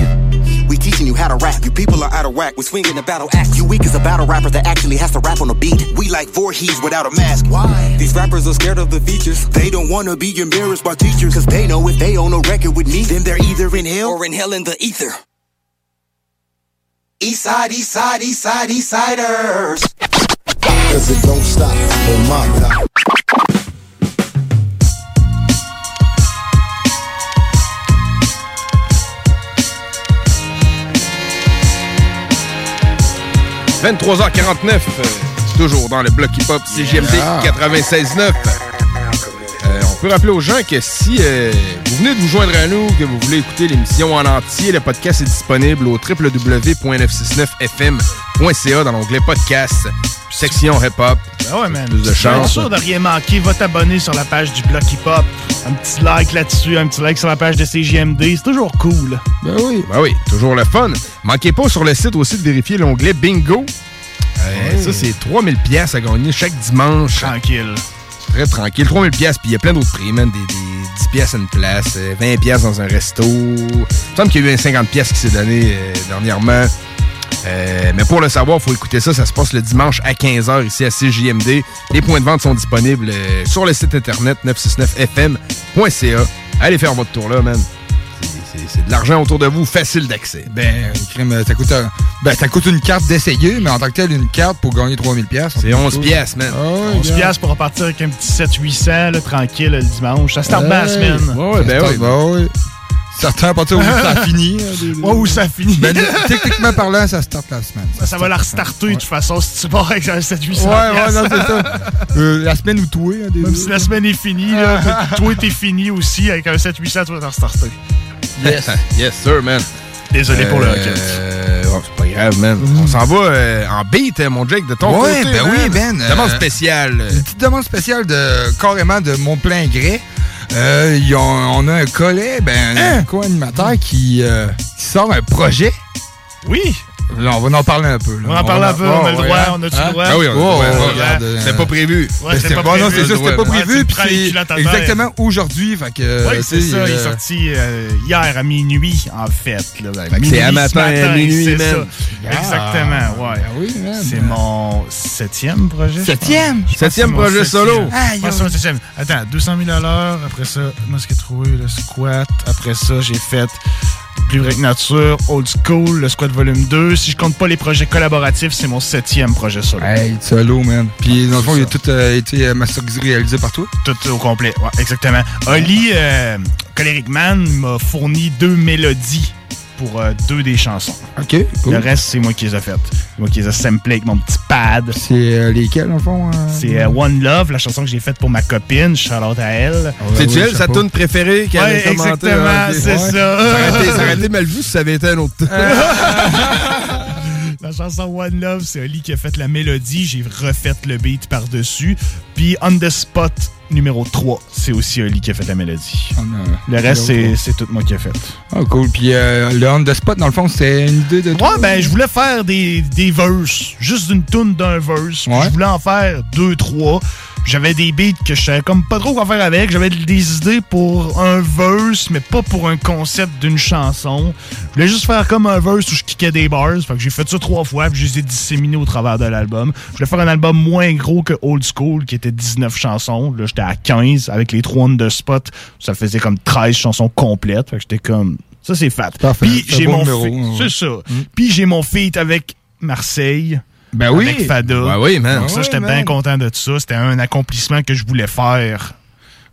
we teaching you how to rap. You people are out of whack. We swinging the battle axe. You weak as a battle rapper that actually has to rap on a beat. We like Voorhees without a mask. Why? These rappers are scared of the features. They don't wanna be embarrassed by teachers. Cause they know if they own a record with me, then they're either in hell or in hell in the ether. East side, east side, east side, east siders. Cause it don't stop on my block. 23h49, euh, toujours dans le bloc hip-hop CGMD Yeah. 96.9. Euh, on peut rappeler aux gens que si euh, vous venez de vous joindre à nous, que vous voulez écouter l'émission en entier, le podcast est disponible au www.969fm.ca dans l'onglet podcast, section hip-hop. Ben ouais, man. Plus de chance. sûr de rien manquer, va t'abonner sur la page du Bloc Hip Hop. Un petit like là-dessus, un petit like sur la page de CGMD. C'est toujours cool. Ben oui. Ben oui, toujours le fun. Manquez pas sur le site aussi de vérifier l'onglet Bingo. Euh, Oui. Ça, c'est 3000 pièces à gagner chaque dimanche. Tranquille. Très tranquille. 3000 pièces, puis il y a plein d'autres prix, man. Des, des 10 pièces à une place, euh, 20 pièces dans un resto. Il me semble qu'il y a eu un 50 pièces qui s'est donné euh, dernièrement. Euh, mais pour le savoir, il faut écouter ça. Ça se passe le dimanche à 15h ici à CJMD. Les points de vente sont disponibles euh, sur le site internet 969fm.ca. Allez faire votre tour là, man. C'est- de l'argent autour de vous, facile d'accès. Ben, crime, ça coûte, un- ben, ça coûte une carte d'essayer, mais en tant que tel, une carte pour gagner 3000 pièces. C'est 11 pièces, man. 11 piastres pour repartir avec un petit 7-800, là, tranquille, le dimanche. Ça start bien la semaine. Ouais, ben oui. Certains à partir où ça finit. hein, des- Ouais, où ça finit. Ben, techniquement parlant, ça starte la semaine. Ça, ça va la restarter de toute façon si tu pars avec un 7-800. Ouais, ouais, non, c'est ça. Euh, la semaine où toi, hein, des Même deux. si la semaine est finie, là, toi t'es fini aussi avec un 7-800, tu vas t'en restarter. Yes. yes, sir, man. Désolé pour le Euh, hockey. ouais, c'est pas grave, man. On s'en va euh, en beat, hein, mon Jake, de ton Ouais, côté. ben man. oui, Ben. Demande euh, spéciale. Une petite demande spéciale de carrément de mon plein gré. Euh, on a un collègue, ben, Hein? un co-animateur qui, euh, qui sort un projet. Oui. Là, on va en parler un peu. là. On en parle un peu, on a le droit, on a-tu le droit? Ah oui, on a le droit. ouais, regarde, ouais. euh, C'était pas prévu. Ouais, Ben, c'était pas non, prévu. c'est c'était pas prévu. puis exactement aujourd'hui. Fait que, Oui, tu c'est ça. Il est euh, sorti euh, hier à minuit, en fait. Ben, c'est à matin, à minuit, c'est man. ça. Exactement, ouais. Ah oui, man. C'est mon septième projet. je Septième? Septième projet solo. Attends, 200 000 à l'heure. Après ça, moi, ce que j'ai trouvé, le squat. Après ça, j'ai fait plus vrai que nature, old school, le squat volume 2. Si je compte pas les projets collaboratifs, c'est mon septième projet solo. Hey, solo, man. Puis, dans le fond, il a tout euh, été euh, masterisé, réalisé par toi. Tout au complet, ouais, exactement. Oli, euh, Coleric Man, m'a fourni deux mélodies pour euh, deux des chansons. OK, cool. Le reste, c'est moi qui les ai faites. Moi qui les ai samplés avec mon petit pad. C'est euh, lesquels, en fond? euh? C'est euh, One Love, la chanson que j'ai faite pour ma copine. Shout out à elle. C'est-tu elle, sa tune préférée qu'elle Ouais, a commenté? exactement, Ah, ok. c'est Ouais. ça. Ça aurait, été, ça aurait été mal vu si ça avait été un autre. La chanson One Love, c'est Ali qui a fait la mélodie. J'ai refait le beat par-dessus. Puis On the Spot numéro 3, c'est aussi Ali qui a fait la mélodie. Le reste, c'est c'est tout moi qui ai fait. Ah, cool. Puis euh, le on the spot, dans le fond, c'était une idée de? Ouais, ben, je voulais faire des, des verses. Juste une tune d'un verse. Je voulais en faire deux, trois. J'avais des beats que je savais comme pas trop quoi faire avec. J'avais des idées pour un verse, mais pas pour un concept d'une chanson. Je voulais juste faire comme un verse où je kickais des bars. Fait que j'ai fait ça trois fois, puis je les ai disséminés au travers de l'album. Je voulais faire un album moins gros que Old School, qui était 19 chansons. Là, j'étais à 15 avec les trois the spot. Ça faisait comme 13 chansons complètes. Fait que j'étais comme. Ça, c'est fat. Puis j'ai mon. ouais. C'est ça. Puis j'ai mon feat avec Marseille. Ben oui. Avec Fada. Ben oui, man. Donc ça, Ben j'étais oui, bien content de ça. C'était un accomplissement que je voulais faire.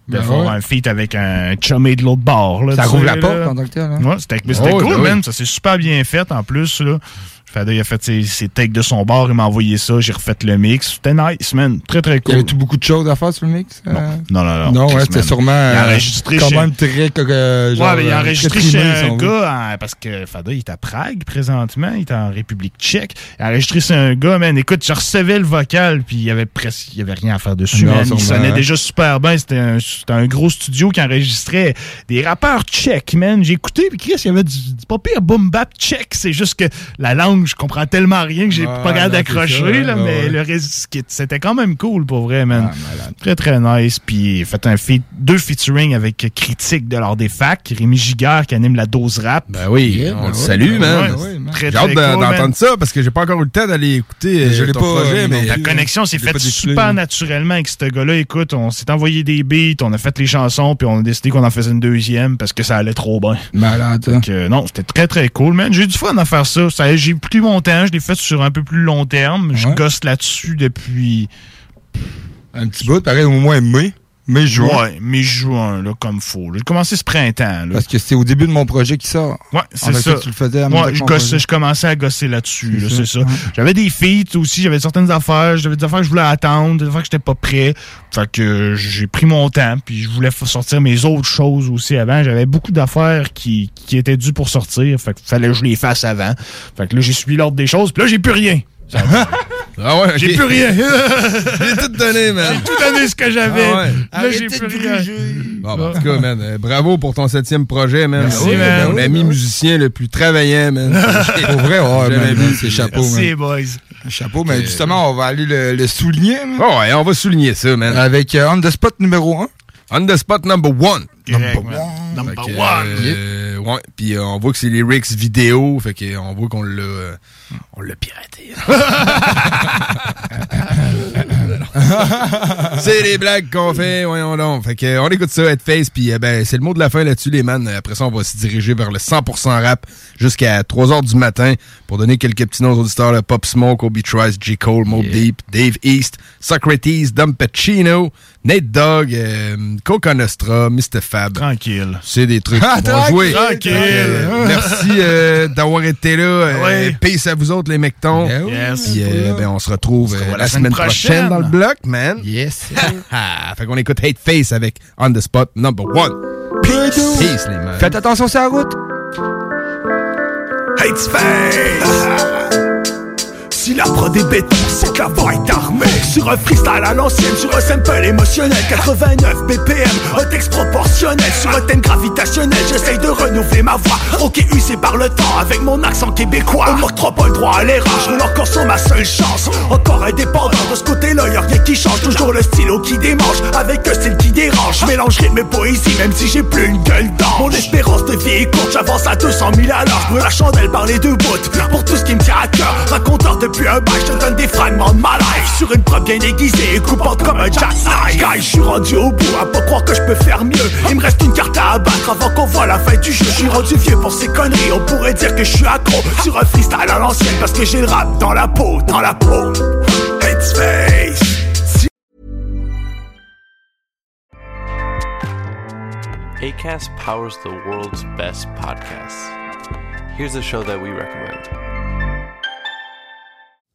De Ben faire ouais. un feat avec un chumé de l'autre bord. Là, Ça rouvre la porte en tant que tel. hein? Ouais, c'était Oh, cool, ben oui. man. Ça s'est super bien fait en plus. Là. Fada, il a fait ses, ses takes de son bar, il m'a envoyé ça, j'ai refait le mix. C'était nice, man. Très, très Il y cool. avait tout beaucoup de choses à faire sur le mix? euh? Non, non, non. Non, ouais, c'était man. sûrement Il a euh, enregistré quand chez- même très... euh, genre, ouais, mais il a euh, enregistré chez un gars, hein, parce que Fada, il est à Prague présentement, il est en République tchèque. Il a enregistré chez un gars, man. Écoute, je recevais le vocal, puis il y avait presque, il y avait rien à faire dessus, Non, man. Il sonnait hein. déjà super bien. C'était un, c'était un gros studio qui enregistrait des rappeurs tchèques, man. J'ai écouté, puis Chris, il y avait du, du pas pire boom bap tchèque. C'est juste que la langue, je comprends tellement rien que j'ai pas c'est d'accrocher, là, mais ouais. le reste, c'était quand même cool, pour vrai, man. Très, très nice. Puis, fait un feat, deux featuring avec Critique de l'art des facs, Rémi Giguère qui anime la dose rap. Ben oui, on le salue, man. Très, J'ai très hâte cool, man. d'entendre ça parce que j'ai pas encore eu le temps d'aller écouter euh, Je l'ai pas, projet, mais La connexion s'est faite super naturellement avec ce gars-là. Écoute, on s'est envoyé des beats, on a fait les chansons, puis on a décidé qu'on en faisait une deuxième parce que ça allait trop bien. Malade. hein. Donc, euh, non, c'était très très cool, man. J'ai eu du fun à faire ça. ça j'ai pris mon temps, je l'ai fait sur un peu plus long terme. Je Ouais. gosse là-dessus depuis. Un petit bout, pareil, au moins mai. Mai, juin. Ouais, mi-juin, là, comme faut. J'ai commencé ce printemps, là. Parce que c'est au début de mon projet qui sort. Ouais, c'est ça. tu le faisais à Ouais, que je, gossais- je commençais à gosser là-dessus, là, C'est c'est ça. ça. J'avais des feats aussi, j'avais certaines affaires, j'avais des affaires que je voulais attendre, des affaires que j'étais pas prêt. Fait que j'ai pris mon temps, puis je voulais sortir mes autres choses aussi avant. J'avais beaucoup d'affaires qui, qui étaient dues pour sortir, fait que fallait que je les fasse avant. Fait que là, j'ai suivi l'ordre des choses, puis là, j'ai plus rien. Ah ouais, J'ai plus rien. J'ai tout donné, man. J'ai tout donné ce que j'avais. Ah ouais. Là, j'ai plus rien. Bon, ben, en tout cas, man, euh, bravo pour ton septième projet, man. Merci, C'est man. Mon ami musicien le plus travaillant, man. Pour vrai, ouais, J'ai jamais man, vu. c'est chapeau, Merci, man. boys. Chapeau, mais justement, on va aller le, le souligner, man. Oh, ouais, on va souligner ça, man. Avec euh, On The Spot numéro 1. On the spot number one. Correct, man. Number Fait que, one. euh, ouais, puis euh, on voit que c'est les lyrics vidéo, fait que on voit qu'on l'a euh, on l'a piraté. c'est les blagues qu'on fait, voyons donc. Fait que on écoute ça, Headface, puis euh, ben c'est le mot de la fin là-dessus les man. Après ça, on va se diriger vers le 100% rap jusqu'à 3h du matin pour donner quelques petits noms aux auditeurs là. Pop Smoke, Obi Trice, J. Cole, Mob Deep, Dave East, Socrates, Dom Pacino, Nate Dogg, euh, Coca Nostra, Mr. Fab. Tranquille. C'est des trucs Ah, qui vont jouer. tranquille. Euh, merci euh, d'avoir été là. Euh. Peace à vous autres, les mectons. Yes. Puis, euh, ben, on se retrouve euh, la, la semaine semaine prochaine. prochaine. dans le bloc, man. Yes. Ah, fait qu'on écoute Hate Face avec On the Spot number one. Peace, Peace les man. Faites attention sur la route. Hates face Si la prod est béton, c'est que la voix est armée. Sur un freestyle à l'ancienne, sur un sample émotionnel. 89 BPM, un texte proportionnel. Sur un thème gravitationnel, j'essaye de renouveler ma voix. Ok, usé par le temps, avec mon accent québécois. On m'octroie pas le droit à l'erreur, je encore sur ma seule chance. Encore indépendant, de ce côté-là y'a rien qui change. Toujours le stylo qui démange, avec un style qui dérange. Je mélange rythme et poésie, même si j'ai plus une gueule d'ange. Mon espérance de vie est courte, j'avance à 200 000 à l'heure. La chandelle par les deux bouts, pour tout ce qui me tient à cœur Raconteur depuis un bail, je te donne des fragments de ma life. Sur une preuve bien aiguisée et coupante comme un jackknife Guy, je suis rendu au bout, à pas croire que je peux faire mieux. Il me reste une carte à abattre avant qu'on voit la fin du jeu. Je suis rendu vieux pour ces conneries, on pourrait dire que je suis accro. Sur un freestyle à l'ancienne parce que j'ai le rap dans la peau, dans la peau. Headspace ACAST powers the world's best podcasts. Here's a show that we recommend.